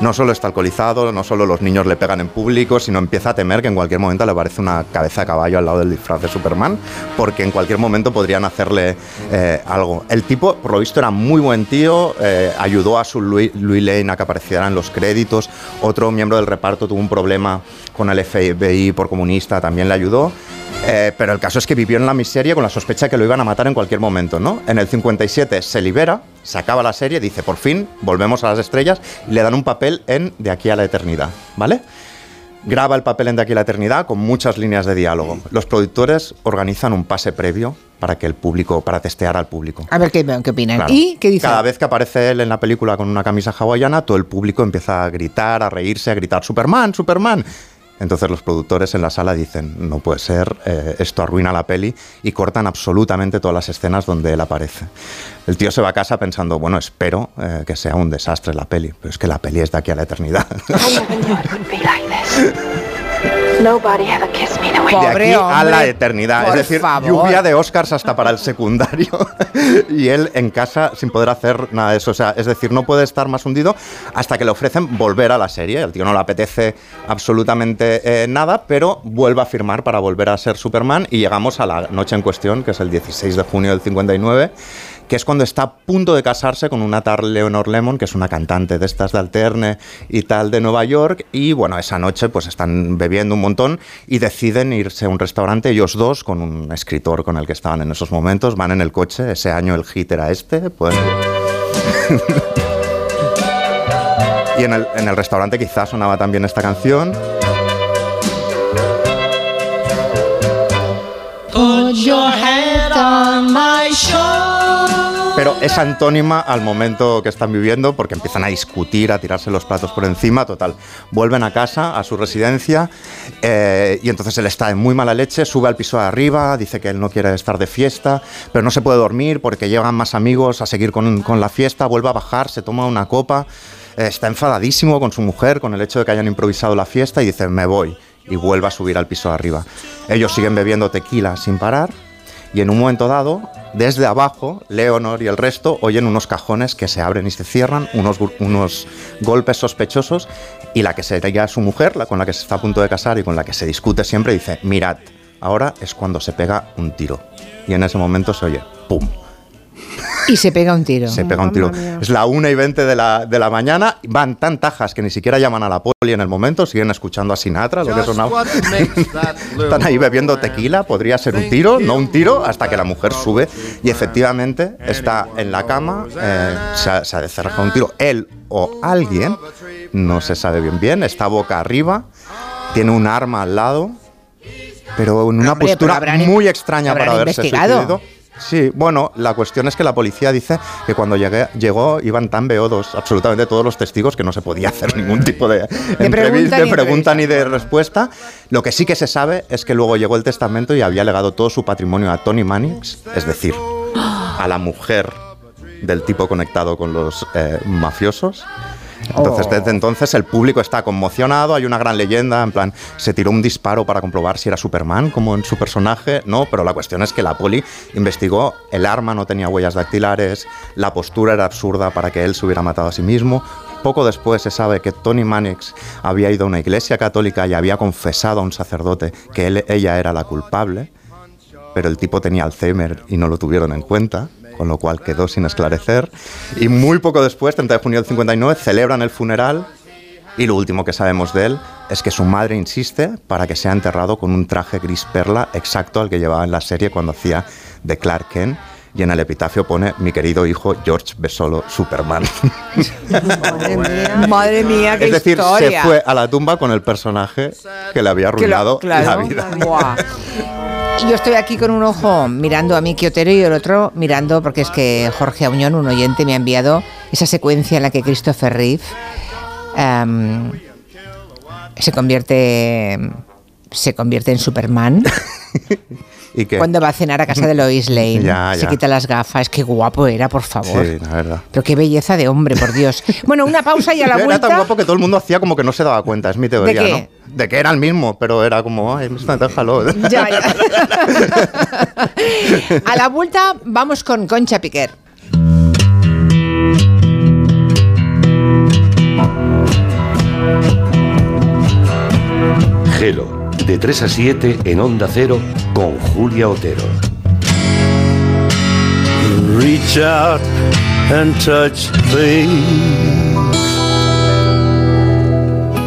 no solo está alcoholizado, no solo los niños le pegan en público, sino empieza a temer que en cualquier momento le aparece una cabeza de caballo al lado del disfraz de Superman, porque en cualquier momento podrían hacerle eh, algo. El tipo, por lo visto, era muy buen tío, eh, ayudó a su Louis, Louis Lane a que apareciera en los créditos, otro miembro del reparto tuvo un problema con el FBI por comunista, también le ayudó. Eh, pero el caso es que vivió en la miseria con la sospecha de que lo iban a matar en cualquier momento, ¿no? En el 57 se libera, se acaba la serie, dice, por fin, volvemos a las estrellas, y le dan un papel en De aquí a la eternidad, ¿vale? Graba el papel en De aquí a la eternidad con muchas líneas de diálogo. Los productores organizan un pase previo para que el público, para testear al público. A ver qué, qué opinan. Claro. ¿Y qué dice? Cada vez que aparece él en la película con una camisa hawaiana, todo el público empieza a gritar, a reírse, a gritar Superman, Superman. Entonces los productores en la sala dicen, no puede ser, eh, esto arruina la peli y cortan absolutamente todas las escenas donde él aparece. El tío se va a casa pensando, bueno, espero eh, que sea un desastre la peli, pero es que la peli es de aquí a la eternidad. Nobody ever kissed me the way de aquí a la eternidad. Por es decir, favor. lluvia de Oscars hasta para el secundario. y él en casa sin poder hacer nada de eso. O sea, es decir, no puede estar más hundido hasta que le ofrecen volver a la serie. El tío no le apetece absolutamente eh, nada, pero vuelve a firmar para volver a ser Superman. Y llegamos a la noche en cuestión, que es el 16 de junio del 59 que es cuando está a punto de casarse con una tal Leonor Lemon, que es una cantante de estas de alterne y tal de Nueva York, y bueno, esa noche pues están bebiendo un montón y deciden irse a un restaurante, ellos dos, con un escritor con el que estaban en esos momentos, van en el coche, ese año el hit era este, pues... y en el, en el restaurante quizás sonaba también esta canción. Pero es antónima al momento que están viviendo porque empiezan a discutir, a tirarse los platos por encima, total. Vuelven a casa, a su residencia, eh, y entonces él está en muy mala leche, sube al piso de arriba, dice que él no quiere estar de fiesta, pero no se puede dormir porque llegan más amigos a seguir con, la fiesta, vuelve a bajar, se toma una copa, eh, está enfadadísimo con su mujer, con el hecho de que hayan improvisado la fiesta, y dice, me voy, y vuelve a subir al piso de arriba. Ellos siguen bebiendo tequila sin parar, y en un momento dado, desde abajo, Leonor y el resto oyen unos cajones que se abren y se cierran, unos, unos golpes sospechosos, y la que sería su mujer, la con la que se está a punto de casar y con la que se discute siempre, dice, mirad, ahora es cuando se pega un tiro. Y en ese momento se oye, ¡pum! Y se pega un tiro. Se pega un tiro. Es la 1 y 20 de la, de la mañana, van tan tajas que ni siquiera llaman a la poli en el momento, siguen escuchando a Sinatra, lo que sonaba. Están ahí bebiendo tequila, podría ser un tiro, no un tiro, hasta que la mujer sube y efectivamente está en la cama, eh, se, se cerrado un tiro. Él o alguien, no se sabe bien bien, está boca arriba, tiene un arma al lado, pero en una Hombre, postura muy extraña para haberse investigado. suicidado. Sí, bueno, la cuestión es que la policía dice que cuando llegué, llegó iban tan beodos absolutamente todos los testigos que no se podía hacer ningún tipo de, entrevista, pregunta de ni pregunta ni de respuesta. Lo que sí que se sabe es que luego llegó el testamento y había legado todo su patrimonio a Tony Mannix, es decir, a la mujer del tipo conectado con los eh, mafiosos. Entonces, Oh. desde entonces el público está conmocionado, hay una gran leyenda, en plan, se tiró un disparo para comprobar si era Superman, como en su personaje, no, pero la cuestión es que la poli investigó, el arma no tenía huellas dactilares, la postura era absurda para que él se hubiera matado a sí mismo. Poco después se sabe que Tony Mannix había ido a una iglesia católica y había confesado a un sacerdote que él- ella era la culpable, pero el tipo tenía Alzheimer y no lo tuvieron en cuenta, con lo cual quedó sin esclarecer. Y muy poco después, 30 de junio del 59, celebran el funeral y lo último que sabemos de él es que su madre insiste para que sea enterrado con un traje gris perla exacto al que llevaba en la serie cuando hacía de Clark Kent. Y en el epitafio pone mi querido hijo George Besolo Superman. Madre mía, qué es decir, historia. se fue a la tumba con el personaje que le había Que lo- arruinado claro. la vida. Yo estoy aquí con un ojo mirando a Miki Otero y el otro mirando, porque es que Jorge Auñón, un oyente, me ha enviado esa secuencia en la que Christopher Reeve em, se convierte se convierte en Superman ¿Y qué? cuando va a cenar a casa de Lois Lane. Ya, Se quita las gafas, qué guapo era, por favor. Sí, la verdad. Pero qué belleza de hombre, por Dios. Bueno, una pausa y a la Era tan vuelta. guapo que todo el mundo hacía como que no se daba cuenta, es mi teoría, ¿De qué? ¿no? De que era el mismo, pero era como, ay, déjalo. Ya, ya. A la vuelta vamos con Concha Piquer. Gelo, de 3 a 7 en Onda Cero con Julia Otero. Reach out and touch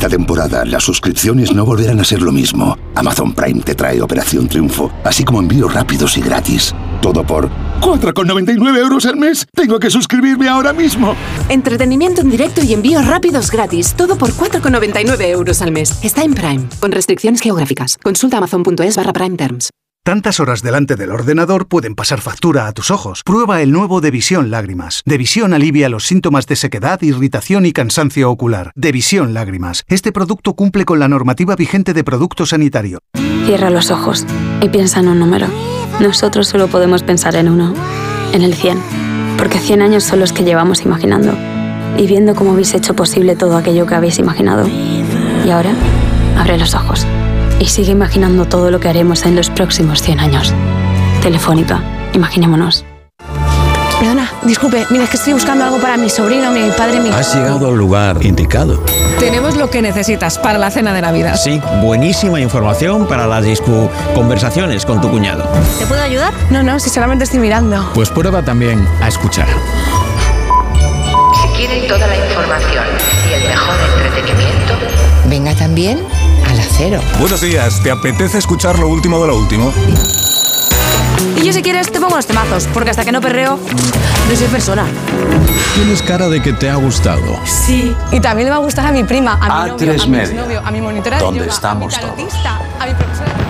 Esta temporada las suscripciones no volverán a ser lo mismo. Amazon Prime te trae Operación Triunfo, así como envíos rápidos y gratis. Todo por 4,99 euros al mes. Tengo que suscribirme ahora mismo. Entretenimiento en directo y envíos rápidos gratis. Todo por 4,99 euros al mes. Está en Prime. Con restricciones geográficas. Consulta amazon.es barra Prime Terms. Tantas horas delante del ordenador pueden pasar factura a tus ojos. Prueba el nuevo Devisión Lágrimas. Devisión alivia los síntomas de sequedad, irritación y cansancio ocular. Devisión Lágrimas. Este producto cumple con la normativa vigente de producto sanitario. Cierra los ojos y piensa en un número. Nosotros solo podemos pensar en uno, en el 100, porque 100 años son los que llevamos imaginando y viendo cómo habéis hecho posible todo aquello que habéis imaginado. Y ahora, abre los ojos y sigue imaginando todo lo que haremos en los próximos 100 años. Telefónica, imaginémonos. Perdona, disculpe, mira, es que estoy buscando algo para mi sobrino, mi padre, mi... Has llegado al lugar indicado. Tenemos lo que necesitas para la cena de Navidad. Sí, buenísima información para las discu conversaciones con tu cuñado. ¿Te puedo ayudar? No, no, si solamente estoy mirando. Pues prueba también a escuchar. Si quieren toda la información y el mejor entretenimiento, venga también Buenos días, ¿te apetece escuchar lo último de lo último? Y yo si quieres te pongo los temazos, porque hasta que no perreo, no soy persona. Tienes cara de que te ha gustado. Sí. Y también le va a gustar a mi prima, a mi novio, A3 a mi a mi monitora de donde yoga, estamos a mi todos. a mi profesora...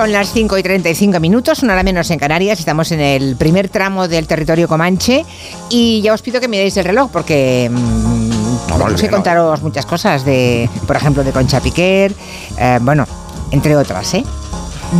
Son las 5 y 35 minutos, una hora menos en Canarias. Estamos en el primer tramo del territorio Comanche y ya os pido que miréis el reloj porque mm, tenemos que contaros muchas cosas de, por ejemplo, de Concha Piquer, eh, bueno, entre otras, ¿eh?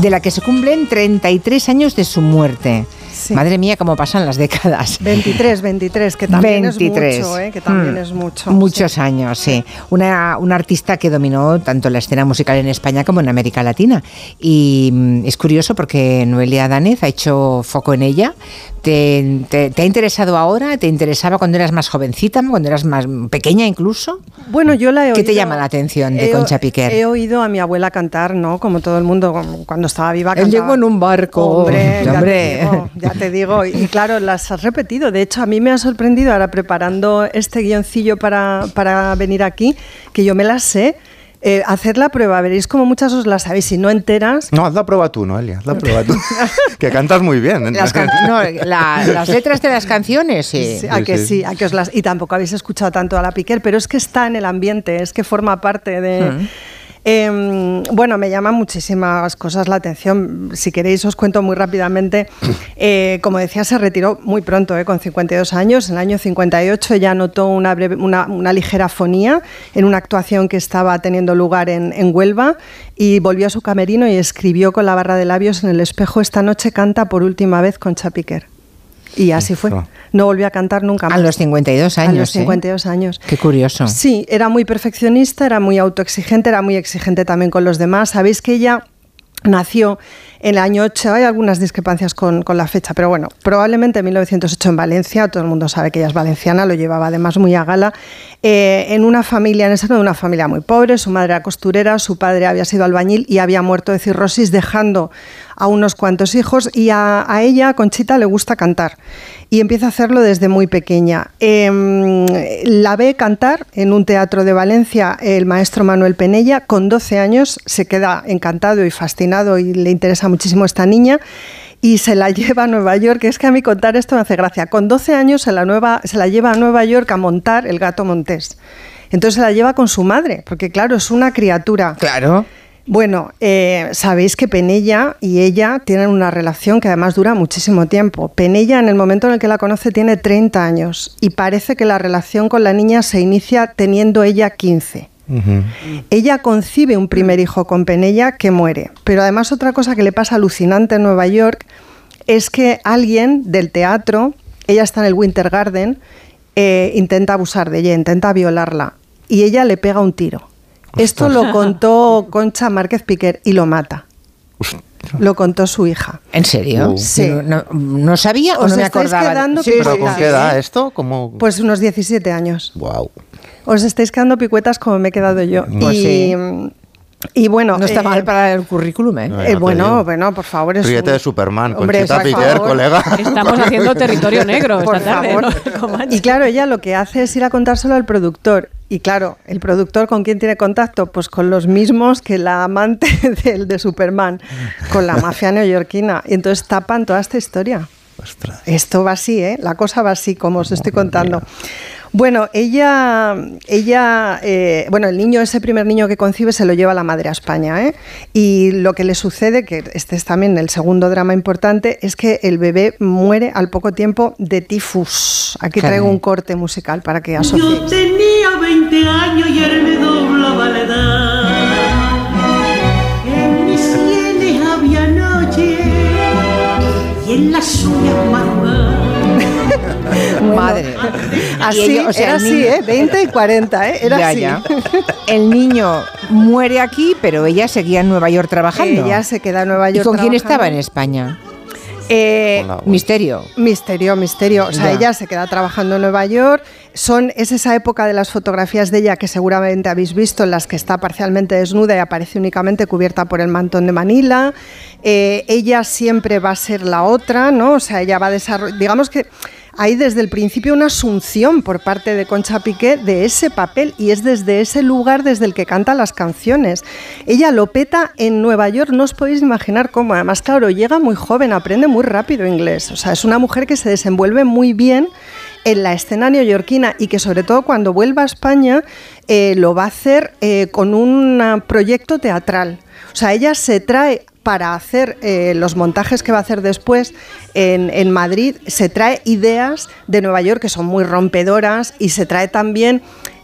De la que se cumplen 33 años de su muerte. Madre mía, cómo pasan las décadas. 23, 23, que también 23. es mucho, ¿eh? que también Mm. es mucho. Muchos años, sí. Una, una artista que dominó tanto la escena musical en España como en América Latina. Y mm, es curioso porque Noelia Danez ha hecho foco en ella. ¿Te, te, te ha interesado ahora? ¿Te interesaba cuando eras más jovencita, cuando eras más pequeña incluso? Bueno, yo la he ¿Qué te oído- llama la atención de he- Concha Piquer? He oído a mi abuela cantar, ¿no? Como todo el mundo cuando estaba viva. Él cantaba. llegó en un barco. Hombre, ya, Hombre. Te digo, ya te digo. Y claro, las has repetido. De hecho, a mí me ha sorprendido ahora preparando este guioncillo para, para venir aquí, que yo me las sé. Eh, hacer la prueba, veréis como muchas os las sabéis, si no enteras. No, haz la prueba tú, Noelia. Haz la prueba tú. que cantas muy bien. Las, can- no, la- las letras de las canciones, sí. Sí, a que sí, a que os las. Y tampoco habéis escuchado tanto a la Piquer, pero es que está en el ambiente, es que forma parte de. Mm. Eh, bueno, me llaman muchísimas cosas la atención. Si queréis, os cuento muy rápidamente. Eh, como decía, se retiró muy pronto, eh, con 52 años. En el año 58 ella notó una, breve- una, una ligera fonía en una actuación que estaba teniendo lugar en, en Huelva y volvió a su camerino y escribió con la barra de labios en el espejo: Esta noche canta por última vez con Piquer. Y así fue. No volvió a cantar nunca más. A los 52 A años. los ¿eh? 52 años. Qué curioso. Sí, era muy perfeccionista, era muy autoexigente, era muy exigente también con los demás. Sabéis que ella nació en el año 8, hay algunas discrepancias con, con la fecha, pero bueno, probablemente en 1908 en Valencia, todo el mundo sabe que ella es valenciana, lo llevaba además muy a gala, eh, en una familia, en el seno de una familia muy pobre, su madre era costurera, su padre había sido albañil y había muerto de cirrosis, dejando a unos cuantos hijos y a, ella, Conchita, le gusta cantar y empieza a hacerlo desde muy pequeña. Em, la ve cantar en un teatro de Valencia el maestro Manuel Penella, con 12 años se queda encantado y fascinado y le interesa muchísimo esta niña y se la lleva a Nueva York, es que a mí contar esto me hace gracia. Con 12 años se la, nueva, se la lleva a Nueva York a montar el gato montés. Entonces se la lleva con su madre, porque claro, es una criatura. Claro. Bueno, eh, sabéis que Penella y ella tienen una relación que además dura muchísimo tiempo. Penella en el momento en el que la conoce tiene 30 años y parece que la relación con la niña se inicia teniendo ella 15. Ella concibe un primer hijo con Penella que muere. Pero además otra cosa que le pasa alucinante en Nueva York es que alguien del teatro, ella está en el Winter Garden, eh, intenta abusar de ella, intenta violarla y ella le pega un tiro. Esto lo contó Concha Márquez Piquer y lo mata. Lo contó su hija. ¿En serio? Sí. No, sabía o Os no me estáis acordaba. quedando Sí, ¿Pero sí, con sí. qué edad esto? Como... Pues unos 17 años. Wow. Os estáis quedando picuetas como me he quedado yo. Pues y, sí. y bueno. No está eh, mal para el currículum, ¿eh? No, eh, bueno, bueno, por favor. Es Ríete un- de Superman, Hombre, Conchita por Piquer, colega. Estamos haciendo territorio negro Por esta tarde. favor. Y claro, ella lo que hace es ir a contárselo al productor. Y claro, el productor con quién tiene contacto, pues con los mismos que la amante del de Superman, con la mafia neoyorquina. Y entonces tapan toda esta historia. Esto va así, ¿eh? La cosa va así, como os estoy contando. Bueno, ella, ella eh, bueno, el niño, ese primer niño que concibe se lo lleva la madre a España, ¿eh? Y lo que le sucede, que este es también el segundo drama importante, es que el bebé muere al poco tiempo de tifus. Aquí traigo un corte musical para que asociéis. Yo tenía 20 años y él me doblaba la edad. Madre. Así, Y ella- o sea, era así, niño- ¿eh? 20 y 40, ¿eh? Era Ya, así. ya. El niño muere aquí, pero ella seguía en Nueva York trabajando. Ella se queda en Nueva ¿Y York con quién estaba en España? Eh, Misterio. Misterio, misterio. O sea, Ya. ella se queda trabajando en Nueva York. Son, es esa época de las fotografías de ella que seguramente habéis visto, en las que está parcialmente desnuda y aparece únicamente cubierta por el mantón de Manila. Eh, ella siempre va a ser la otra, ¿no? O sea, ella va a desarrollar. Digamos que hay desde el principio una asunción por parte de Concha Piqué de ese papel y es desde ese lugar desde el que canta las canciones. Ella lo peta en Nueva York, no os podéis imaginar cómo. Además, claro, llega muy joven, aprende muy rápido inglés. O sea, es una mujer que se desenvuelve muy bien en la escena neoyorquina y que sobre todo cuando vuelva a España eh, lo va a hacer eh, con un proyecto teatral. O sea, ella se trae para hacer eh, los montajes que va a hacer después en, en Madrid, se trae ideas de Nueva York que son muy rompedoras y se trae también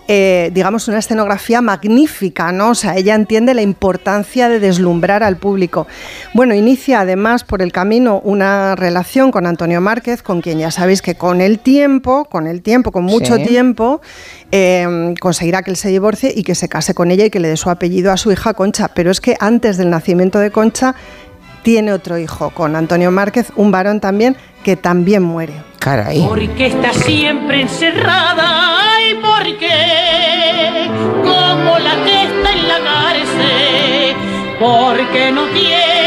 eh, digamos, una escenografía magnífica, ¿no? O sea, ella entiende la importancia de deslumbrar al público. Bueno, inicia además por el camino una relación con Antonio Márquez, con quien ya sabéis que con el tiempo, con el tiempo, con mucho Sí. tiempo, eh, conseguirá que él se divorcie y que se case con ella y que le dé su apellido a su hija Concha. Pero es que antes del nacimiento de Concha tiene otro hijo con Antonio Márquez, un varón también, que también muere. Caray. Porque está siempre encerrada y porque como la que está en la cárcel, porque no tiene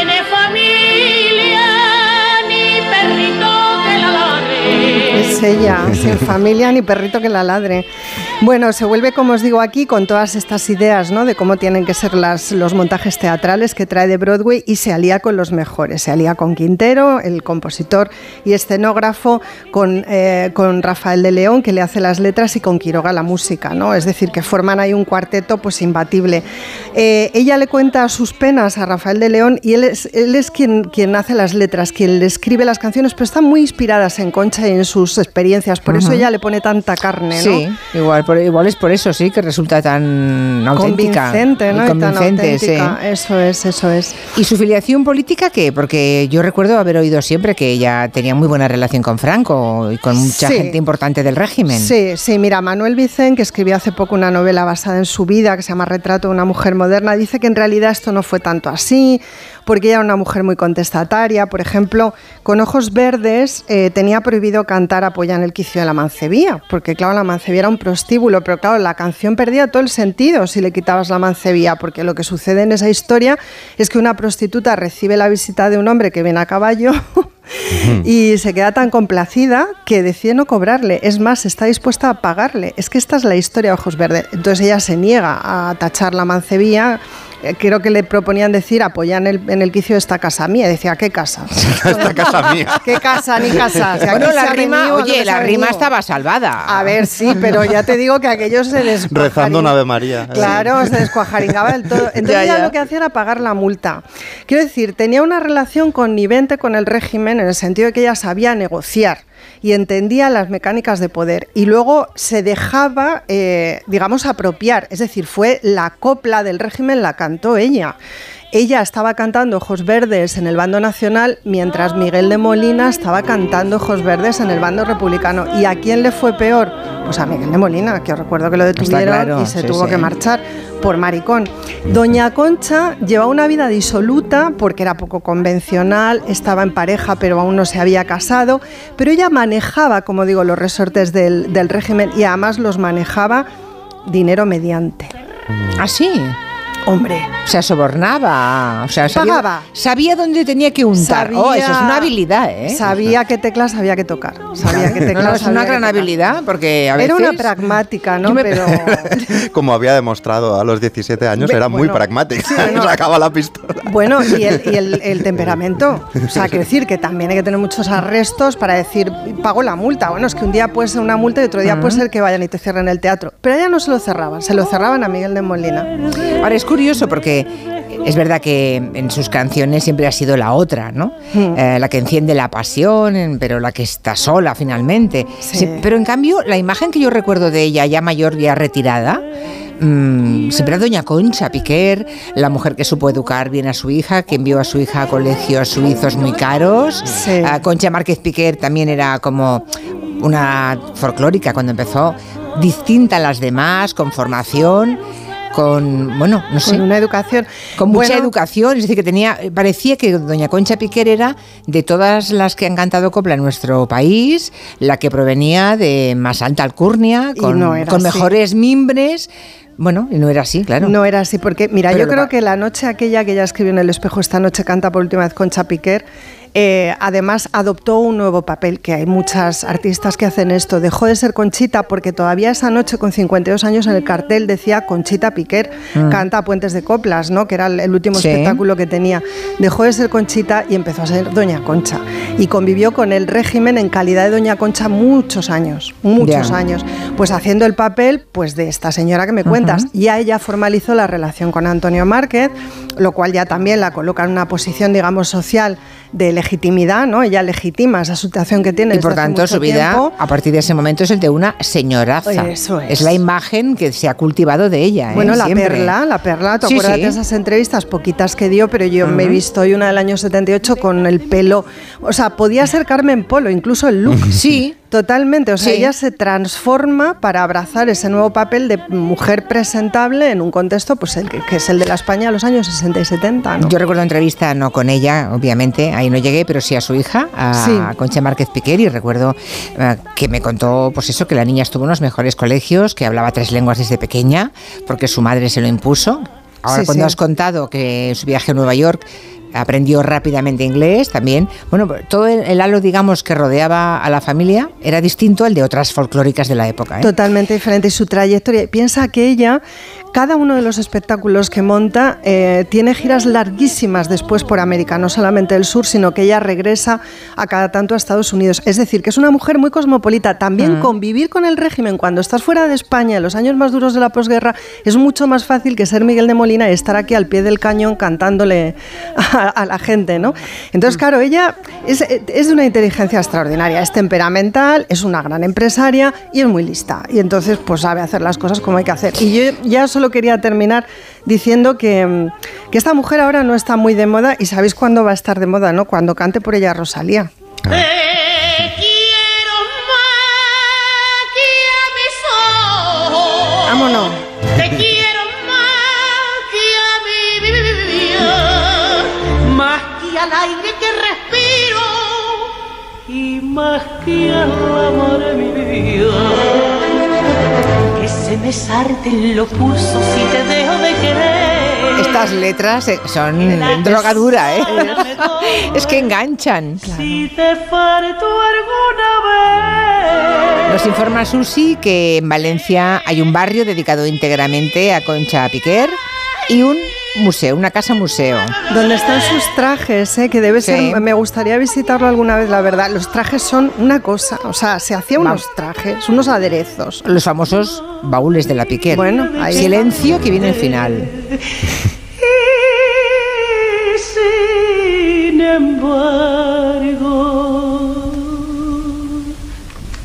Es ella, sin familia ni perrito que la ladre. Bueno, se vuelve, como os digo aquí, con todas estas ideas ¿no? de cómo tienen que ser las, los montajes teatrales que trae de Broadway y se alía con los mejores. Se alía con Quintero, el compositor y escenógrafo, con, eh, con Rafael de León, que le hace las letras, y con Quiroga la música. ¿no? Es decir, que forman ahí un cuarteto pues imbatible. Eh, ella le cuenta sus penas a Rafael de León y él es, él es quien, quien hace las letras, quien le escribe las canciones, pero están muy inspiradas en Concha y en sus experiencias. Por eso ella le pone tanta carne, ¿no? Sí, igual, por, igual es por eso, sí, que resulta tan auténtica. Convincente, ¿no? Y Y tan convincente, sí. Eso es, eso es. ¿Y su filiación política qué? Porque yo recuerdo haber oído siempre que ella tenía muy buena relación con Franco y con mucha Sí. gente importante del régimen. Sí, sí, mira, Manuel Vicen, que escribió hace poco una novela basada en su vida, que se llama Retrato de una mujer moderna, dice que en realidad esto no fue tanto así, porque ella era una mujer muy contestataria. Por ejemplo, con Ojos Verdes eh, tenía prohibido cantar Apoya en el quicio de la mancebía, porque claro, la mancebía era un prostíbulo, pero claro, la canción perdía todo el sentido si le quitabas la mancebía, porque lo que sucede en esa historia es que una prostituta recibe la visita de un hombre que viene a caballo y se queda tan complacida que decide no cobrarle. Es más, está dispuesta a pagarle. Es que esta es la historia de Ojos Verdes. Entonces ella se niega a tachar la mancebía. Eh, Creo que le proponían decir apoyar en el, en el quicio de esta casa mía. Decía, ¿qué casa? Esta casa mía. ¿Qué casa ni casa? Bueno, la rima, venido, ¿dónde oye, la rima venido? estaba salvada. A ver, sí, pero ya te digo que aquello se les Rezando una Ave María. Claro, se descuajaringaba del todo. Entonces Ya, ella ya. lo que hacía era pagar la multa. Quiero decir, tenía una relación connivente con el régimen en el sentido de que ella sabía negociar y entendía las mecánicas de poder y luego se dejaba, eh, digamos, apropiar. Es decir, fue la copla del régimen, la cantó ella. Ella estaba cantando Ojos Verdes en el bando nacional, mientras Miguel de Molina estaba cantando Ojos Verdes en el bando republicano. ¿Y a quién le fue peor? Pues a Miguel de Molina, que os recuerdo que lo detuvieron claro, y se sí, tuvo sí. que marchar por maricón. Doña Concha llevaba una vida disoluta porque era poco convencional, estaba en pareja pero aún no se había casado, pero ella manejaba, como digo, los resortes del, del régimen y además los manejaba dinero mediante. ¿Ah, sí? Hombre. O sea, sobornaba. O sea, sabía, Pagaba. sabía dónde tenía que untar. oh, eso es una habilidad, ¿eh? Sabía qué teclas había que tocar. Sabía qué No, teclas no, es una gran habilidad porque a veces... Era una pragmática, ¿no? Me- Pero Como había demostrado a los 17 años, era muy pragmática. sí, bueno. Sacaba la pistola. bueno, y, el, y el- el temperamento. O sea, quiero decir que también hay que tener muchos arrestos para decir, pago la multa. Bueno, es que un día puede ser una multa y otro día puede ser que vayan y te cierren el teatro. Pero ella no se lo cerraban, se lo cerraban a Miguel de Molina. Ahora es curioso porque es verdad que en sus canciones siempre ha sido la otra, ¿no? Hmm. Eh, la que enciende la pasión, pero la que está sola finalmente. Sí. Sí, pero en cambio, la imagen que yo recuerdo de ella, ya mayor, ya retirada, mm, siempre era Doña Concha Piquer, la mujer que supo educar bien a su hija, que envió a su hija a colegios suizos muy caros. Sí. Ah, Concha Márquez Piquer también era como una folclórica cuando empezó, distinta a las demás, con formación, con, bueno, no sé. Con una educación. Con mucha educación, es decir, que tenía, parecía que doña Concha Piquer era de todas las que han cantado copla en nuestro país, la que provenía de más alta alcurnia, con, no mejores mimbres. Bueno, y no era así, claro. No era así, porque mira, Pero yo creo que la noche aquella que ella escribió en el espejo, esta noche canta por última vez Concha Piquer, eh, además adoptó un nuevo papel, que hay muchas artistas que hacen esto. Dejó de ser Conchita porque todavía esa noche con 52 años en el cartel decía Conchita Piquer, Mm. canta Puentes de Coplas, ¿no? que era el- último Sí. espectáculo que tenía. Dejó de ser Conchita y empezó a ser Doña Concha. Y convivió con el régimen en calidad de Doña Concha muchos años, muchos años, pues haciendo el papel pues de esta señora que me cuentas. Ya ella formalizó la relación con Antonio Márquez, lo cual ya también la coloca en una posición, digamos, social de legitimidad, ¿no? Ella legitima esa situación que tiene. Y por tanto, su vida, tiempo. a partir de ese momento, es el de una señoraza. Eso es. la imagen que se ha cultivado de ella. ¿eh? Bueno, la Siempre. perla, la perla, ¿te Sí, acuerdas sí. de esas entrevistas? Poquitas que dio, pero yo me he visto hoy una del año 78 con el pelo. O sea, podía ser Carmen Polo, incluso el look. Sí. Totalmente. O sea, Sí. ella se transforma para abrazar ese nuevo papel de mujer presentable en un contexto, pues el que, que es el de la España de los años 60 y 70. ¿no? Yo recuerdo entrevista, no con ella, obviamente, ahí no llegué, pero sí a su hija, a Sí. Concha Márquez Piquer, y recuerdo eh, que me contó, pues eso, que la niña estuvo en los mejores colegios, que hablaba tres lenguas desde pequeña, porque su madre se lo impuso. Ahora, Sí, cuando sí. has contado que su viaje a Nueva York aprendió rápidamente inglés también. Bueno, todo el, halo, digamos, que rodeaba a la familia era distinto al de otras folclóricas de la época. ¿eh? Totalmente diferente y su trayectoria. Piensa que ella, cada uno de los espectáculos que monta, eh, tiene giras larguísimas después por América, no solamente el sur, sino que ella regresa a cada tanto a Estados Unidos. Es decir, que es una mujer muy cosmopolita. También Mm. convivir con el régimen cuando estás fuera de España, en los años más duros de la posguerra, es mucho más fácil que ser Miguel de Molina y estar aquí al pie del cañón cantándole a, a la gente, ¿no? Entonces, claro, ella es, es de una inteligencia extraordinaria, es temperamental, es una gran empresaria y es muy lista. Y entonces, pues sabe hacer las cosas como hay que hacer. Y yo ya solo quería terminar diciendo que, mm, que esta mujer ahora no está muy de moda y sabéis cuándo va a estar de moda, ¿no? Cuando cante por ella Rosalía. Vámonos. Te quiero más que a mi vida, más que al aire que respiro y más que al amor de mi vida. Se me sarten los pulsos si te dejo de querer. Estas letras eh, son drogadura, ¿eh? es que enganchan. Si te falto alguna vez. Nos informa Susi que en Valencia hay un barrio dedicado íntegramente a Concha Piquer y un museo, una casa museo. Donde están sus trajes, ¿eh? que debe Sí. ser. Me gustaría visitarlo alguna vez, la verdad. Los trajes son una cosa. O sea, se hacían unos trajes, unos aderezos. Los famosos baúles de la Piquer. Bueno, ahí está. Silencio que viene el final. Y sin embargo,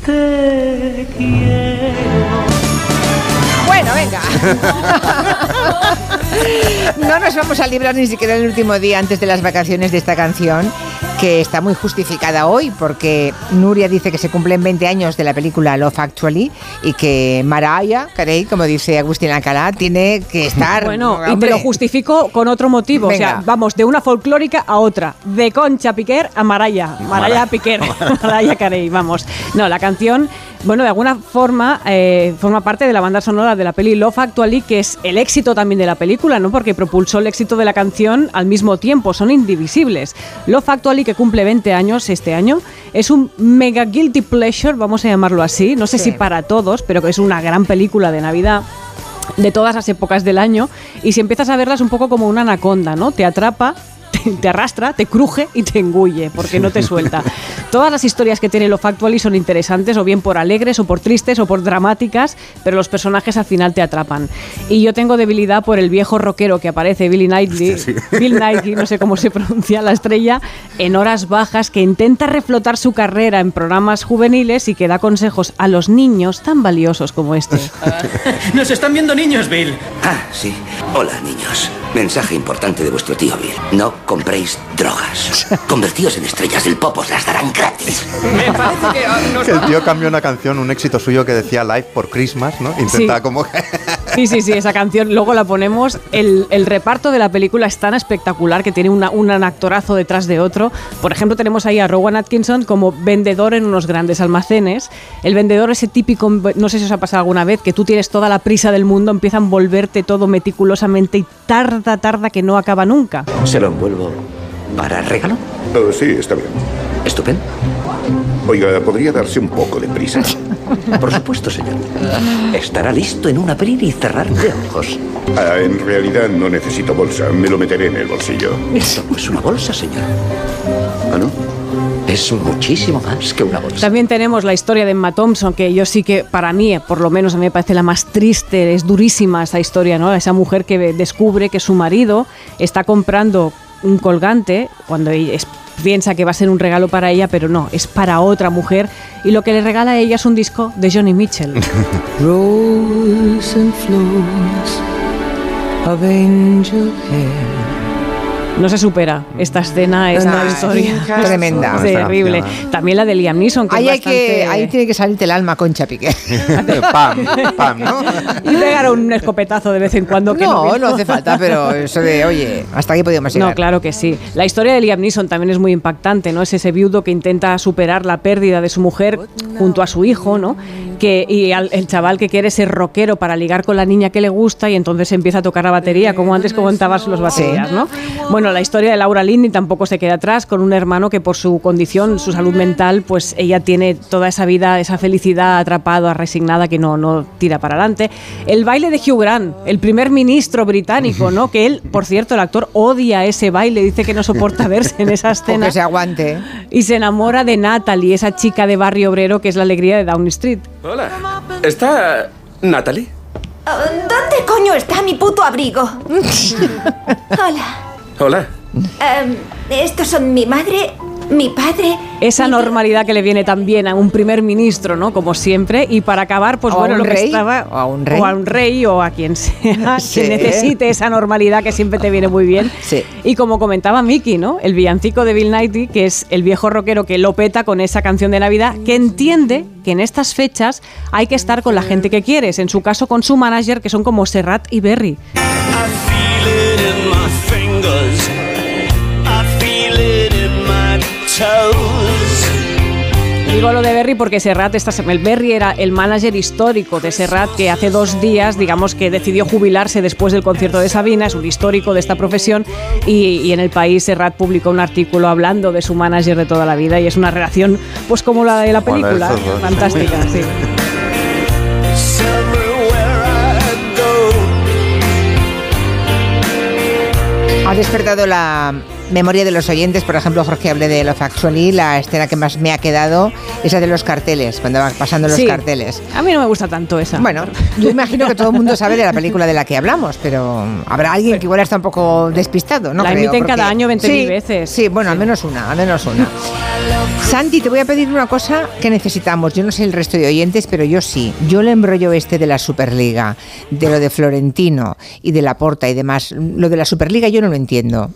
te quiero. No nos vamos a librar ni siquiera el último día antes de las vacaciones de esta canción, que está muy justificada hoy porque Nuria dice que se cumplen 20 años de la película Love Actually y que Mariah Carey, como dice Agustín Alcalá, tiene que estar... Bueno, y te lo justifico con otro motivo. O sea, Venga. vamos de una folclórica a otra. De Concha Piquer a Maraya. Maraya Mara- Piquer. Maraya Carey, vamos. No, la canción, bueno, de alguna forma eh, forma parte de la banda sonora de la peli Love Actually, que es el éxito también de la película, ¿no? Porque propulsó el éxito de la canción al mismo tiempo. Son indivisibles. Love Actually, que cumple 20 años este año, es un mega guilty pleasure, vamos a llamarlo así. No sé Sí. si para todos, pero que es una gran película de Navidad de todas las épocas del año y si empiezas a verlas un poco como una anaconda, ¿no? Te atrapa, te, te arrastra, te cruje y te engulle porque no te suelta. Todas las historias que tiene lo Factually son interesantes, o bien por alegres, o por tristes, o por dramáticas, pero los personajes al final te atrapan. Y yo tengo debilidad por el viejo rockero que aparece, Billy Knightley, Bill Nighy, no sé cómo se pronuncia la estrella, en horas bajas, que intenta reflotar su carrera en programas juveniles y que da consejos a los niños tan valiosos como este. Nos están viendo niños, Bill. Ah, sí. Hola, niños. Mensaje importante de vuestro tío Bill. No compréis drogas. Convertíos en estrellas del pop, os las darán gratis. Me parece que ah, nos el tío cambió una canción, un éxito suyo que decía Live por Christmas, ¿no? Intentaba Sí. como que... Sí, sí, sí, esa canción luego la ponemos. El, el reparto de la película es tan espectacular que tiene una- un actorazo detrás de otro. Por ejemplo, tenemos ahí a Rowan Atkinson como vendedor en unos grandes almacenes. El vendedor, ese típico, no sé si os ha pasado alguna vez, que tú tienes toda la prisa del mundo, empieza a envolverte todo meticulosamente y tarda, tarda que no acaba nunca. ¿Se lo envuelvo para regalo? Oh, sí, está bien. Estupendo. Oiga, ¿podría darse un poco de prisa? Por supuesto, señor. Estará listo en un abrir y cerrar de ojos. Ah, en realidad no necesito bolsa. Me lo meteré en el bolsillo. Eso no es una bolsa, señor. ¿Ah, no? Es muchísimo más que una bolsa. También tenemos la historia de Emma Thompson, que yo sí que, para mí, por lo menos a mí me parece la más triste, es durísima esa historia, ¿no? Esa mujer que descubre que su marido está comprando un colgante cuando ella es- piensa que va a ser un regalo para ella, pero no, es para otra mujer y lo que le regala a ella es un disco de Johnny Mitchell. Rose and flowers of angel hair. No se supera esta escena, esta historia. tremenda. Terrible. También la de Liam Neeson, que Ahí, es hay que, bastante- ahí tiene que salirte el alma, Concha Piqué. pam, pam, ¿no? Y pegar un escopetazo de vez en cuando. Que No, no, no hace falta, pero eso de, oye, hasta aquí podíamos llegar. No, claro que sí. La historia de Liam Neeson también es muy impactante, ¿no? Es ese viudo que intenta superar la pérdida de su mujer junto a su hijo, ¿no? Que, y al- el chaval que quiere ser rockero para ligar con la niña que le gusta y entonces empieza a tocar la batería, como antes comentabas los baterías, ¿no? Bueno, la historia de Laura Linney tampoco se queda atrás, con un hermano que por su condición, su salud mental, pues ella tiene toda esa vida, esa felicidad atrapada, resignada, que no, no tira para adelante. El baile de Hugh Grant, el primer ministro británico, ¿no? Que él, por cierto, el actor odia ese baile, dice que no soporta verse en esa escena. Que se aguante. Y se enamora de Natalie, esa chica de barrio obrero que es la alegría de Downing Street. Hola. ¿Está Natalie? ¿Dónde coño está mi puto abrigo? Hola. Hola. Em, estos son mi madre, mi padre. Esa normalidad que le viene también a un primer ministro, ¿no? Como siempre. Y para acabar, pues O a bueno, un lo que rey, estaba. o a un rey. O a un rey o a quien sea, Sí. que necesite esa normalidad que siempre te viene muy bien. Sí. Y como comentaba Miki, ¿no? El villancico de Bill Nighy, que es el viejo rockero que lo peta con esa canción de Navidad, que entiende que en estas fechas hay que estar con la gente que quieres. En su caso, con su manager, que son como Serrat y Berry. Digo lo de Berry porque Serrat, esta, el Berry era el manager histórico de Serrat que hace dos días, digamos que decidió jubilarse después del concierto de Sabina, es un histórico de esta profesión y, y en el país Serrat publicó un artículo hablando de su manager de toda la vida y es una relación pues como la de la película, fantástica, sí. Ha despertado la memoria de los oyentes, por ejemplo, Jorge hablé de Love Actually, la escena que más me ha quedado, esa de los carteles, cuando van pasando los Sí. carteles. A mí no me gusta tanto esa. Bueno, yo imagino que todo el mundo sabe de la película de la que hablamos, pero habrá alguien que igual está un poco despistado, ¿no? La creo, emiten porque- cada año 20.000 Sí, veces. Sí, bueno, al menos una, al menos una. Santi, te voy a pedir una cosa que necesitamos. Yo no sé el resto de oyentes, pero yo sí. Yo el embrollo este de la Superliga, de lo de Florentino y de la Porta y demás, lo de la Superliga yo no lo entiendo.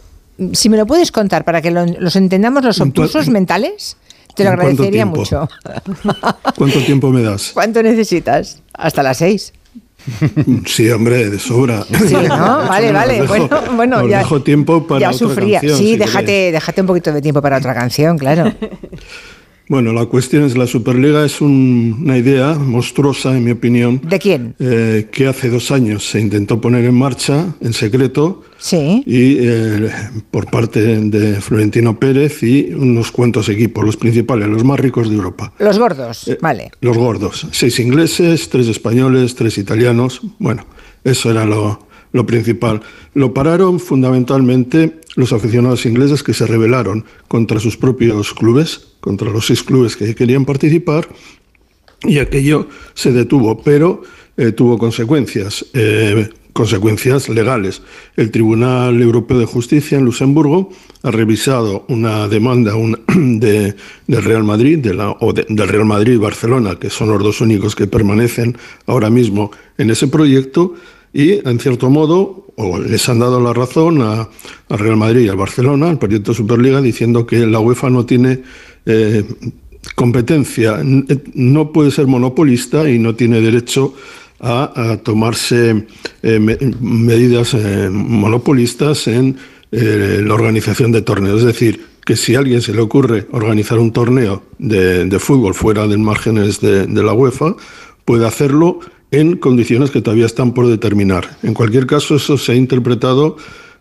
Si me lo puedes contar para que lo- los entendamos los obtusos mentales, te lo ¿En cuánto agradecería mucho. ¿Cuánto tiempo me das? ¿Cuánto necesitas? Hasta las seis. Sí, hombre, de sobra. Sí, ¿no? Vale, vale. Dejo- bueno, bueno, ya. dejo tiempo para ya otra sufría. canción, sí, si déjate, déjate un poquito de tiempo para otra canción, claro. Bueno, la cuestión es, la Superliga es un- una idea monstruosa, en mi opinión, ¿De quién? eh, que hace dos años se intentó poner en marcha en secreto Sí. y eh, por parte de Florentino Pérez y unos cuantos equipos, los principales, los más ricos de Europa. Los gordos, Eh, vale. Los gordos. Seis ingleses, tres españoles, tres italianos. Bueno, eso era lo, lo principal. Lo pararon fundamentalmente los aficionados ingleses que se rebelaron contra sus propios clubes, contra los seis clubes que querían participar, y aquello se detuvo, pero eh, tuvo consecuencias, eh, consecuencias legales. El Tribunal Europeo de Justicia en Luxemburgo ha revisado una demanda de, del Real Madrid, del Real Madrid y Barcelona, que son los dos únicos que permanecen ahora mismo en ese proyecto, y en cierto modo o les han dado la razón a, al Real Madrid y al Barcelona, al proyecto Superliga, diciendo que la UEFA no tiene eh, competencia, n- no puede ser monopolista y no tiene derecho a, tomarse eh, me- medidas eh, monopolistas en eh, la organización de torneos. Es decir, que si a alguien se le ocurre organizar un torneo de, de fútbol fuera de márgenes de la UEFA, puede hacerlo en condiciones que todavía están por determinar. En cualquier caso, eso se ha interpretado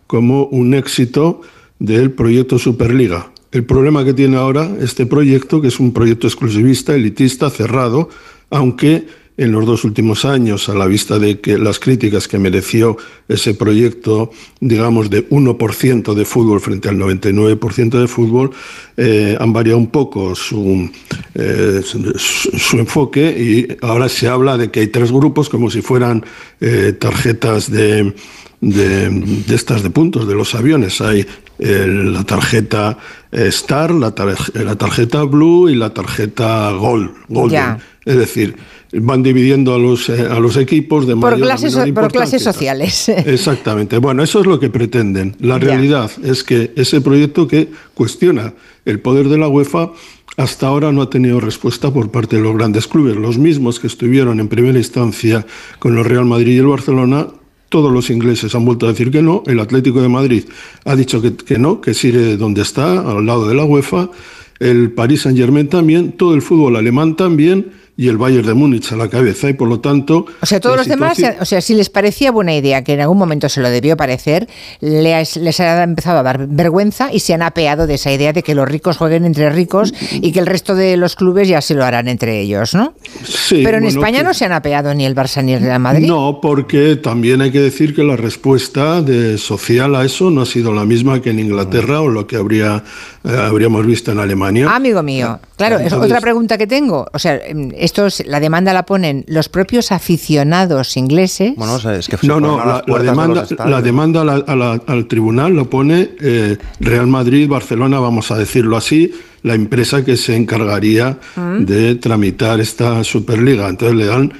como un éxito del proyecto Superliga. El problema que tiene ahora este proyecto, que es un proyecto exclusivista, elitista, cerrado, aunque en los dos últimos años, a la vista de que las críticas que mereció ese proyecto, digamos, de 1% de fútbol frente al 99% de fútbol, eh, han variado un poco su, eh, su, su enfoque y ahora se habla de que hay tres grupos como si fueran eh, tarjetas de, de, de estas de puntos de los aviones. Hay eh, la tarjeta Star, la, tarje- la tarjeta Blue y la tarjeta Gold. Golden. Es decir, van dividiendo a los, eh, a los equipos de Por mayor clases, menor por clases sociales. Exactamente. Bueno, eso es lo que pretenden. La Ya. realidad es que ese proyecto que cuestiona el poder de la UEFA hasta ahora no ha tenido respuesta por parte de los grandes clubes. Los mismos que estuvieron en primera instancia con el Real Madrid y el Barcelona, todos los ingleses han vuelto a decir que no. El Atlético de Madrid ha dicho que, que no, que sigue donde está, al lado de la UEFA. El Paris Saint-Germain también, todo el fútbol alemán también y el Bayern de Múnich a la cabeza. Y por lo tanto. O sea, todos los demás, o sea, si les parecía buena idea, que en algún momento se lo debió parecer, les, les ha empezado a dar vergüenza y se han apeado de esa idea de que los ricos jueguen entre ricos y que el resto de los clubes ya se lo harán entre ellos, ¿no? Sí, Pero en bueno, España que- no se han apeado ni el Barça ni el Real Madrid. No, porque también hay que decir que la respuesta de social a eso no ha sido la misma que en Inglaterra o lo que habría, habríamos visto en Alemania. Ah, Amigo mío, claro, es otra pregunta que tengo. O sea, em, esto es, la demanda la ponen los propios aficionados ingleses. Bueno, o sea, es que se No, no, la, la puertas de demanda, los estadios. la demanda a la- a la- al tribunal lo pone eh, Real Madrid, Barcelona, vamos a decirlo así, la empresa que se encargaría Mm. de tramitar esta Superliga. Entonces le dan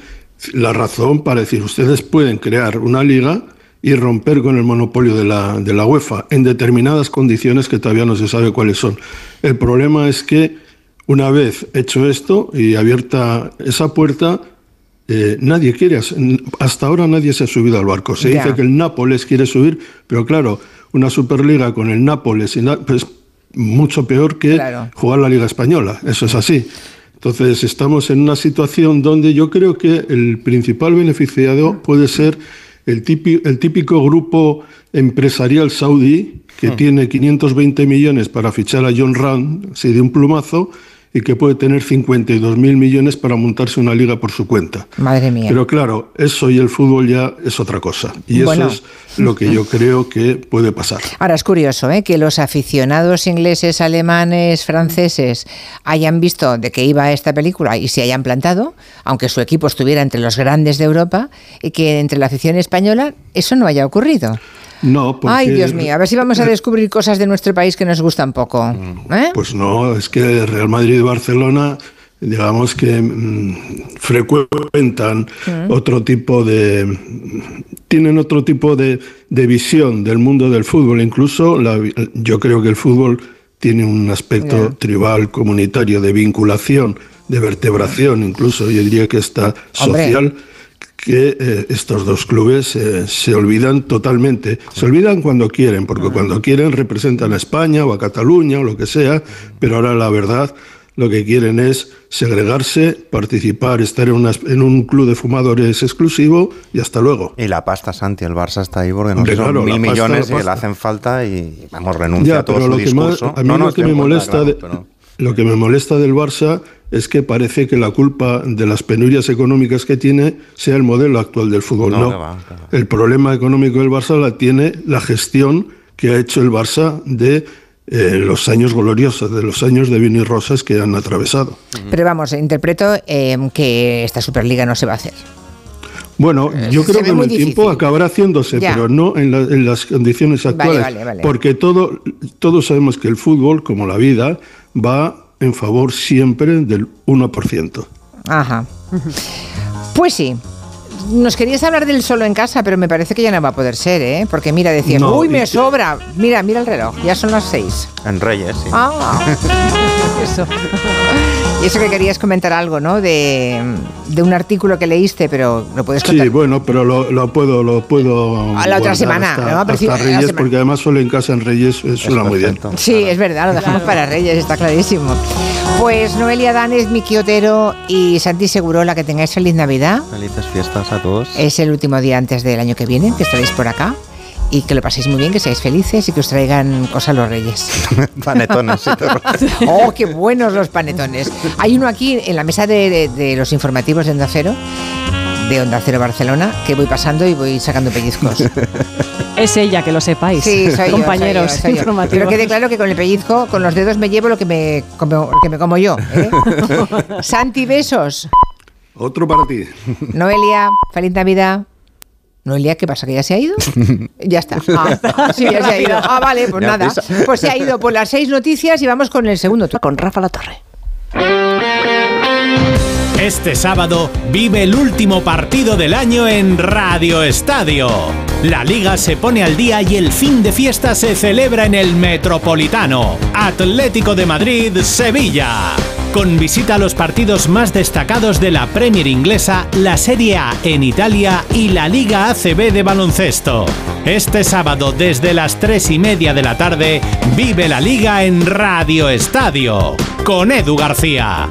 la razón para decir, ustedes pueden crear una liga y romper con el monopolio de la, de la UEFA en determinadas condiciones que todavía no se sabe cuáles son. El problema es que una vez hecho esto y abierta esa puerta, eh, nadie quiere, as- hasta ahora nadie se ha subido al barco. Se Ya. dice que el Nápoles quiere subir, pero claro, una Superliga con el Nápoles na- pues, mucho peor que Claro. jugar la Liga Española. Eso es así. Entonces estamos en una situación donde yo creo que el principal beneficiado puede ser el típico, el típico grupo empresarial saudí que tiene 520 millones para fichar a John Rand, así de un plumazo, y que puede tener 52 mil millones para montarse una liga por su cuenta. Madre mía. Pero claro, eso y el fútbol ya es otra cosa. Y Bueno. eso es lo que yo creo que puede pasar. Ahora es curioso ¿eh? que los aficionados ingleses, alemanes, franceses hayan visto de qué iba esta película y se hayan plantado, aunque su equipo estuviera entre los grandes de Europa, y que entre la afición española eso no haya ocurrido. No, porque, Ay, Dios mío, a ver si vamos a descubrir cosas de nuestro país que nos gustan poco. ¿eh? Pues no, es que Real Madrid y Barcelona, digamos que mm, frecuentan Mm. otro tipo de, tienen otro tipo de, de visión del mundo del fútbol. Incluso la- yo creo que el fútbol tiene un aspecto tribal, comunitario, de vinculación, de vertebración, incluso yo diría que está Hombre. Que eh, estos dos clubes eh, se olvidan totalmente. Se olvidan cuando quieren, porque cuando quieren representan a España o a Cataluña o lo que sea, pero ahora la verdad lo que quieren es segregarse, participar, estar en, una- en un club de fumadores exclusivo y hasta luego. Y la pasta, Santi, el Barça está ahí porque no Hombre, sé, son claro, mil pasta, millones y le hacen falta y vamos, renuncia Ya, a todo pero su lo que, más, discurso. a mí No, lo que me molesta claro, de, pero- lo que me molesta del Barça es que parece que la culpa de las penurias económicas que tiene sea el modelo actual del fútbol. No, No, que va, que va. el problema económico del Barça la tiene la gestión que ha hecho el Barça de eh, los años gloriosos, de los años de Vini Rosas que han atravesado. Pero vamos, interpreto eh, que esta Superliga no se va a hacer. Bueno, yo Eh, se creo que en muy el tiempo difícil. acabará haciéndose, Ya. pero no en, la- en las condiciones actuales. vale, vale. Porque todo, todos sabemos que el fútbol, como la vida, va en favor siempre del 1%. Ajá. Pues sí. Nos querías hablar del solo en casa, pero me parece que ya no va a poder ser, ¿eh? Porque mira, decías, No, uy, me sobra. Mira, mira el reloj, ya son las seis. En Reyes, sí. Ah, eso. Y eso que querías comentar algo, ¿no? De, de un artículo que leíste, pero lo puedes contar. Sí, bueno, pero lo, lo puedo, lo puedo. A la otra semana, hasta, ¿no? hasta Reyes, semana. porque además solo en casa en Reyes suena muy bien. Sí, es verdad, lo dejamos para Reyes, está clarísimo. Pues Noelia Danes, Miki Otero y Santi Segurola, que tengáis feliz Navidad. Felices fiestas a todos. Es el último día antes del año que viene, que estaréis por acá. Y que lo paséis muy bien, que seáis felices y que os traigan cosas los reyes. Panetones. ¡Oh, qué buenos los panetones! Hay uno aquí en la mesa de, de- de los informativos de Onda Cero, de Onda Cero Barcelona, que voy pasando y voy sacando pellizcos. Es ella, que lo sepáis. Sí, soy yo, Compañeros soy yo, soy yo. informativos. Pero quede claro que con el pellizco, con los dedos me llevo lo que me como, lo que me como yo. ¿eh? Santi, besos. Otro para ti. Noelia, feliz Navidad. Noelia, ¿qué pasa? ¿Que ya se ha ido? Ya está. Ah, sí, ya se ha ido. Ah, vale, pues nada. Pues se ha ido por las seis noticias y vamos con el segundo. Con Rafa La Torre. Este sábado vive el último partido del año en Radio Estadio. La liga se pone al día y el fin de fiesta se celebra en el Metropolitano. Atlético de Madrid, Sevilla. Con visita a los partidos más destacados de la Premier inglesa, la Serie A en Italia y la Liga ACB de baloncesto. Este sábado desde las 3 y media de la tarde, vive la liga en Radio Estadio. Con Edu García.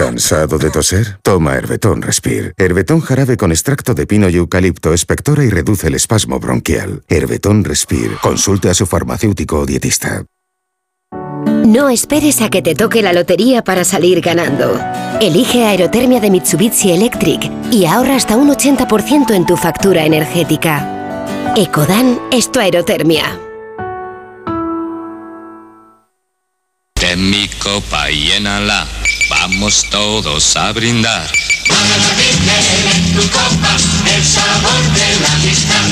¿Cansado de toser? Toma Herbetón Respire. Herbetón jarabe con extracto de pino y eucalipto espectora y reduce el espasmo bronquial. Herbetón Respire. Consulte a su farmacéutico o dietista. No esperes a que te toque la lotería para salir ganando. Elige Aerotermia de Mitsubishi Electric y ahorra hasta un 80% en tu factura energética. Ecodan es tu aerotermia. Ten mi copa y llénala, vamos todos a brindar. en tu copa el sabor de la amistad.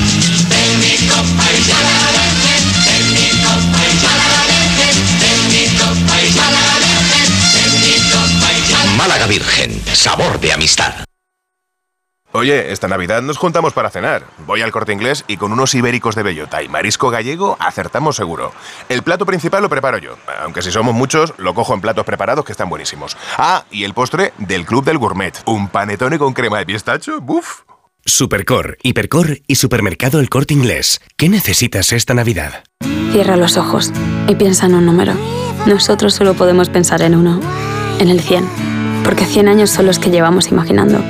De mi copa y ya la dejen, de mi copa y ya la dejen, de mi copa y ya la dejen, de mi copa y ya la Málaga Virgen, sabor de amistad. Oye, esta Navidad nos juntamos para cenar. Voy al corte inglés y con unos ibéricos de bellota y marisco gallego acertamos seguro. El plato principal lo preparo yo, aunque si somos muchos, lo cojo en platos preparados que están buenísimos. Ah, y el postre del Club del Gourmet. Un panetone con crema de pistacho, ¡buf! Supercor, Hipercor y Supermercado El Corte Inglés. ¿Qué necesitas esta Navidad? Cierra los ojos y piensa en un número. Nosotros solo podemos pensar en uno, en el 100. Porque 100 años son los que llevamos imaginando.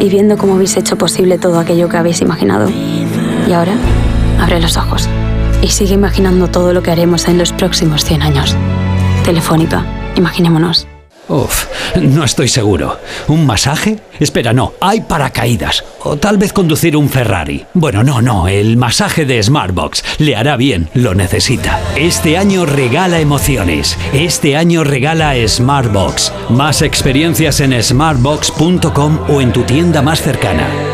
Y viendo cómo habéis hecho posible todo aquello que habéis imaginado. Y ahora, abre los ojos. Y sigue imaginando todo lo que haremos en los próximos 100 años. Telefónica, imaginémonos. Uf, no estoy seguro. ¿Un masaje? Espera, no, hay paracaídas. O tal vez conducir un Ferrari. Bueno, no, no, el masaje de Smartbox. Le hará bien, lo necesita. Este año regala emociones. Este año regala Smartbox. Más experiencias en smartbox.com o en tu tienda más cercana.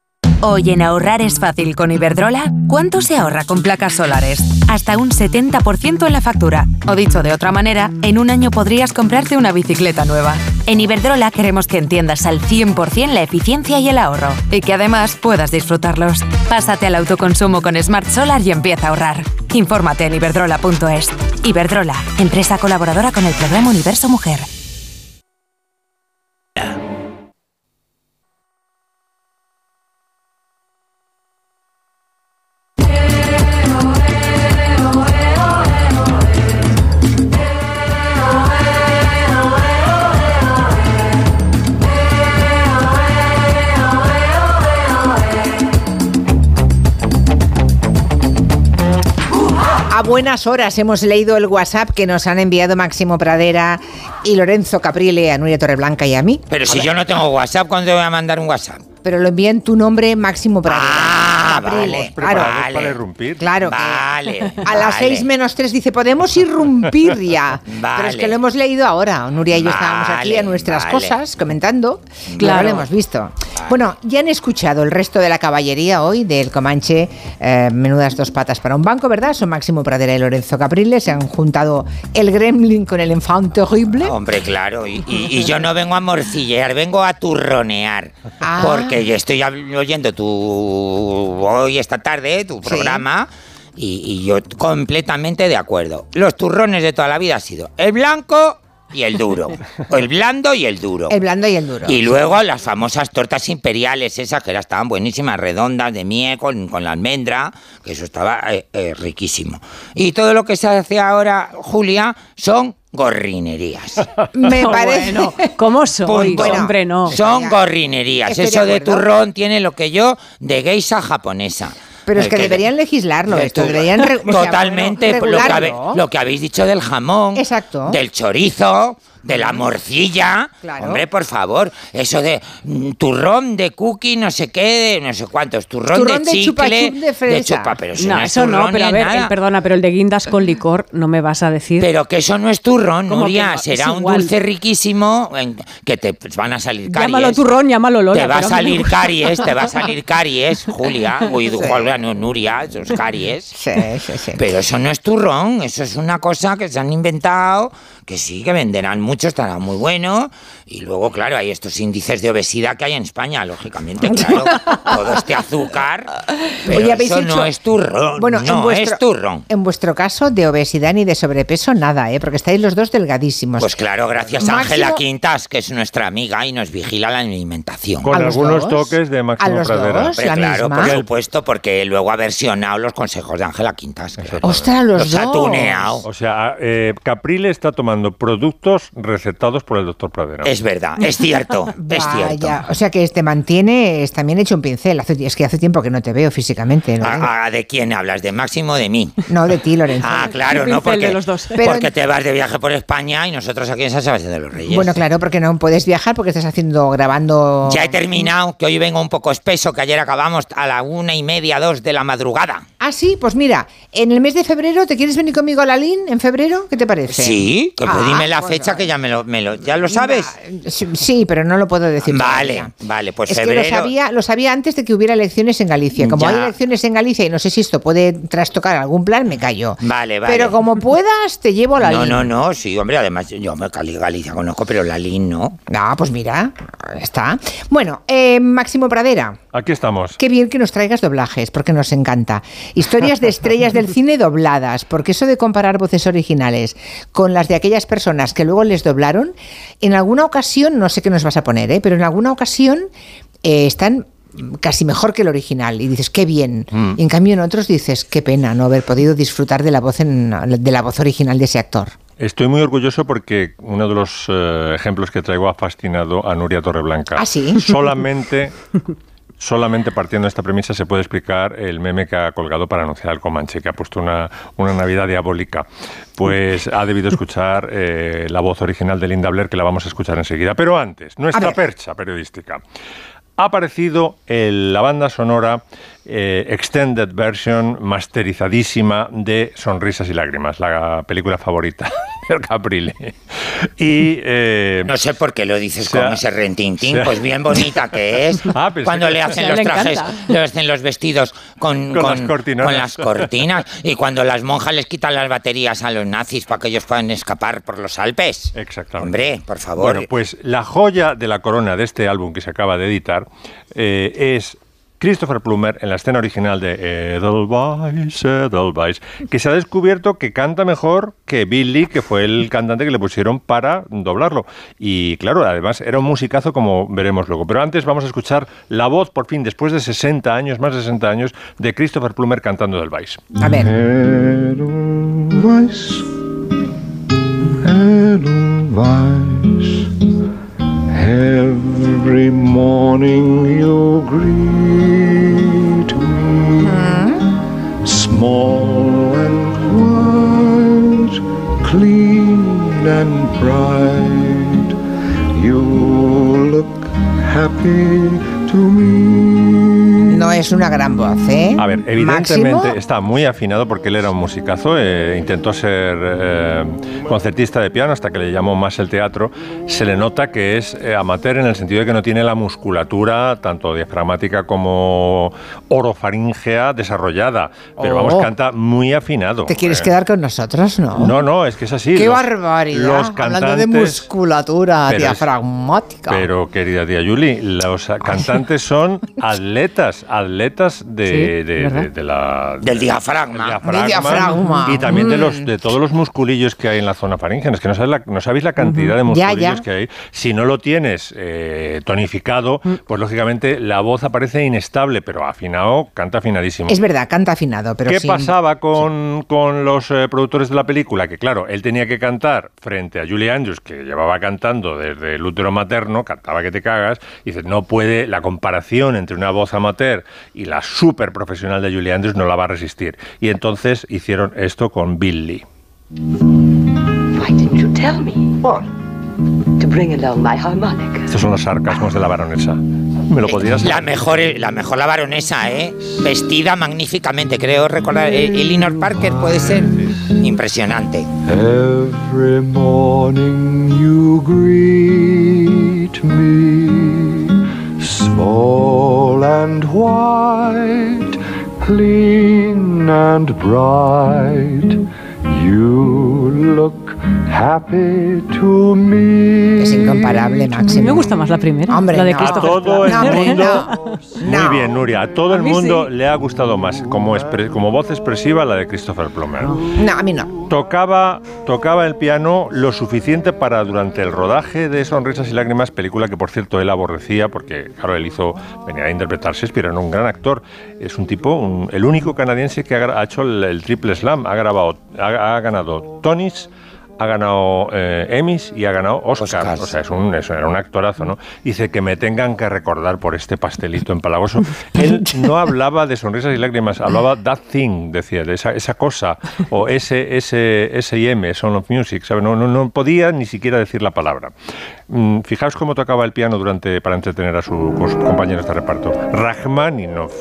Hoy en ahorrar es fácil con Iberdrola. ¿Cuánto se ahorra con placas solares? Hasta un 70% en la factura. O dicho de otra manera, en un año podrías comprarte una bicicleta nueva. En Iberdrola queremos que entiendas al 100% la eficiencia y el ahorro. Y que además puedas disfrutarlos. Pásate al autoconsumo con Smart Solar y empieza a ahorrar. Infórmate en iberdrola.es. Iberdrola, empresa colaboradora con el programa Universo Mujer. Buenas horas hemos leído el WhatsApp que nos han enviado Máximo Pradera y Lorenzo Caprile a Nuria Torreblanca y a mí. Pero si yo no tengo WhatsApp, ¿cuándo te voy a mandar un WhatsApp? Pero lo envía en tu nombre Máximo Pradera. Ah, Caprile, vale, claro. vale. para irrumpir. Claro que Vale. a las vale. seis menos tres dice, podemos irrumpir ya. Pero es que Vale. lo hemos leído ahora. Nuria y yo estábamos aquí a Vale, nuestras vale. cosas comentando. Claro, Claro. lo hemos visto. Bueno, ya han escuchado el resto de la caballería hoy del Comanche. eh, menudas dos patas para un banco, ¿verdad? Son Máximo Pradera y Lorenzo Caprile. Se han juntado el gremlin con el enfant terrible. Hombre, claro, y, y- y yo no vengo a morcillear, vengo a turronear. Ah. Porque yo estoy oyendo tu hoy esta tarde, tu programa, y, y yo completamente de acuerdo. Los turrones de toda la vida ha sido el blanco y el duro. o el blando y el duro. El blando y el duro. Y luego las famosas tortas imperiales, esas que eran- estaban buenísimas, redondas, de miel, con, con la almendra, que eso estaba eh, eh, riquísimo. Y todo lo que se hace ahora, Julia, son gorrinerías. Me parece. bueno, ¿Cómo soy? Punto. Hombre, no. Son gorrinerías. Estoy Eso de turrón tiene lo que yo de geisha japonesa. Pero es que deberían legislarlo de esto, deberían re- o sea, Totalmente, bueno, lo, que habe- lo que habéis dicho del jamón, Exacto. del chorizo, de la morcilla. Claro. Hombre, por favor, eso de mm, turrón de cookie, no sé qué, de no sé cuántos, turrón, Turrón de de chicle, de fresa. chupa, pero eso No, no, es eso no, turrón pero a ver, nada. el- perdona, pero el de guindas con licor no me vas a decir. Pero que eso no es turrón, ¿Cómo que Nuria, no? será un igual. dulce riquísimo en- que te pues, van a salir caries. llámalo turrón, llámalo Lola. Te va a salir caries, te va a salir caries, Julia. Uy, Julia, no, Nuria, esos caries. Sí, sí, sí. Pero eso no es turrón, eso es una cosa que se han inventado, que sí, que venderán mucho, estará muy bueno. Y luego, claro, hay estos índices de obesidad que hay en España, lógicamente, claro. todo este azúcar. Pero Oye, ¿habéis eso no hecho- es turrón, Bueno, no en vuestro, es turrón. En vuestro caso, de obesidad ni de sobrepeso, nada, ¿eh? Porque estáis los dos delgadísimos. Pues claro, gracias a Máximo- Ángela Quintas, que es nuestra amiga y nos vigila la alimentación. Con ¿A los algunos dos? toques de ¿A Máximo los Pradera. dos? Claro, misma. por supuesto, porque luego ha versionado los consejos de Ángela Quintas. Ostras, los, ha dos. tuneado. O sea, eh, Caprile está tomando productos recetados por el doctor Pradera. Es verdad, es cierto, es cierto. O sea que te mantiene, es también hecho un pincel. Hace- es que hace tiempo que no te veo físicamente. ¿no? Ah, ah, ¿De quién hablas? ¿De Máximo o de mí? No, de ti, Lorenzo. Ah, claro, no, porque, de los dos. Pero- porque te vas de viaje por España y nosotros aquí en San Sebastián de los Reyes. Bueno, claro, porque no puedes viajar porque estás haciendo, grabando. Ya he terminado, que hoy vengo un poco espeso, que ayer acabamos a la una y media, dos de la madrugada. Ah, sí, pues mira, en el mes de febrero, ¿te quieres venir conmigo a la LIN en febrero? ¿Qué te parece? Sí, que pues Ah, dime la pues fecha que ya me lo, me lo- ya lo sabes. Sí, pero no lo puedo decir. Vale, todavía. vale, pues es febrero. que lo sabía, lo sabía antes de que hubiera elecciones en Galicia. Como Ya. hay elecciones en Galicia y no sé si esto puede trastocar algún plan, me callo. Vale, vale. Pero como puedas, te llevo a la No, LIN. no, no, sí, hombre, además yo me Cali- Galicia conozco, pero la LIN no. Ah, pues mira, está. Bueno, eh, Máximo Pradera. Aquí estamos. Qué bien que nos traigas doblajes, porque nos encanta. Historias de estrellas del cine dobladas, porque eso de comparar voces originales con las de aquellas personas que luego les doblaron, en alguna ocasión, no sé qué nos vas a poner, ¿eh? pero en alguna ocasión eh, están casi mejor que el original y dices qué bien Mm. y en cambio en otros dices qué pena no haber podido disfrutar de la voz en- de la voz original de ese actor Estoy muy orgulloso porque uno de los eh, ejemplos que traigo ha fascinado a Nuria Torreblanca. ¿Ah, sí? Solamente, solamente partiendo de esta premisa se puede explicar el meme que ha colgado para anunciar al Comanche, que ha puesto una, una Navidad diabólica. Pues ha debido escuchar eh, la voz original de Linda Blair, que la vamos a escuchar enseguida. Pero antes, nuestra percha periodística. Ha aparecido el- la banda sonora eh, extended version masterizadísima de Sonrisas y Lágrimas, la película favorita del Caprile. Y eh, No sé por qué lo dices sea- con ese rentintín, sea- pues bien bonita que es. Ah, cuando que- le hacen los le trajes, encanta. le hacen los vestidos con, Con las cortinonas. con las cortinas. Y cuando las monjas les quitan las baterías a los nazis para que ellos puedan escapar por los Alpes. Exactamente. Hombre, por favor. Bueno, pues la joya de la corona de este álbum que se acaba de editar eh, es Christopher Plummer en la escena original de Edelweiss, Edelweiss, que se ha descubierto que canta mejor que Billy, que fue el cantante que le pusieron para doblarlo. Y claro, además era un musicazo como veremos luego. Pero antes vamos a escuchar la voz, por fin, después de 60 años, más de 60 años, de Christopher Plummer cantando Edelweiss. a ver Edelweiss, Edelweiss. Every morning you greet me, small and white, clean and bright. You look happy to me. No es una gran voz ¿eh? A ver, evidentemente Máximo, está muy afinado porque él era un musicazo, eh, intentó ser eh, concertista de piano hasta que le llamó más el teatro. Se le nota que es eh, amateur en el sentido de que no tiene la musculatura, tanto diafragmática como orofaringea, desarrollada. Pero vamos, Oh. canta muy afinado. te quieres quedar con nosotros no No, no, es que es así. qué Los- barbaridad Los hablando de musculatura Pero es- diafragmática Pero, querida tía Yuli, los cantantes son atletas, atletas de, Sí, de- ¿verdad? de- de la... Del diafragma. Del diafragma. Y también de, los, Mm. de todos los musculillos que hay en la zona faríngea. Es que no sabéis la, no sabéis la cantidad de musculillos ya. que hay. Si no lo tienes eh, tonificado, Mm. pues lógicamente la voz aparece inestable, pero afinado, canta afinadísimo. es verdad canta afinado pero ¿Qué sin- pasaba con, con los eh, productores de la película? Que claro, él tenía que cantar frente a Julie Andrews, que llevaba cantando desde el útero materno, cantaba que te cagas, y dice, no puede, la comparación entre una voz amateur y la súper profesional de Julie Andrews no la va a resistir. Y entonces hicieron esto con Billy. Why didn't you tell me? What? To bring along my harmonica. Estos son los sarcasmos de la baronesa. ¿Me lo podrías La mejor, la mejor la baronesa, ¿eh? Vestida magníficamente, creo recordar. eh, Elinor Parker puede ser. Impresionante. Every morning you greet me, small and white, clean and bright. You look. Es incomparable Máximo Me gusta más la primera, Hombre, la de no. A Christopher todo el No, mundo. no. Muy bien, Nuria. A todo el mundo sí. le ha gustado más. Como, como voz expresiva, la de Christopher Plummer. no a mí no Tocaba, tocaba el piano lo suficiente para durante el rodaje de Sonrisas y Lágrimas, película que por cierto él aborrecía porque, claro, él hizo, venía a interpretar Shakespeare, era un gran actor. Es un tipo, un- el único canadiense que ha, ha hecho el, el triple slam, ha, grabado, ha, ha ganado Tonys, ha ganado eh, Emmys y ha ganado Oscars. O sea, es un, es- era un actorazo, ¿no? Dice que me tengan que recordar por este pastelito empalagoso. Él no hablaba de sonrisas y lágrimas, hablaba that thing, decía, de esa, esa cosa, o ese, ese, S&M, Son of Music, ¿sabe? No, no, no podía ni siquiera decir la palabra. Mm, fijaos cómo tocaba el piano durante, para entretener a su- sus compañeros de reparto. Rachmaninoff.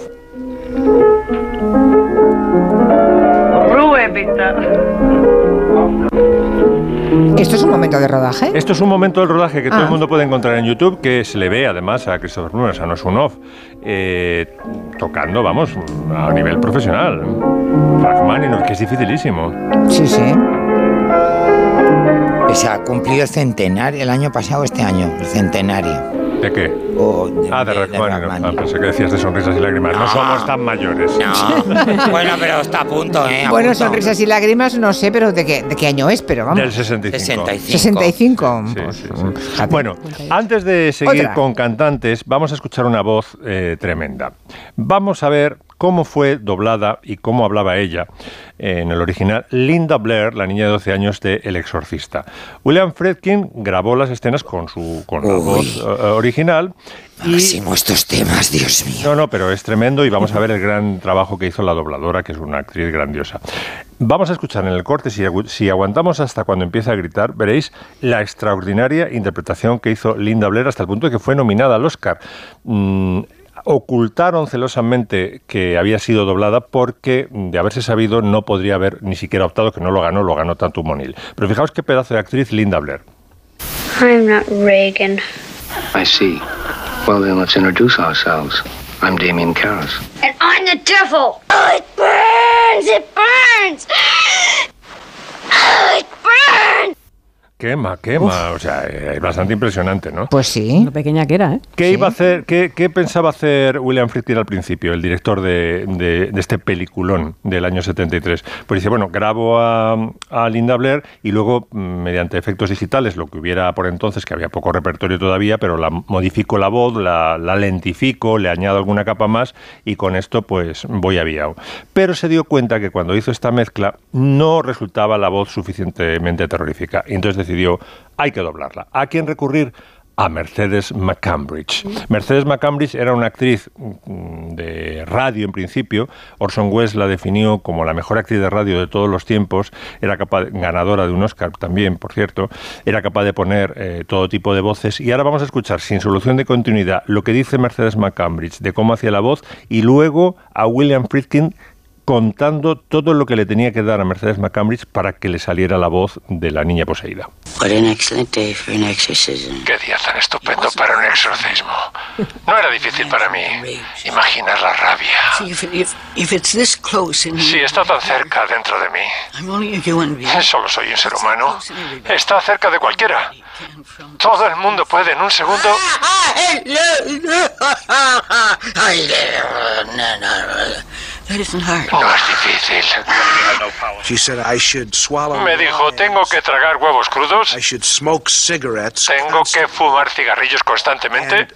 Esto es un momento de rodaje Esto es un momento del rodaje que todo Ah. el mundo puede encontrar en YouTube, que se le ve además a Christopher Plummer, o sea, no es un off, eh, tocando, vamos, a nivel profesional. Rachmaninoff, que es dificilísimo. sí sí Se ha cumplido el centenario el año pasado, este año, el centenario. ¿De qué? ah, de, Rachmaninoff. Ah, pensé que decías de sonrisas y lágrimas. No, No. somos tan mayores. No. bueno, pero está a punto, ¿eh? A Bueno, punto. sonrisas y lágrimas, no sé, pero de qué, de qué año es, pero vamos. Del 65. 65. Sí, sí, sí. Bueno, antes de seguir Otra. con cantantes, vamos a escuchar una voz eh, tremenda. Vamos a ver cómo fue doblada y cómo hablaba ella en el original Linda Blair, la niña de 12 años de El Exorcista. William Friedkin grabó las escenas con su con la Uy. voz eh, original. Y, Máximo estos temas, Dios mío. no, no, pero es tremendo y vamos a ver el gran trabajo que hizo la dobladora, que es una actriz grandiosa. Vamos a escuchar en el corte, si, agu- si aguantamos hasta cuando empieza a gritar, veréis la extraordinaria interpretación que hizo Linda Blair hasta el punto de que fue nominada al Oscar. Mm, ocultaron celosamente que había sido doblada porque, de haberse sabido, no podría haber ni siquiera optado, que no lo ganó, lo ganó Tantu Monil. Pero fijaos qué pedazo de actriz Linda Blair. I'm not Reagan. I see. Well, then let's introduce ourselves. I'm Damien Karras. And I'm the devil. Oh, it burns! It burns! Oh, it burns! Quema, quema. O sea, eh, es bastante impresionante, ¿no? Pues sí. Lo pequeña que era, ¿eh? ¿Qué iba a hacer, qué, qué pensaba hacer William Friedkin al principio, el director de, de- de este peliculón del año 73? Pues dice, bueno, grabo a, a Linda Blair y luego, mm, mediante efectos digitales, lo que hubiera por entonces, que había poco repertorio todavía, pero la modifico la voz, la, la lentifico, le añado alguna capa más y con esto pues voy aviado. Pero se dio cuenta que cuando hizo esta mezcla no resultaba la voz suficientemente terrorífica. Y entonces decidió, hay que doblarla. ¿A quién recurrir? a Mercedes McCambridge. Mercedes McCambridge era una actriz mm, de radio en principio. Orson Welles la definió como la mejor actriz de radio de todos los tiempos. Era capaz, ganadora de un Oscar también, por cierto. Era capaz de poner eh, todo tipo de voces. Y ahora vamos a escuchar, sin solución de continuidad, lo que dice Mercedes McCambridge de cómo hacía la voz y luego a William Friedkin contando todo lo que le tenía que dar a Mercedes McCambridge para que le saliera la voz de la niña poseída. What an excellent day for an exorcism. Qué día tan estupendo para un exorcismo. No era difícil para mí imaginar la rabia. Si está tan cerca dentro de mí. Solo soy un ser humano. Está cerca de cualquiera. Todo el mundo puede en un segundo. No es difícil. She said I should swallow Me dijo, tengo que tragar huevos crudos. I should smoke cigarettes. Tengo que fumar cigarrillos constantemente.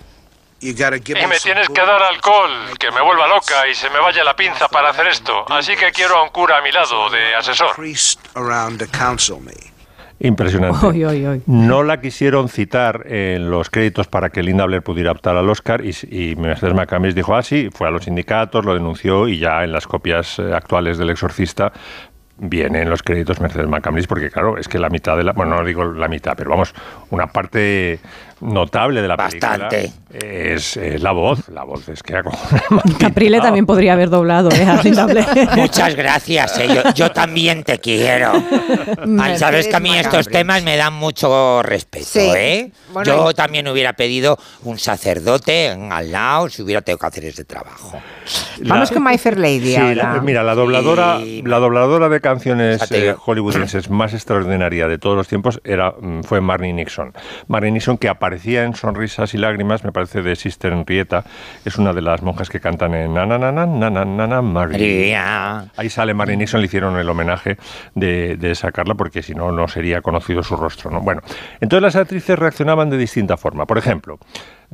Y me tienes que dar alcohol, que me vuelva loca y se me vaya la pinza para hacer esto. Así que quiero a un cura a mi lado, de asesor. Impresionante. Oy, oy, oy. No la quisieron citar en los créditos para que Linda Blair pudiera optar al Oscar y, y Mercedes McCambridge dijo así, fue a los sindicatos, lo denunció y ya en las copias eh, actuales del Exorcista viene en los créditos Mercedes McCambridge porque claro, es que la mitad de la, bueno, no digo la mitad, pero vamos, una parte notable de la Bastante. película es, es la voz, la voz es que Caprile también podría haber doblado, ¿eh? Muchas gracias, eh, yo, yo también te quiero. Ay, Sabes que a mí estos temas me dan mucho respeto, Sí. ¿eh? Bueno, yo y- también hubiera pedido un sacerdote al lado si hubiera tenido que hacer ese trabajo. Vamos con My Fair Lady Sí, ahora. la- mira, la dobladora, la dobladora de canciones eh, hollywoodenses más extraordinaria de todos los tiempos era, mm, fue Marnie Nixon. Marnie Nixon que aparecía en Sonrisas y Lágrimas, me parece, de Sister Henrietta. Es una de las monjas que cantan en Nananana, María. Ahí sale Marie Nixon, le hicieron el homenaje de, de sacarla porque si no, no sería conocido su rostro. ¿no? Bueno, entonces las actrices reaccionaban de distinta forma. Por ejemplo,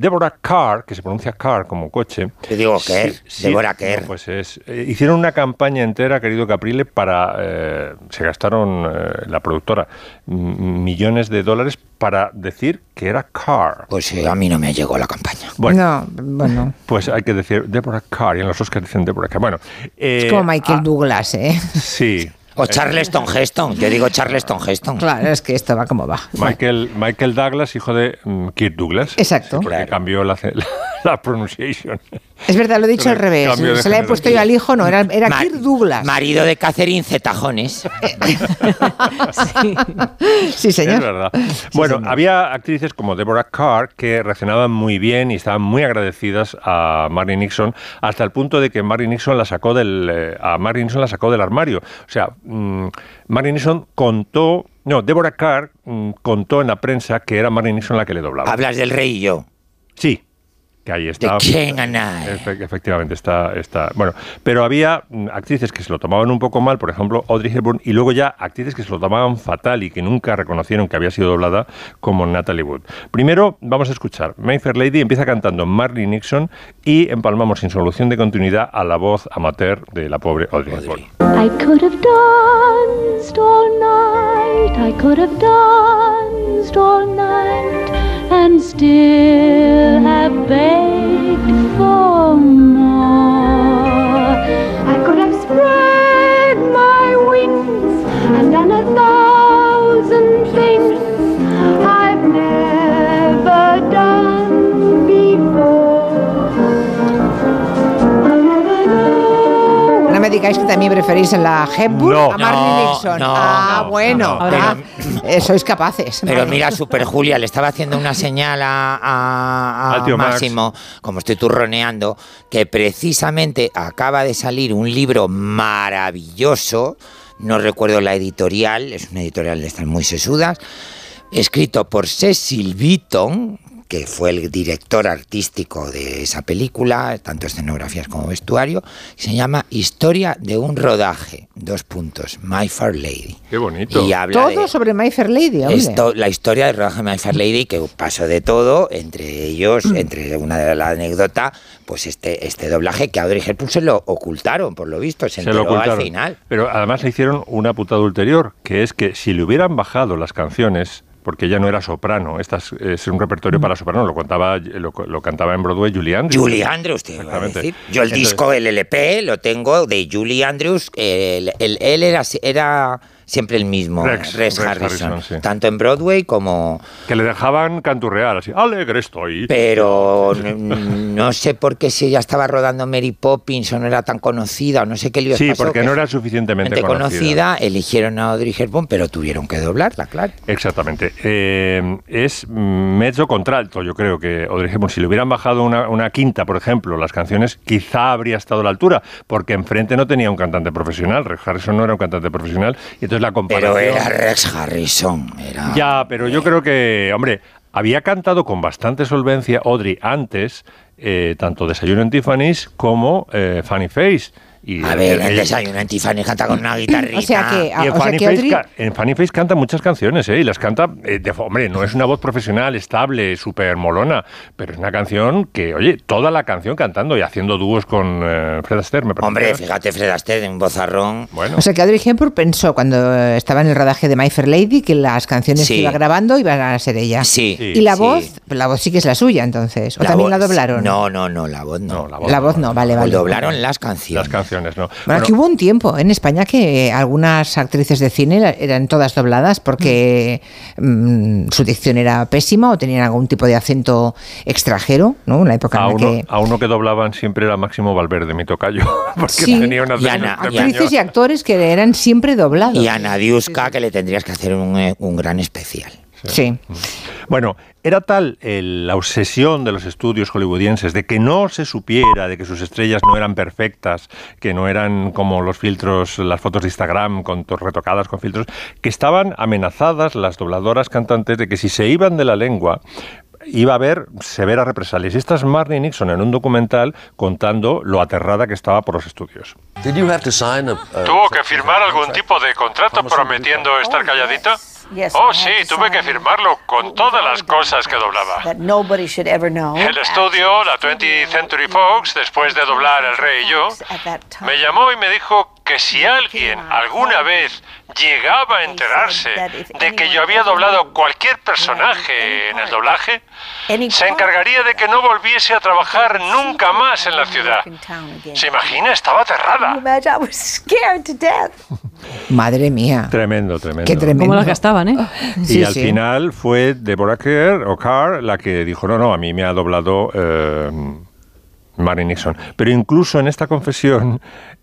Deborah Carr, que se pronuncia Carr como coche. Te digo Kerr, Deborah Kerr. no, pues es, eh, hicieron una campaña entera, querido Caprile, para. eh, se gastaron eh, la productora m- millones de dólares para decir que era Carr. Pues eh, a mí no me llegó la campaña. Bueno, No, bueno. pues hay que decir Deborah Carr, y en los Oscars dicen Deborah Carr. Bueno, eh, Es como Michael ah, Douglas, ¿eh? Sí. O Charleston Heston, yo digo Charleston Heston. Claro, es que esto va como va. Michael, Michael Douglas, hijo de mm, Kirk Douglas. Exacto. Sí, porque cambió la, la, la pronunciation. Es verdad, lo he dicho al revés. Se le he género. puesto yo al hijo, no, era, era Ma- Kirk Douglas. Marido de Catherine Zetajones. Sí, señor. Es verdad. bueno, había actrices como Deborah Carr que reaccionaban muy bien y estaban muy agradecidas a Marnie Nixon hasta el punto de que Marnie Nixon la sacó del eh, a Marnie Nixon la sacó del armario. O sea, mm, Marnie Nixon contó, no, Deborah Carr mm, contó en la prensa que era Marnie Nixon la que le doblaba. Hablas del rey y yo. Sí, que ahí está. The King and I. Efe- efectivamente, está, está. Bueno, pero había mm, actrices que se lo tomaban un poco mal, por ejemplo, Audrey Hepburn, y luego ya actrices que se lo tomaban fatal y que nunca reconocieron que había sido doblada, como Natalie Wood. Primero, vamos a escuchar. Mayfair Lady empieza cantando Marley Nixon y empalmamos sin solución de continuidad a la voz amateur de la pobre Audrey Hepburn. I could have danced all night, I could have danced all night, and still have begged for digáis que también preferís la Hepburn No. a Marley No, Nixon. no, ah, no, bueno, no, ah, eh, sois capaces. Pero Vale. mira, Super Julia, le estaba haciendo una señal a, a- a Al tío Max. Máximo, como estoy turroneando, que precisamente acaba de salir un libro maravilloso, no recuerdo la editorial, es una editorial de estas muy sesudas, escrito por Cecil Beaton, que fue el director artístico de esa película, tanto escenografías como vestuario, se llama Historia de un rodaje, dos puntos, My Fair Lady. Qué bonito. Y habla de- Todo sobre My Fair Lady, esto, la historia del rodaje de My Fair Lady, que pasó de todo, entre ellos, entre una de la anécdota, pues este, este doblaje que a Audrey Hepburn se lo ocultaron, por lo visto, se, Se lo enteró al ocultaron. final. Pero además le hicieron una putada ulterior, que es que si le hubieran bajado las canciones, porque ella no era soprano, esta es, es un repertorio para soprano, lo, contaba, lo, lo cantaba en Broadway Julie Andrews. Julie Andrews, te iba a Exactamente. decir. Yo el Entonces- disco, el LP, lo tengo de Julie Andrews. el- él era, era siempre el mismo, Rex, Rex, Rex Harrison, Harrison, sí. tanto en Broadway como... Que le dejaban canturrear así, alegre estoy. Pero no, sé por qué si ella estaba rodando Mary Poppins o no era tan conocida o no sé qué líos Sí, pasó, porque que no era suficientemente conocida, eligieron a Audrey Hepburn, pero tuvieron que doblarla, claro. Exactamente. Eh, es mezzo contralto, yo creo que Audrey Hepburn, si le hubieran bajado una, una quinta, por ejemplo, las canciones, quizá habría estado a la altura, porque enfrente no tenía un cantante profesional, Rex Harrison no era un cantante profesional, y entonces la comparación... Pero era Rex Harrison. Era... Ya, pero yo creo que, hombre, había cantado con bastante solvencia Audrey antes, eh, tanto Desayuno en Tiffany's como eh, Funny Face. Y, A ver, eh, en ella- Desayuno en Tiffany canta con una guitarrita. O sea que- y Ah, en, o sea Funny que Face, Audrey- ca- en Funny Face canta muchas canciones, ¿eh? Y las canta, eh, de, hombre, no es una voz profesional, estable, súper molona, pero es una canción que, oye, toda la canción cantando y haciendo dúos con eh, Fred Astaire, me parece. Hombre, fíjate, Fred Astaire en vozarrón. Bueno. O sea que Audrey Hepburn pensó cuando estaba en el rodaje de My Fair Lady que las canciones Sí. que iba grabando iban a ser ella. Sí. Y la sí. voz, la voz sí que es la suya entonces. O también voz- la doblaron. No, no, no, la voz no. La voz no, vale, O vale. doblaron las canciones. Las canciones, ¿no? Bueno, aquí hubo un tiempo en España que algunas actrices de cine eran todas dobladas porque mm, su dicción era pésima o tenían algún tipo de acento extranjero, ¿no? En la época A en la uno, que... a uno que doblaban siempre era Máximo Valverde, mi tocayo, porque Sí. tenía una Y Ana- y Actrices y actores que eran siempre doblados. Y a Nadiuska, que le tendrías que hacer un, eh, un gran especial. Sí. Bueno, era tal el- la obsesión de los estudios hollywoodienses de que no se supiera, de que sus estrellas no eran perfectas, que no eran como los filtros, las fotos de Instagram con to- retocadas con filtros, que estaban amenazadas las dobladoras cantantes de que si se iban de la lengua iba a haber severas represalias. Y esta es Marnie Nixon en un documental contando lo aterrada que estaba por los estudios. ¿Tuvo que firmar algún tipo de contrato prometiendo estar calladita? Oh, sí, tuve que firmarlo con todas las cosas que doblaba. El estudio, la 20th Century Fox, después de doblar El Rey y yo, me llamó y me dijo que si alguien alguna vez llegaba a enterarse de que yo había doblado cualquier personaje en el doblaje, se encargaría de que no volviese a trabajar nunca más en la ciudad. ¿Se imagina? Estaba aterrada. Madre mía. Tremendo, tremendo. Qué tremendo. Como las gastaban, ¿eh? Y Sí, al sí. final fue Deborah Kerr, o Carr la que dijo, no, no, a mí me ha doblado eh, Mary Nixon. Pero incluso en esta confesión,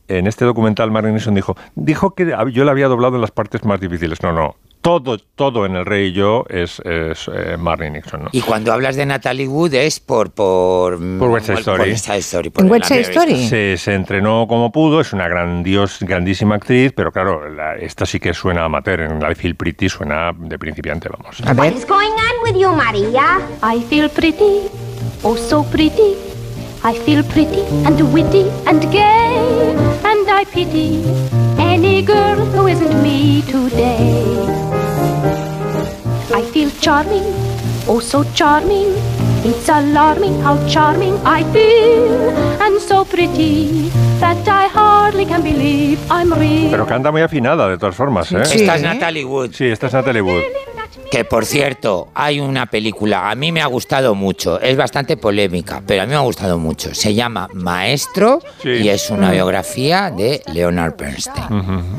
en este documental, Mary Nixon dijo, dijo que yo la había doblado en las partes más difíciles. No, no, todo, todo en El Rey y yo es, es eh, Nixon. ¿no? Y cuando hablas de Natalie Wood es por... Por, Por West Side Story. Por West Side Story, por ¿En la West Side. Story? Se, se entrenó como pudo, es una grandios, grandísima actriz, pero claro, la- esta sí que suena amateur, en la de Feel Pretty suena de principiante, vamos. A ver. What's going on with you, Maria? I feel pretty. oh so pretty. I feel pretty and witty and gay, and I pity any girl who isn't me today. I feel charming, oh so charming. It's alarming how charming I feel, and so pretty that I hardly can believe I'm real. Pero canta muy afinada, de todas formas, ¿eh? Esta es Natalie Wood. Sí, esta es Natalie Wood. Que por cierto, hay una película, a mí me ha gustado mucho, es bastante polémica, pero a mí me ha gustado mucho. Se llama Maestro y es una biografía de Leonard Bernstein.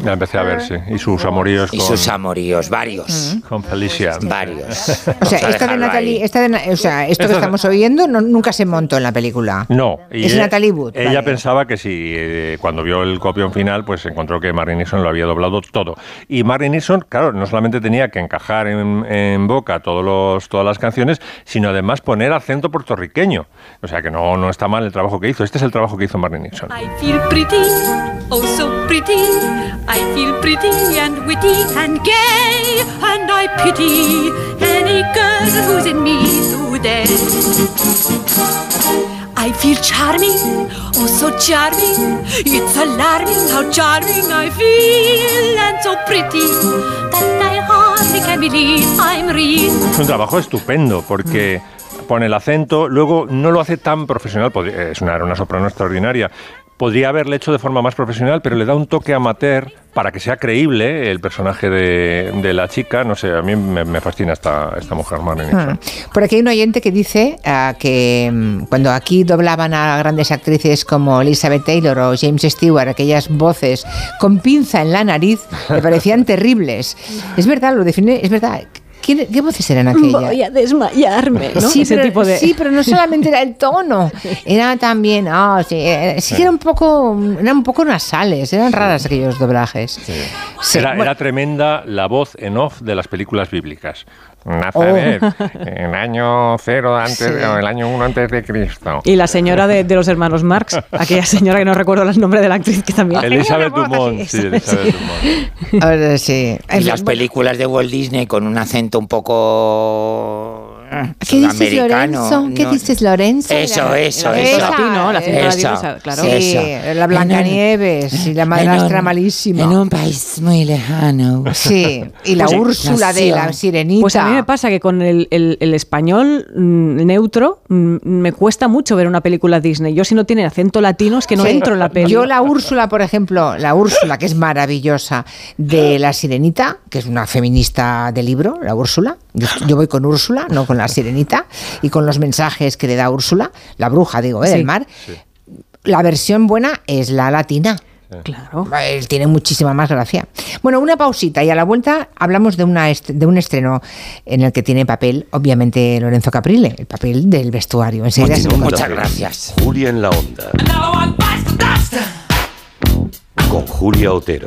La empecé a ver, sí. Y sus amoríos Y con, sus amoríos, varios. con Felicia. Varios. O sea, esta de Natalie, esta de o sea, esto que Esta- estamos oyendo no- nunca se montó en la película. No. y Es ella- Natalie Wood, Ella vale. pensaba que si eh, cuando vio el copión final, pues encontró que Martin Nixon lo había doblado todo. Y Martin Nixon, claro, no solamente tenía que encajar en, en boca todas las canciones, sino además poner acento puertorriqueño. O sea que no, no está mal el trabajo que hizo. Este es el trabajo que hizo Martin Nixon. I feel pretty, oh so pretty. I feel pretty and witty and gay, and I pity any girl who's in me today. I feel charming, oh so charming. It's alarming how charming I feel, and so pretty that I Es un trabajo estupendo porque pone el acento, luego no lo hace tan profesional, es una, una soprano extraordinaria. Podría haberle hecho de forma más profesional, pero le da un toque amateur para que sea creíble el personaje de, de la chica. No sé, a mí me, me fascina esta, esta mujer, Marlene. Hmm. Por aquí hay un oyente que dice ah, que mm, cuando aquí doblaban a grandes actrices como Elizabeth Taylor o James Stewart, aquellas voces con pinza en la nariz, le parecían terribles. Es verdad, lo define, es verdad. ¿Qué, qué voces eran aquellas? Voy a desmayarme, ¿no? Sí, Ese pero, tipo de... sí, pero no solamente era el tono, era también, ah, sí, era un poco, eran un poco nasales, eran raras aquellos doblajes. Sí, era, bueno. era tremenda la voz en off de las películas bíblicas. Nazaret, en año cero antes, Sí. o el año uno antes de Cristo. Y la señora de, de los hermanos Marx, aquella señora que no recuerdo el nombre de la actriz que también. Elizabeth Dumont, sí, Elizabeth Dumont. Sí. Y las películas de Walt Disney con un acento un poco ¿Qué dices. Lorenzo? ¿Qué no- dices, Lorenzo? Eso, eso, La- eso. latino, la cintura Eso, claro. Sí, eso. la Blancanieves y la madrastra un- malísima. En un país muy lejano. Sí, y la Pues, Úrsula de la sirenita. Pues a mí me pasa que con el, el- el español mm, neutro mm, me cuesta mucho ver una película Disney. Yo si no tiene acento latino es que no Sí. entro en la peli. Yo la Úrsula, por ejemplo, la Úrsula, que es maravillosa, de la Sirenita, que es una feminista de libro, la Úrsula. Yo, yo voy con Úrsula, no con la Sirenita, y con los mensajes que le da Úrsula, la bruja, digo, ¿eh? del Sí. mar. La versión buena es la latina. Claro. Él tiene muchísima más gracia. Bueno, una pausita y a la vuelta hablamos de, una de un estreno en el que tiene papel, obviamente, Lorenzo Caprile, el papel del vestuario. Enseguida seguimos. Muchas gracias. Julia en la onda. Con Julia Otero.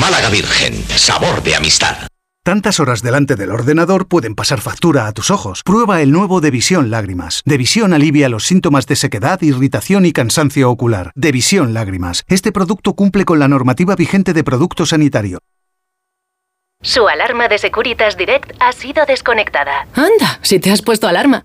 Málaga Virgen, sabor de amistad. Tantas horas delante del ordenador pueden pasar factura a tus ojos. Prueba el nuevo Devisión Lágrimas. Devisión alivia los síntomas de sequedad, irritación y cansancio ocular. Devisión Lágrimas. Este producto cumple con la normativa vigente de producto sanitario. Su alarma de Securitas Direct ha sido desconectada. Anda, si te has puesto alarma.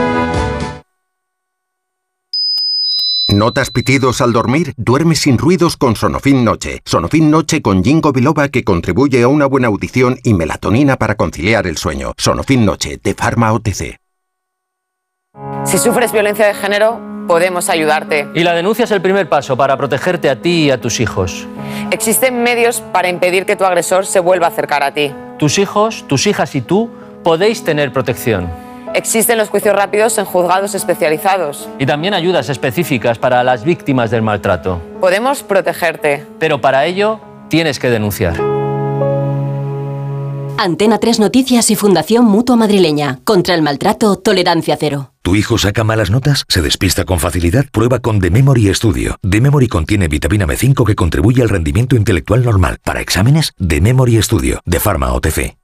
¿Notas pitidos al dormir? Duerme sin ruidos con Sonofin Noche. Sonofin Noche con Jingo Biloba que contribuye a una buena audición y melatonina para conciliar el sueño. Sonofin Noche de Pharma OTC. Si sufres violencia de género, podemos ayudarte. Y la denuncia es el primer paso para protegerte a ti y a tus hijos. Existen medios para impedir que tu agresor se vuelva a acercar a ti. Tus hijos, tus hijas y tú podéis tener protección. Existen los juicios rápidos en juzgados especializados. Y también ayudas específicas para las víctimas del maltrato. Podemos protegerte. Pero para ello tienes que denunciar. Antena 3 Noticias y Fundación Mutua Madrileña. Contra el maltrato, tolerancia cero. ¿Tu hijo saca malas notas? ¿Se despista con facilidad? Prueba con The Memory Studio. The Memory contiene vitamina B5 que contribuye al rendimiento intelectual normal. Para exámenes, The Memory Studio, de Pharma OTC.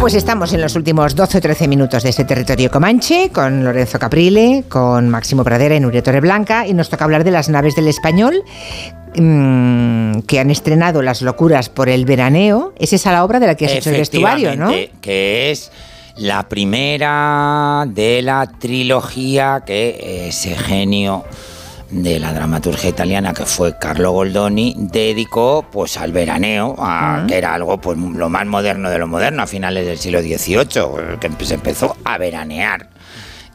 Pues estamos en los últimos 12 o 13 minutos de este territorio comanche con Lorenzo Caprile, con Máximo Pradera y Nuria Torreblanca y nos toca hablar de las naves del español mm, que han estrenado Las locuras por el veraneo. Es esa la obra de la que has hecho el vestuario, ¿no? Que es la primera de la trilogía que ese genio de la dramaturgia italiana que fue Carlo Goldoni dedicó pues al veraneo, a- que era algo pues lo más moderno de lo moderno a finales del siglo XVIII, que se empezó a veranear.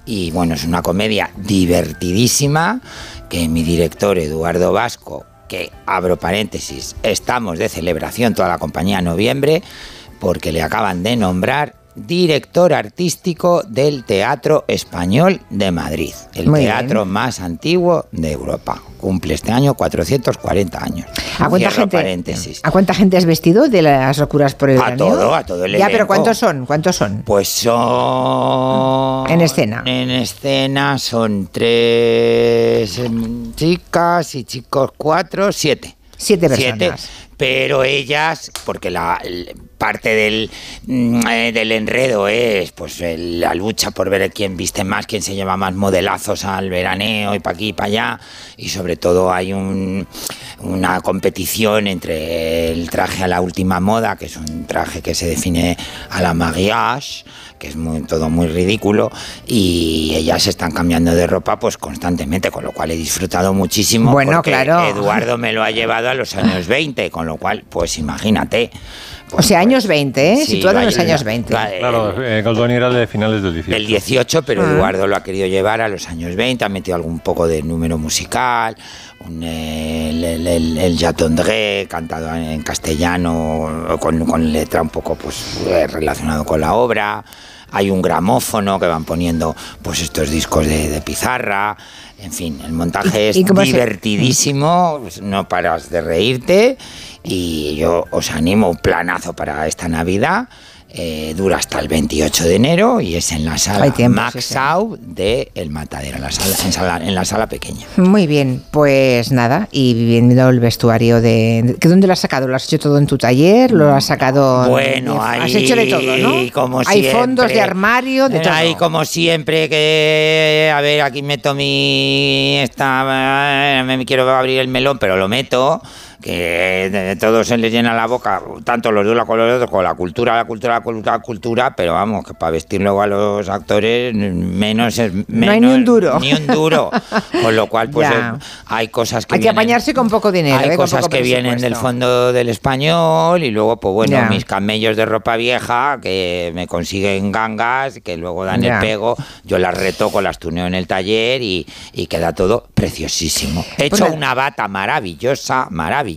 Y bueno, es una comedia divertidísima que mi director Eduardo Vasco, que abro paréntesis, estamos de celebración toda la compañía en noviembre, porque le acaban de nombrar director artístico del Teatro Español de Madrid, el Muy bien. teatro más antiguo de Europa. Cumple este año 440 años. ¿A cuánta, Cierro gente, paréntesis. ¿A cuánta gente has vestido de las locuras por el A todo, a todo el Ya, pero. ¿cuántos son? ¿Cuántos son? Pues son... En escena. En escena son tres em, chicas y chicos cuatro, siete. Siete personas. pero ellas, porque la parte del, mm, eh, del enredo es pues el- la lucha por ver quién viste más, quién se lleva más modelazos al veraneo y para aquí y para allá, y sobre todo hay un, una competición entre el traje a la última moda, que es un traje que se define a la mariage, que es muy, todo muy ridículo, y ellas se están cambiando de ropa pues constantemente, con lo cual he disfrutado muchísimo. Bueno, porque claro. Eduardo me lo ha llevado a los años 20, con lo cual, pues imagínate. O sea, años 20, ¿eh? Sí, Situado en los años 20. va- Claro, eh, Goldoni era de finales del 18. del 18, pero Ah. Eduardo lo ha querido llevar a los años 20, ha metido algún poco de número musical, un, el, el, el, el Ya tendré, cantado en castellano, con, con letra un poco pues eh, relacionado con la obra. Hay un gramófono que van poniendo pues estos discos de, de pizarra. En fin, el montaje es se- divertidísimo, no paras de reírte y yo os animo un planazo para esta Navidad. Eh, dura hasta el 28 de enero y es en la sala Hay tiempo, Max sí. Sau de El Matadero, en la sala, en, sala- en la sala pequeña. Muy bien, pues nada, y viendo el vestuario de... ¿que ¿Dónde lo has sacado? ¿Lo has hecho todo en tu taller? ¿Lo has sacado...? Bueno, Has ahí, hecho de todo, ¿no? como Hay siempre. fondos de armario, de todo. Ahí como siempre que, a ver, aquí meto mi, esta, me quiero abrir el melón, pero lo meto, que de, todos se les llena la boca, tanto los de una como los otros, con la cultura, la cultura, la cultura, la cultura, pero vamos, que para vestir luego a los actores, menos es menos, No hay ni un duro. Ni un duro. Con lo cual, pues eh, hay cosas que Hay que apañarse con poco dinero, hay ¿eh? Cosas que vienen del fondo del español y luego, pues bueno, Ya. mis camellos de ropa vieja que me consiguen gangas, que luego dan Ya. el pego, yo las retoco, las tuneo en el taller y, y queda todo preciosísimo. He Pues hecho nada. una bata maravillosa, maravillosa,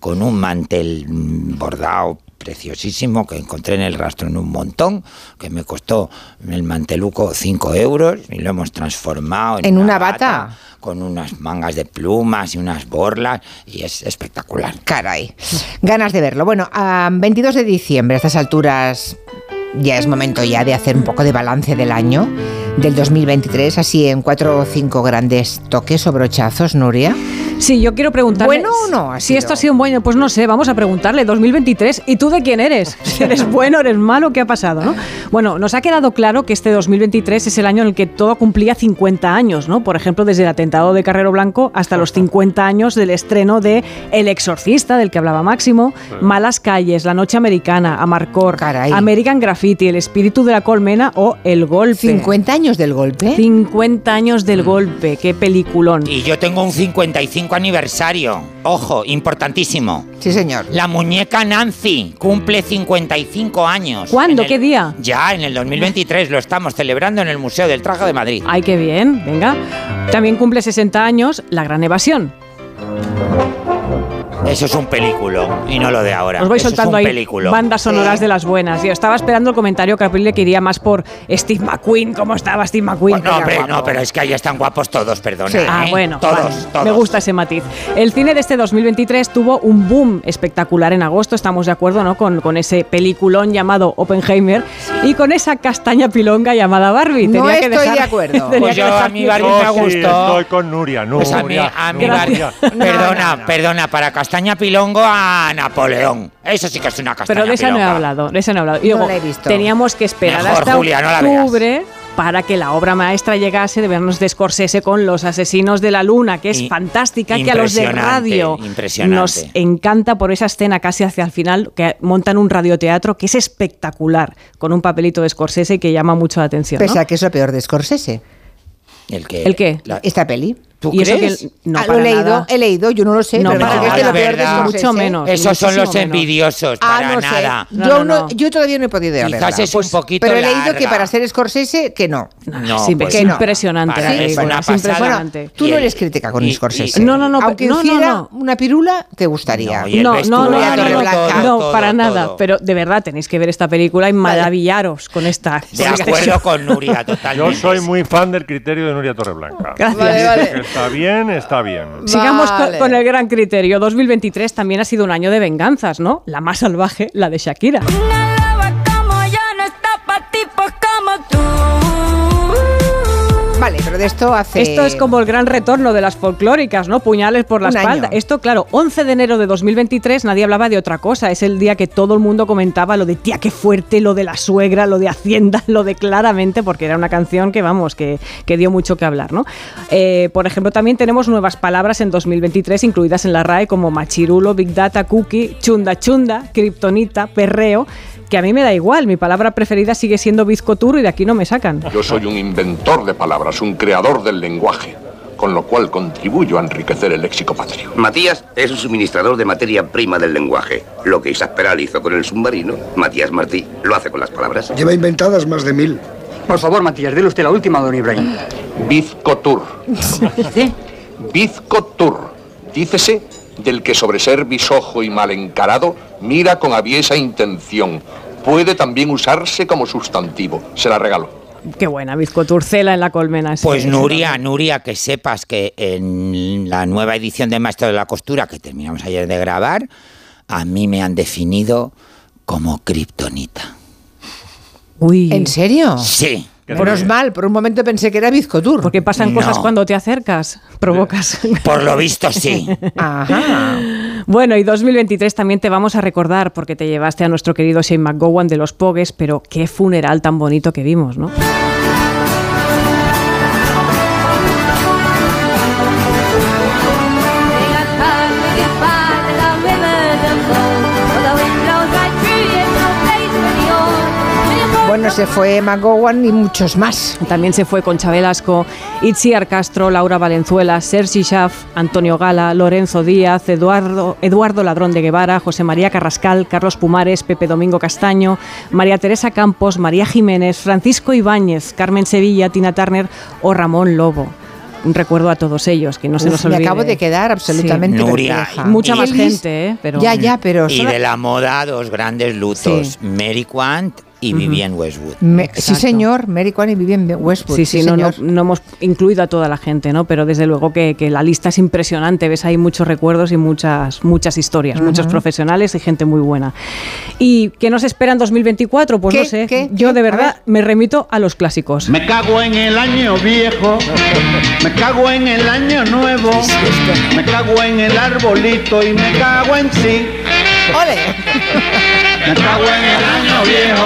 con un mantel bordado preciosísimo que encontré en el rastro en un montón, que me costó el manteluco 5 euros y lo hemos transformado en, ¿En una bata? con unas mangas de plumas y unas borlas y es espectacular. Caray, ganas de verlo. Bueno, a 22 de diciembre, a estas alturas, ya es momento ya de hacer un poco de balance del año, del 2023, así en cuatro o cinco grandes toques o brochazos, Nuria. Sí, yo quiero preguntarle. ¿Bueno o no Si esto ha sido un bueno, pues no sé, vamos a preguntarle. 2023, ¿y tú de quién eres? Si eres bueno, eres malo, ¿qué ha pasado? ¿no? Bueno, nos ha quedado claro que este 2023 es el año en el que todo cumplía 50 años, ¿no? Por ejemplo, desde el atentado de Carrero Blanco hasta los 50 años del estreno de El Exorcista, del que hablaba Máximo, Malas Calles, La Noche Americana, Amarcor, American Graffiti, El Espíritu de la Colmena o El Golpe. 50 años del golpe. 50 años del golpe, qué peliculón. Y yo tengo un 55 aniversario. Ojo, importantísimo. Sí, señor. La muñeca Nancy cumple 55 años. ¿Cuándo? El- ¿Qué día? Ya, en el 2023 lo estamos celebrando en el Museo del Traje de Madrid. Ay, qué bien, venga. También cumple 60 años La Gran Evasión. Eso es un película y no lo de ahora. Os voy Eso soltando ahí película. bandas sonoras de las buenas. Yo estaba esperando el comentario Caprile que iría más por Steve McQueen, cómo estaba Steve McQueen. No, guapo. no, pero es que ahí están guapos todos, perdona. Sí. Ah, ¿eh? bueno, Todos, vale. todos. me gusta ese matiz. El cine de este 2023 tuvo un boom espectacular en agosto, estamos de acuerdo, ¿no? Con, con ese peliculón llamado Oppenheimer y con esa castaña pilonga llamada Barbie. No Tenía que estoy dejar- de acuerdo. tenía Pues que yo, dejar a mí que- Barbie me sí gustó. estoy con Nuria, Nuria. Pues a mí, a mí Nuria. Barbie- Perdona, perdona, para Castaña Pilongo a Napoleón. Eso sí que es una castaña Pero de esa no he hablado, de esa no he hablado. Y No luego, la he visto. teníamos que esperar Mejor, hasta Julia, no octubre para que la obra maestra llegase de vernos de Scorsese con Los Asesinos de la Luna, que es I- fantástica, que a los de radio impresionante. nos encanta por esa escena casi hacia el final, que montan un radioteatro que es espectacular, con un papelito de Scorsese y que llama mucho la atención. ¿no? Pese a que es lo peor de Scorsese. ¿El qué? ¿El qué? La- Esta peli. ¿Tú Y eso crees? que no, Ah, lo he leído, nada. he leído, yo no lo sé, No, pero para que es lo peor de. Mucho menos. Esos son los menos. envidiosos, Ah, para no sé. nada. No, yo, no, yo todavía no he podido ir a Quizás es un poquito Pero he leído larga. que para ser Scorsese, que no. No, Sí, pues es no. impresionante Para la es una es pasada. impresionante. Bueno, tú no eres crítica con y- Scorsese. y- No, no, no, Aunque no, no, hiciera no. una pirula, te gustaría. No, No, no, no, para nada. Pero de verdad tenéis que ver esta película y maravillaros con esta. De acuerdo con Nuria, Yo totalmente. soy muy fan del criterio de Nuria Torreblanca. Gracias. Está bien, está bien. Sigamos con- el gran criterio. 2023 también ha sido un año de venganzas, ¿no? La más salvaje, la de Shakira. Vale, pero de esto hace... Esto es como el gran retorno de las folclóricas, ¿no? Puñales por la Un espalda. año. Esto, claro, 11 de enero de 2023 nadie hablaba de otra cosa. Es el día que todo el mundo comentaba lo de tía, qué fuerte, lo de la suegra, lo de Hacienda, lo de claramente, porque era una canción que, vamos, que, que dio mucho que hablar, ¿no? Eh, por ejemplo, también tenemos nuevas palabras en 2023 incluidas en la RAE como machirulo, big data, cookie, chunda chunda, kriptonita, perreo, que a mí me da igual. Mi palabra preferida sigue siendo bizcoturro y de aquí no me sacan. Yo soy un inventor de palabras, un creador del lenguaje, con lo cual contribuyo a enriquecer el léxico patrio. Matías es un suministrador de materia prima del lenguaje. Lo que Isaac Peral hizo con el submarino, Matías Martí lo hace con las palabras. Lleva inventadas más de mil. Por favor, Matías, dele usted la última, don Ibrahim. Bizcotur. Bizcotur. Dícese del que sobre ser bisojo y mal encarado mira con aviesa intención. Puede también usarse como sustantivo. Se la regalo. Qué buena, bizcoturcela en la colmena. sí, Pues sí, Nuria, Nuria, que sepas que en la nueva edición de Maestro de la Costura que terminamos ayer de grabar, a mí me han definido como kriptonita. Uy. ¿En serio? Sí. Menos mal, por un momento pensé que era bizcotur. Porque pasan No. cosas cuando te acercas, provocas. Por lo visto sí. Ajá. Bueno, y 2023 también te vamos a recordar porque te llevaste a nuestro querido Shane McGowan de los Pogues, pero qué funeral tan bonito que vimos, ¿no? Bueno, se fue McGowan y muchos más. También se fue con Velasco, Itziar Castro, Laura Valenzuela, Sergi Schaff, Antonio Gala, Lorenzo Díaz, Eduardo, Eduardo Ladrón de Guevara, José María Carrascal, Carlos Pumares, Pepe Domingo Castaño, María Teresa Campos, María Jiménez, Francisco Ibáñez, Carmen Sevilla, Tina Turner o Ramón Lobo. Un recuerdo a todos ellos, que no se nos me olvide. acabo de quedar absolutamente Nuria. Mucha Y más Elvis- gente, ¿eh? Pero... Ya, ya, pero... Y de la moda, dos grandes lutos. Sí. Mary Quant y Vivienne Westwood. Me- sí, señor, Mary Kwan y Vivienne Westwood. Sí, sí, no, no, señor. no hemos incluido a toda la gente, ¿no? Pero desde luego que, que la lista es impresionante. Ves ahí muchos recuerdos y muchas, muchas historias, muchos profesionales y gente muy buena. ¿Y qué nos espera en 2024? Pues ¿Qué? no sé. ¿Qué? Yo de verdad me remito a los clásicos. Me cago en el año viejo, me cago en el año nuevo, me cago en el arbolito y me cago en sí. ¡Ole!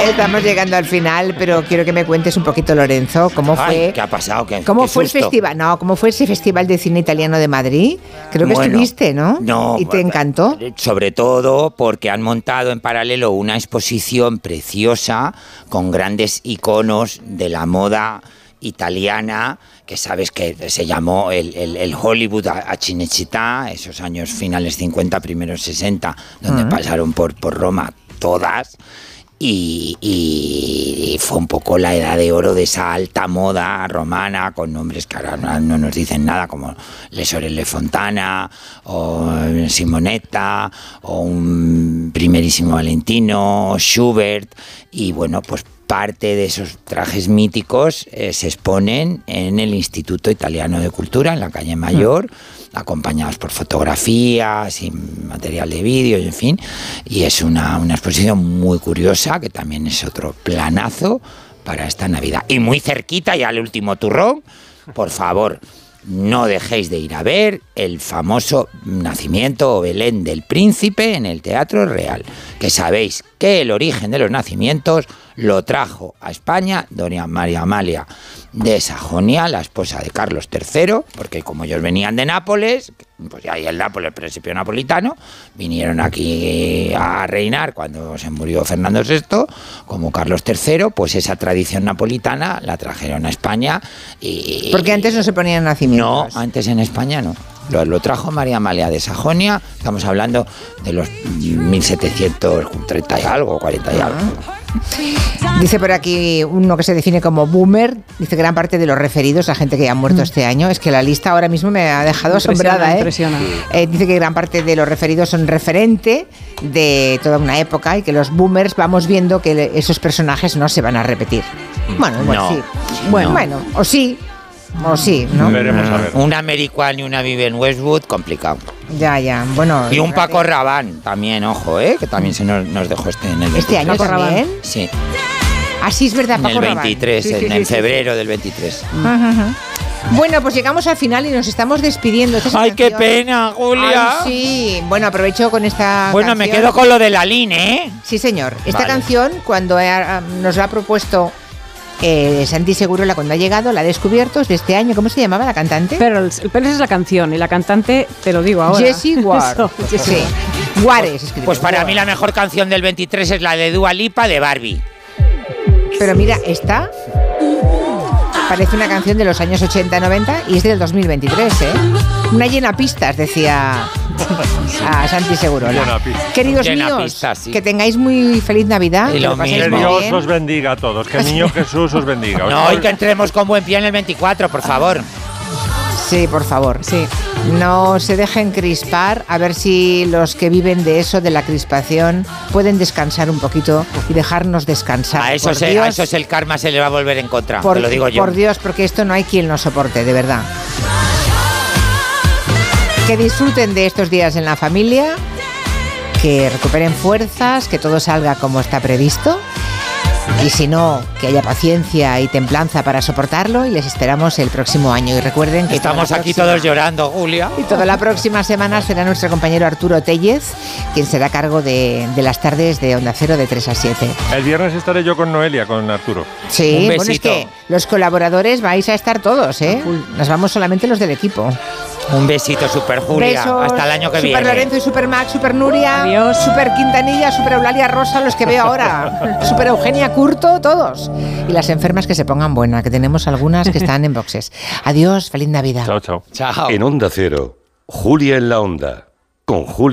Estamos llegando al final, pero quiero que me cuentes un poquito, Lorenzo, cómo Ay, fue... ¿qué ha pasado? ¿Qué, ¿Cómo qué fue el festival? No, ¿cómo fue ese festival de cine italiano de Madrid? Creo que Bueno, estuviste, ¿no? no, ¿Y te bueno, encantó? Sobre todo porque han montado en paralelo una exposición preciosa con grandes iconos de la moda italiana, que sabes que se llamó el, el- el Hollywood a, a Cinecittà, esos años finales 50, primeros 60, donde pasaron por, por Roma todas. Y, y fue un poco la edad de oro de esa alta moda romana con nombres que ahora no no nos dicen nada como Le Sorelle Fontana o Simonetta o un primerísimo Valentino o Schubert y bueno pues parte de esos trajes míticos eh, se exponen en el Instituto Italiano de Cultura en la calle Mayor acompañados por fotografías y material de vídeo, en fin. Y es una, una exposición muy curiosa, que también es otro planazo para esta Navidad. Y muy cerquita, ya el último turrón, por favor, no dejéis de ir a ver el famoso nacimiento o Belén del Príncipe en el Teatro Real, que sabéis que el origen de los nacimientos lo trajo a España doña María Amalia de Sajonia, la esposa de Carlos III, porque como ellos venían de Nápoles, pues ya hay el Nápoles, el principio napolitano, vinieron aquí a reinar cuando se murió Fernando VI, como Carlos III, pues esa tradición napolitana la trajeron a España y... Porque antes no se ponían nacimientos. No, antes en España no. Lo, lo trajo María Amalia de Sajonia, estamos hablando de los 1730 y algo, 40 y algo. Dice por aquí uno que se define como boomer, dice gran parte de los referidos a gente que ya ha muerto este año. Es que la lista ahora mismo me ha dejado Impresiona, asombrada. ¿eh? impresiona. Eh, dice que gran parte de los referidos son referente de toda una época y que los boomers vamos viendo que esos personajes no se van a repetir. Bueno, igual No, sí. Bueno, no. bueno, o sí, o sí, ¿no? Un americano y una vive en Westwood, complicado. Ya, ya. Bueno, Y un Paco Rabán también, ojo, ¿eh? que también se nos, nos dejó este en el ¿Este 23. año también? Sí, Así es verdad, en Paco el Rabanne. 23, Sí, sí, en, sí, en sí, febrero del 23. Ajá, ajá. Bueno, pues llegamos al final y nos estamos despidiendo. Esta es la ¡Ay, qué pena, Julia! Ay, sí. Bueno, aprovecho con esta Bueno, me quedo con lo de la Line, ¿eh? Sí, señor. Esta Vale. canción, cuando ah, nos la ha propuesto eh, Santi Segurola cuando ha llegado, la ha descubierto, es de este año. ¿Cómo se llamaba la cantante? Pearls. El Pearls es la canción y la cantante, te lo digo ahora. Jessie Ward. Eso, Jessie Sí. Ward. Escribe. Pues para mí la mejor canción del 23 es la de Dua Lipa de Barbie. Pero mira, esta parece una canción de los años 80-90 y es del 2023, ¿eh? Una llena pistas, decía a Santi Segurola. Queridos Llena míos, pistas, sí. que tengáis muy feliz Navidad. que lo Que Dios bien. os bendiga a todos. Que el niño Jesús os bendiga. No, y que entremos con buen pie en el 24, por favor. Sí, por favor. Sí. No se dejen crispar, a ver si los que viven de eso, de la crispación, pueden descansar un poquito y dejarnos descansar. A eso, a es el karma, se le va a volver en contra. por, te lo digo yo. por Dios, porque esto no hay quien lo soporte, de verdad. Que disfruten de estos días en la familia, que recuperen fuerzas, que todo salga como está previsto. Y si no, que haya paciencia y templanza para soportarlo y les esperamos el próximo año. Y recuerden que Estamos aquí próxima- todos llorando, Julia. y toda la próxima semana será nuestro compañero Arturo Tellez, quien será a cargo de, de las tardes de Onda Cero de 3 a 7. El viernes estaré yo con Noelia, con Arturo. Sí, Un bueno, es que los colaboradores vais a estar todos, ¿eh? Nos vamos solamente los del equipo. Un besito, Super Julia. Besos, Hasta el año que Super viene. Lorenzo y Super Max, Super Nuria, Super Quintanilla, Super Eulalia Rosa, los que veo ahora, Super Eugenia Curto, todos. Y las enfermas que se pongan buenas, que tenemos algunas que están en boxes. Adiós, feliz Navidad. Chao, chao. Chao. En Onda Cero, Julia en la Onda, con Julia.